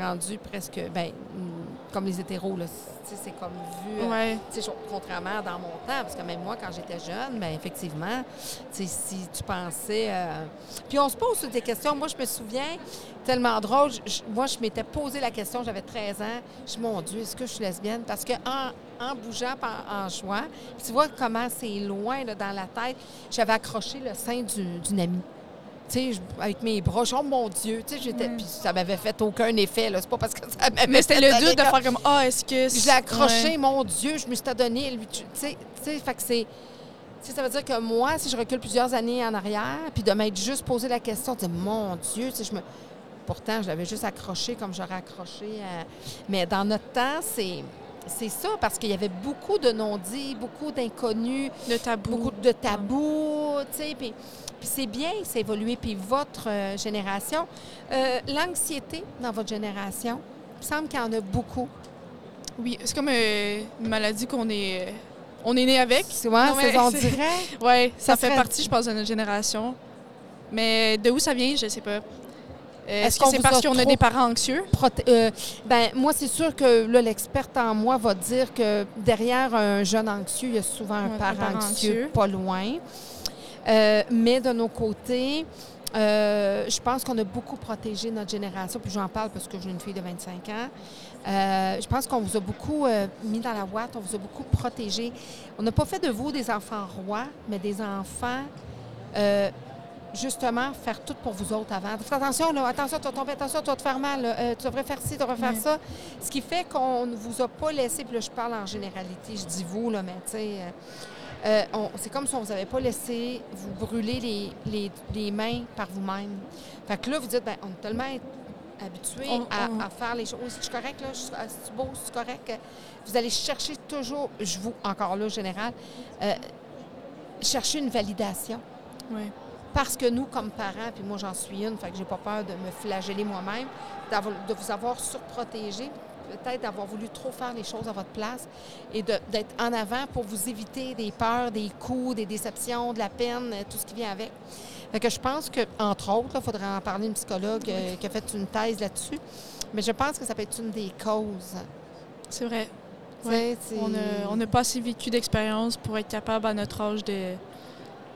rendu presque. Ben, comme les hétéros, là. C'est comme vu. euh, Ouais. contrairement dans mon temps, parce que même moi, quand j'étais jeune, ben effectivement, si tu pensais. euh, Puis on se pose des questions. Moi, je me souviens, tellement drôle, je- moi, je m'étais posé la question, j'avais 13 ans. Je mon Dieu, est-ce que je suis lesbienne? Parce que en, en bougeant, en, en jouant, tu vois comment c'est loin là, dans la tête, j'avais accroché le sein du- d'une amie. Tu sais, je- avec mes bras, oh mon Dieu, tu sais, j'étais. Puis ça m'avait fait aucun effet, là. C'est pas parce que ça m'avait Mais c'était le doute de faire comme Ah, est-ce que. je l'ai accroché, Ouais. mon Dieu, je me suis donné. Lui, tu sais, tu sais, fait que c'est. tu sais, ça veut dire que moi, si je recule plusieurs années en arrière, puis de m'être juste posé la question, de mon Dieu, tu sais, je me. Pourtant, je l'avais juste accroché comme j'aurais accroché. à- Mais dans notre temps, c'est. C'est ça, parce qu'il y avait beaucoup de non-dits, beaucoup d'inconnus, De tabou. beaucoup de tabous, tu sais. Puis, puis c'est bien, c'est évolué. Puis votre euh, génération, euh, l'anxiété dans votre génération, il me semble qu'il y en a beaucoup. Oui, c'est comme euh, une maladie qu'on est. On est né avec. C'est ouais, c'est- on dirait. [LAUGHS] Ouais, ça, Ça fait partie, je pense, de notre génération. Mais de où ça vient, je sais pas. Euh, Est-ce que c'est parce qu'on a des parents anxieux? euh, ben, moi, c'est sûr que l'experte en moi va dire que derrière un jeune anxieux, il y a souvent un parent parent anxieux, anxieux. pas loin. Euh, mais de nos côtés, euh, je pense qu'on a beaucoup protégé notre génération. Puis j'en parle parce que j'ai une fille de 25 ans. Euh, je pense qu'on vous a beaucoup euh, mis dans la ouate, on vous a beaucoup protégé. On n'a pas fait de vous des enfants rois, mais des enfants, justement, faire tout pour vous autres avant. Faites attention, là, attention, tu vas tomber, attention, tu vas te faire mal, là, tu devrais faire ci, tu devrais faire ça. Ce qui fait qu'on ne vous a pas laissé, puis là, je parle en généralité, je dis vous, là, mais tu sais, euh, c'est comme si on ne vous avait pas laissé vous brûler les, les- les mains par vous-même. Fait que là, vous dites, ben, on est tellement habitué On- à, on- à faire les choses. Oh, c'est correct, là? C'est beau, c'est correct? Vous allez chercher toujours, je vous, encore là, général, euh, chercher une validation. Oui. Parce que nous, comme parents, puis moi j'en suis une, fait que j'ai pas peur de me flageller moi-même, de vous avoir surprotégé, peut-être d'avoir voulu trop faire les choses à votre place et d'être en avant pour vous éviter des peurs, des coups, des déceptions, de la peine, euh, tout ce qui vient avec. Fait que je pense que, entre autres, il faudrait en parler à une psychologue euh, qui a fait une thèse là-dessus, mais je pense que ça peut être une des causes. C'est vrai. On n'a pas assez vécu d'expérience pour être capable à notre âge de,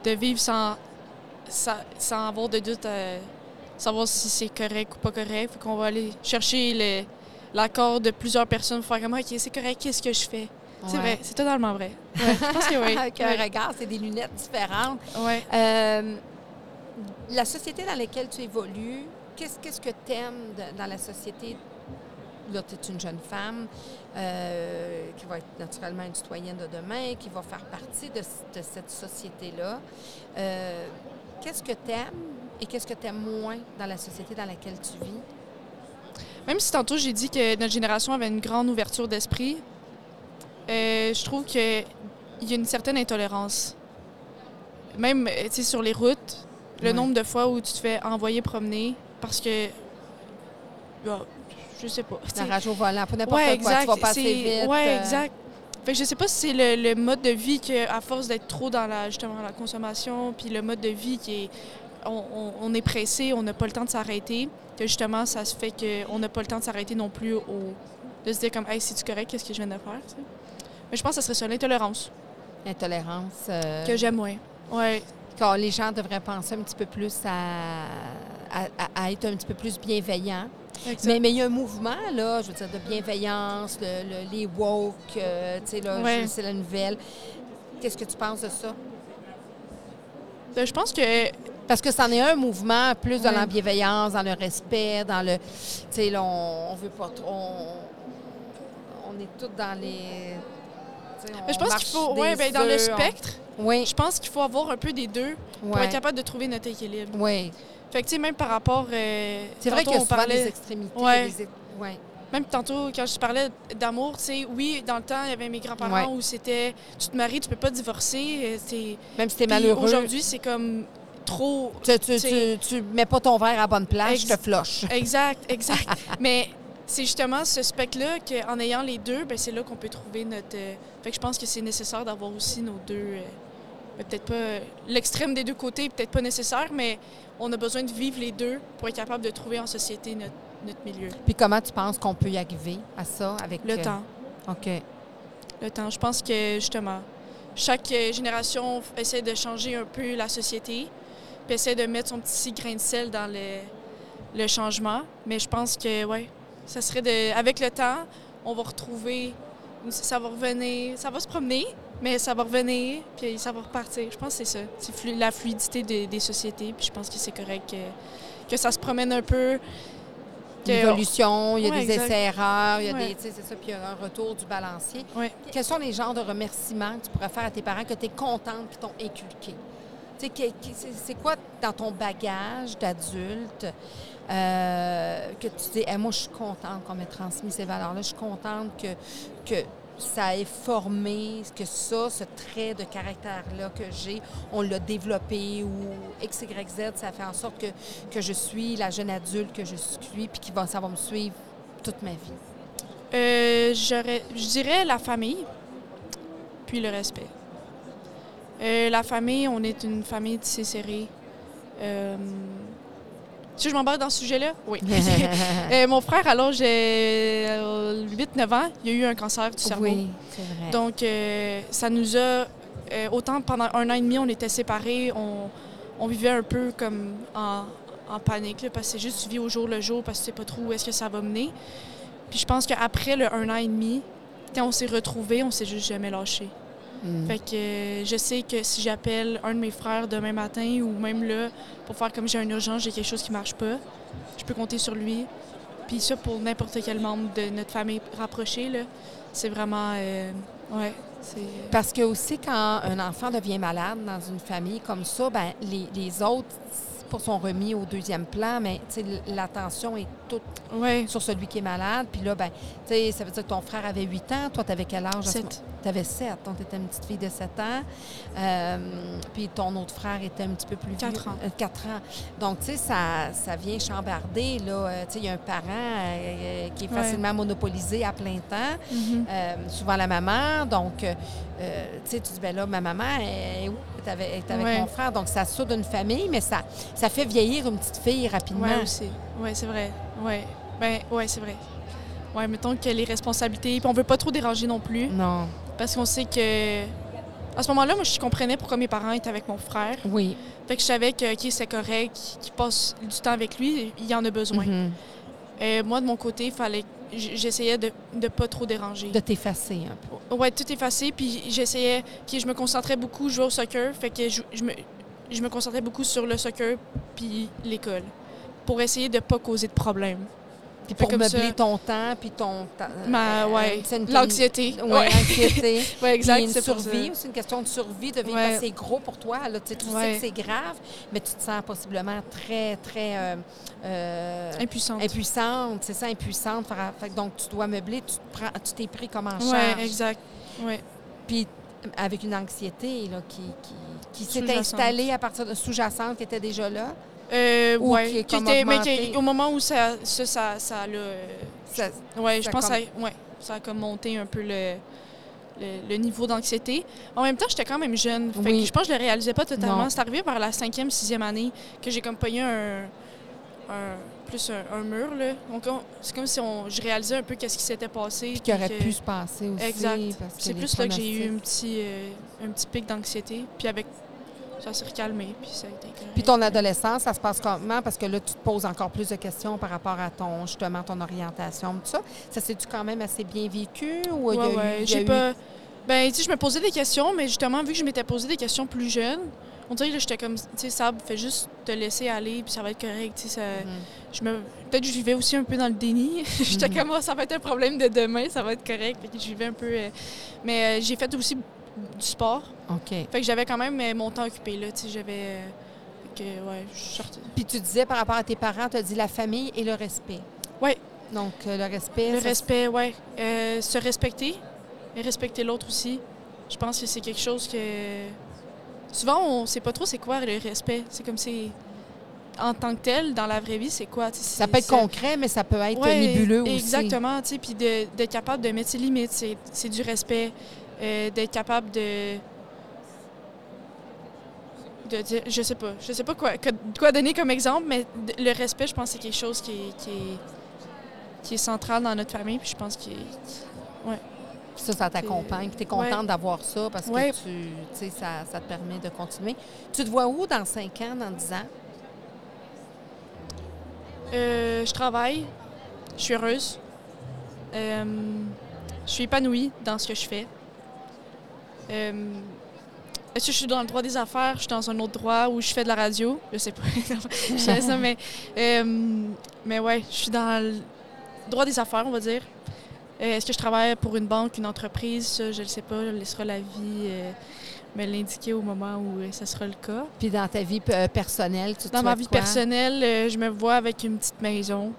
de vivre sans, sans, sans avoir de doute à savoir si c'est correct ou pas correct. Faut qu'on va aller chercher le- l'accord de plusieurs personnes pour faire comme OK, c'est correct, qu'est-ce que je fais? C'est Ouais. vrai, c'est totalement vrai. Ouais, je pense que oui. [LAUGHS] Avec un regard, c'est des lunettes différentes. Ouais. Euh, la société dans laquelle tu évolues, qu'est-ce qu'est-ce que tu aimes dans la société? Là, tu es une jeune femme euh, qui va être naturellement une citoyenne de demain, qui va faire partie de, de cette société-là. Euh, qu'est-ce que tu aimes et qu'est-ce que tu aimes moins dans la société dans laquelle tu vis? Même si tantôt j'ai dit que notre génération avait une grande ouverture d'esprit, euh, je trouve qu'il y a une certaine intolérance. Même euh, tu sais, sur les routes, le Ouais. nombre de fois où tu te fais envoyer promener parce que. bah, je sais pas. La rage au volant, pour n'importe Ouais, quoi. exact. Tu vas passer c'est- vite. Ouais, euh, exact. Fait que je sais pas si c'est le, le mode de vie que, à force d'être trop dans la justement la consommation, puis le mode de vie qui est, on, on- on est pressé, on n'a pas le temps de s'arrêter, que justement ça se fait qu'on n'a pas le temps de s'arrêter non plus au, de se dire comme hey c'est tu correct qu'est-ce que je viens de faire. Mais je pense que ce serait ça l'intolérance Intolérance. euh, que j'aime moins. Ouais. quand les gens devraient penser un petit peu plus à, à- être un petit peu plus bienveillants. Mais mais il y a un mouvement, là, je veux dire, de bienveillance, le- le- les woke, euh, tu sais, là, Ouais. c'est la nouvelle. Qu'est-ce que tu penses de ça? Ben, je pense que Parce que c'en est un mouvement plus dans Ouais. la bienveillance, dans le respect, dans le... Tu sais, on, on veut pas trop... On, on est tous dans les... on je pense qu'il faut ouais, ben, dans le on- spectre, Oui, je pense qu'il faut avoir un peu des deux pour être capable de trouver notre équilibre. oui. Fait que tu sais même par rapport euh, C'est vrai tantôt, qu'il y a on souvent parlait- des extrémités. Ouais. ex- ouais. Même tantôt, quand je parlais d'amour, tu sais, oui, dans le temps, il y avait mes grands-parents Ouais. où c'était tu te maries, tu peux pas divorcer. euh, Même si t'es malheureux, Aujourd'hui, c'est comme trop. tu, tu, c'est- tu, tu mets pas ton verre à bonne place, je te floche. Exact, [LAUGHS] exact. Mais c'est justement ce spectre-là qu'en ayant les deux, ben, c'est là qu'on peut trouver notre. euh, Fait que je pense que c'est nécessaire d'avoir aussi nos deux. euh, ben, peut-être pas euh, l'extrême des deux côtés, peut-être pas nécessaire, mais on a besoin de vivre les deux pour être capable de trouver en société notre, notre milieu. Puis comment tu penses qu'on peut y arriver à ça avec Le euh, temps. OK. Le temps. Je pense que, justement, chaque génération essaie de changer un peu la société, puis essaie de mettre son petit grain de sel dans le, le changement. Mais je pense que, ouais, ça serait de. Avec le temps, on va retrouver. Ça va revenir. Ça va se promener, mais ça va revenir, puis ça va repartir. Je pense que c'est ça. C'est flu- la fluidité des- des sociétés, puis je pense que c'est correct que, que ça se promène un peu. L'évolution, il y a Ouais, des essais-erreurs, il y a Ouais. des. C'est ça, puis il y a un retour du balancier. Ouais. Quels sont les genres de remerciements que tu pourrais faire à tes parents que tu es contente qu'ils t'ont inculqué? C'est quoi dans ton bagage d'adulte euh, que tu dis, Eh, moi, je suis contente qu'on m'ait transmis ces valeurs-là, je suis contente que, ça ait formé, que ça, ce trait de caractère-là que j'ai, on l'a développé ou X, ça fait en sorte que, je suis la jeune adulte que je suis, puis qui va, ça va me suivre toute ma vie. Euh, je dirais la famille, puis le respect. Euh, la famille, on est une famille tissée serrée. Euh, si je m'embarque dans ce sujet-là? Oui. [LAUGHS] Euh, mon frère, alors j'ai 8-9 ans, il a eu un cancer du cerveau. Oui, c'est vrai. Donc, euh, ça nous a. euh, autant pendant un an et demi, on était séparés, on, on vivait un peu comme en, en panique, là, parce que c'est juste tu vis au jour le jour, parce que tu sais pas trop où est-ce que ça va mener. Puis je pense qu'après le un an et demi, quand on s'est retrouvés, on s'est juste jamais lâché. Mm. Fait que euh, je sais que si j'appelle un de mes frères demain matin ou même là pour faire comme j'ai une urgence, j'ai quelque chose qui marche pas, je peux compter sur lui. Puis ça pour n'importe quel membre de notre famille rapprochée là, c'est vraiment euh, ouais, c'est Parce que aussi, quand un enfant devient malade dans une famille comme ça, ben les, les autres pas sont remis au deuxième plan, mais l'attention est toute sur celui qui est malade. Puis là, ben, ça veut dire que ton frère avait 8 ans. Toi, tu avais quel âge? Tu avais 7, donc tu étais une petite fille de 7 ans. Euh, puis ton autre frère était un petit peu plus Quatre vieux. ans. euh, ans. Donc, tu sais, ça, ça vient chambarder. Euh, il y a un parent euh, qui est facilement monopolisé à plein temps. Mhm. Euh, souvent la maman. Donc, tu sais, tu dis, ben là, ma maman est où? Est avec, est avec Ouais. mon frère. Donc, ça soude une famille, mais ça, ça fait vieillir une petite fille rapidement. Ouais, aussi. Ouais, c'est vrai. Ouais. Ben, ouais, c'est vrai. Ouais, mettons que les responsabilités. Puis on veut pas trop déranger non plus. Non. Parce qu'on sait que. À ce moment-là, moi, je comprenais pourquoi mes parents étaient avec mon frère. Oui. Fait que je savais que, OK, c'est correct, qu'il passe du temps avec lui, il en a besoin. Mhm. Et moi, de mon côté, il fallait. J'essayais de ne pas trop déranger. De t'effacer un peu. Ouais, tout effacé. Puis j'essayais. OK, je me concentrais beaucoup, jouer au soccer. Fait que je, je me, je me concentrais beaucoup sur le soccer puis l'école. Pour essayer de pas causer de problèmes. Puis pour meubler ça- ton temps, puis ton... Ma, euh, ouais, l'anxiété. Oui, l'anxiété. [LAUGHS] Ouais, exact, Puis une survie, c'est une question de survie, de vivre Ouais. assez gros pour toi. Là, tu sais, tu sais que c'est grave, mais tu te sens possiblement très, très euh, euh, Impuissante. impuissante. C'est ça, impuissante. Fait- donc, tu dois meubler, tu te prends- tu t'es pris comme en charge. Ouais, exact. Ouais. Puis avec une anxiété là, qui, qui, qui s'est installée à partir de sous-jacente, qui était déjà là. Euh, Ou ouais. qui est comme était- mais augmenté. qui- au moment où ça, ça, ça, ça l'a. Ça- ouais, ça je pense que ça, ouais, ça a comme monté un peu le, le, le niveau d'anxiété. En même temps, j'étais quand même jeune. Fait Oui. que je pense que je le réalisais pas totalement. C'est arrivé vers la cinquième, sixième année que j'ai comme pogné un, un plus un, un mur. Là. C'est comme si on, je réalisais un peu qu'est-ce qui s'était passé. Puis qui aurait que- pu se passer aussi. Exact. C'est plus là que j'ai eu un petit, euh, un petit pic d'anxiété. Puis avec ça s'est recalmé. Puis ça a été correct. Puis ton adolescence, ça se passe comment? Parce que là, tu te poses encore plus de questions par rapport à ton, justement, ton orientation, tout ça. Ça s'est-tu quand même assez bien vécu? Ou il y a Ouais, eu- ouais. il y a J'ai eu- pas. Ben, tu sais, je me posais des questions, mais justement, vu que je m'étais posé des questions plus jeunes, on dirait que j'étais comme, tu sais, Sab, fais juste te laisser aller, puis ça va être correct. Tu sais, ça... Mhm. je me... Peut-être que je vivais aussi un peu dans le déni. [LAUGHS] j'étais Mhm. comme, Ah, ça va être un problème de demain, ça va être correct. Je vivais un peu. euh, Mais euh, j'ai fait aussi du sport. OK. Fait que j'avais quand même euh, mon temps occupé, là. Tu sais, j'avais. euh, que, ouais, je. Puis tu disais par rapport à tes parents, tu as dit la famille et le respect. Ouais. Donc, euh, le respect. Le ça, respect. Euh, se respecter et respecter l'autre aussi. Je pense que c'est quelque chose que. Souvent, on sait pas trop c'est quoi le respect. C'est comme c'est. En tant que tel, dans la vraie vie, c'est quoi? Ça peut être concret, mais ça peut être Ouais, nébuleux aussi. Exactement, tu sais, puis de- d'être capable de mettre ses limites, c'est du respect. Euh, d'être capable de. de dire, je sais pas, je sais pas quoi, que- quoi donner comme exemple, mais le respect, je pense que c'est quelque chose qui est, qui est qui est central dans notre famille. Puis je pense qu'il ouais. Ça, ça t'accompagne. Tu es contente Ouais. d'avoir ça parce que Ouais. tu, ça, ça te permet de continuer. Tu te vois où dans 5 ans, dans 10 ans? Euh, je travaille, je suis heureuse, Euh, je suis épanouie dans ce que je fais. Euh, Est-ce que je suis dans le droit des affaires? Je suis dans un autre droit où je fais de la radio? Je sais pas. [LAUGHS] je sais ça, [LAUGHS] mais, euh, mais ouais, je suis dans le droit des affaires, on va dire. Euh, Est-ce que je travaille pour une banque, une entreprise? Ça, je ne sais pas. Je laissera la vie me l'indiquer au moment où ça sera le cas. Puis dans ta vie personnelle, tu Dans ma vie quoi? personnelle, je me vois avec une petite maison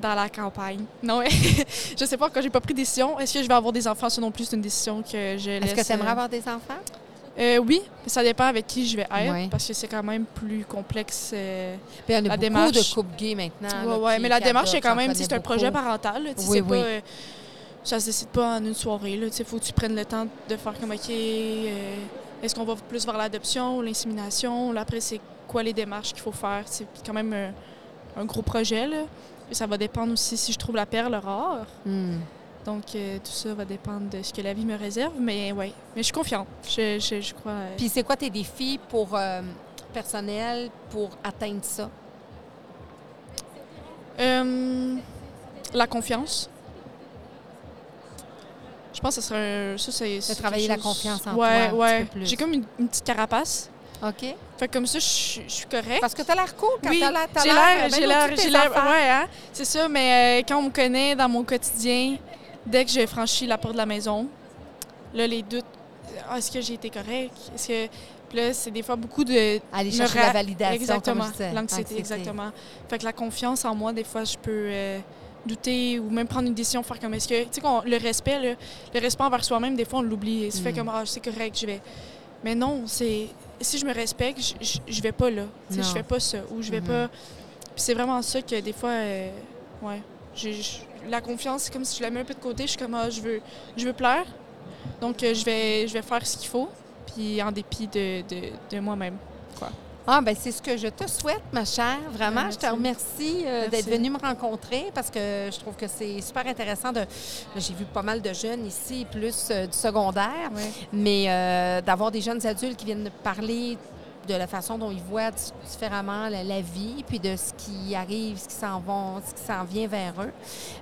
dans la campagne. Non, [LAUGHS] je sais pas encore, j'ai pas pris de décision. Est-ce que je vais avoir des enfants? Ça non plus, c'est une décision que je laisse. Est-ce que tu aimerais euh, avoir des enfants? euh, oui, mais ça dépend avec qui je vais être parce que c'est quand même plus complexe. euh, Puis il y a la beaucoup démarche. de couples gays maintenant. Là, ouais, mais la démarche, c'est quand même, c'est un projet parental. là, Oui, oui. pas, euh, ça se décide pas en une soirée. Il faut que tu prennes le temps de faire comme, OK, est-ce qu'on va plus vers l'adoption ou l'insémination? Après, c'est quoi les démarches qu'il faut faire? C'est quand même un gros projet. Là. Ça va dépendre aussi si je trouve la perle rare. Hmm. Donc, euh, tout ça va dépendre de ce que la vie me réserve. Mais ouais, mais je suis confiante. Je, je, je crois. euh, Puis c'est quoi tes défis pour euh, personnel pour atteindre ça? La confiance. Je pense que ça serait un- ça, c'est, travailler la confiance en ouais, toi Ouais. J'ai comme une, une petite carapace. OK. Fait que comme ça, je, suis- je suis correcte. Parce que tu as l'air cool quand oui, t'as l'air. t'as j'ai l'air, ben j'ai l'air, j'ai l'air, ouais, hein, c'est ça. Mais euh, quand on me connaît dans mon quotidien, dès que j'ai franchi la porte de la maison, là, les doutes, ah, est-ce que j'ai été correcte? Est-ce que... Puis là, c'est des fois beaucoup de... Aller chercher ra- la validation, Exactement, l'anxiété, Anxiété. exactement. Fait que la confiance en moi, des fois, je peux euh, douter ou même prendre une décision, faire comme est-ce que... Tu sais, qu'on- le respect, là, le respect envers soi-même, des fois, on l'oublie. Et se fait Mm. comme, ah, c'est correct, je vais... Mais non, c'est... Si je me respecte, je, vais pas là. Je fais pas ça. Ou je vais Mhm. pas... Puis c'est vraiment ça que des fois, euh, ouais, je- la confiance, c'est comme si je la mets un peu de côté. Je suis comme, ah, je veux, je veux plaire. Donc, euh, je, vais, je vais faire ce qu'il faut, puis en dépit de, de, de moi-même. Ah, ben c'est ce que je te souhaite, ma chère. Vraiment, je te merci. remercie euh, d'être venue me rencontrer parce que je trouve que c'est super intéressant. de J'ai vu pas mal de jeunes ici, plus euh, du secondaire, mais euh, d'avoir des jeunes adultes qui viennent parler de la façon dont ils voient di- différemment la, la vie, puis de ce qui arrive, ce qui s'en vont, ce qui s'en vient vers eux.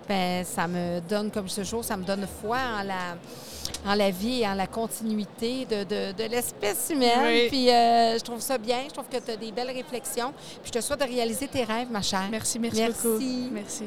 Ben, ça me donne, comme ce jour, ça me donne foi en la, en la vie et en la continuité de, de- de l'espèce humaine. Oui. Puis euh, je trouve ça bien. Je trouve que tu as des belles réflexions. Puis je te souhaite de réaliser tes rêves, ma chère. Merci, merci, Merci. beaucoup. Merci.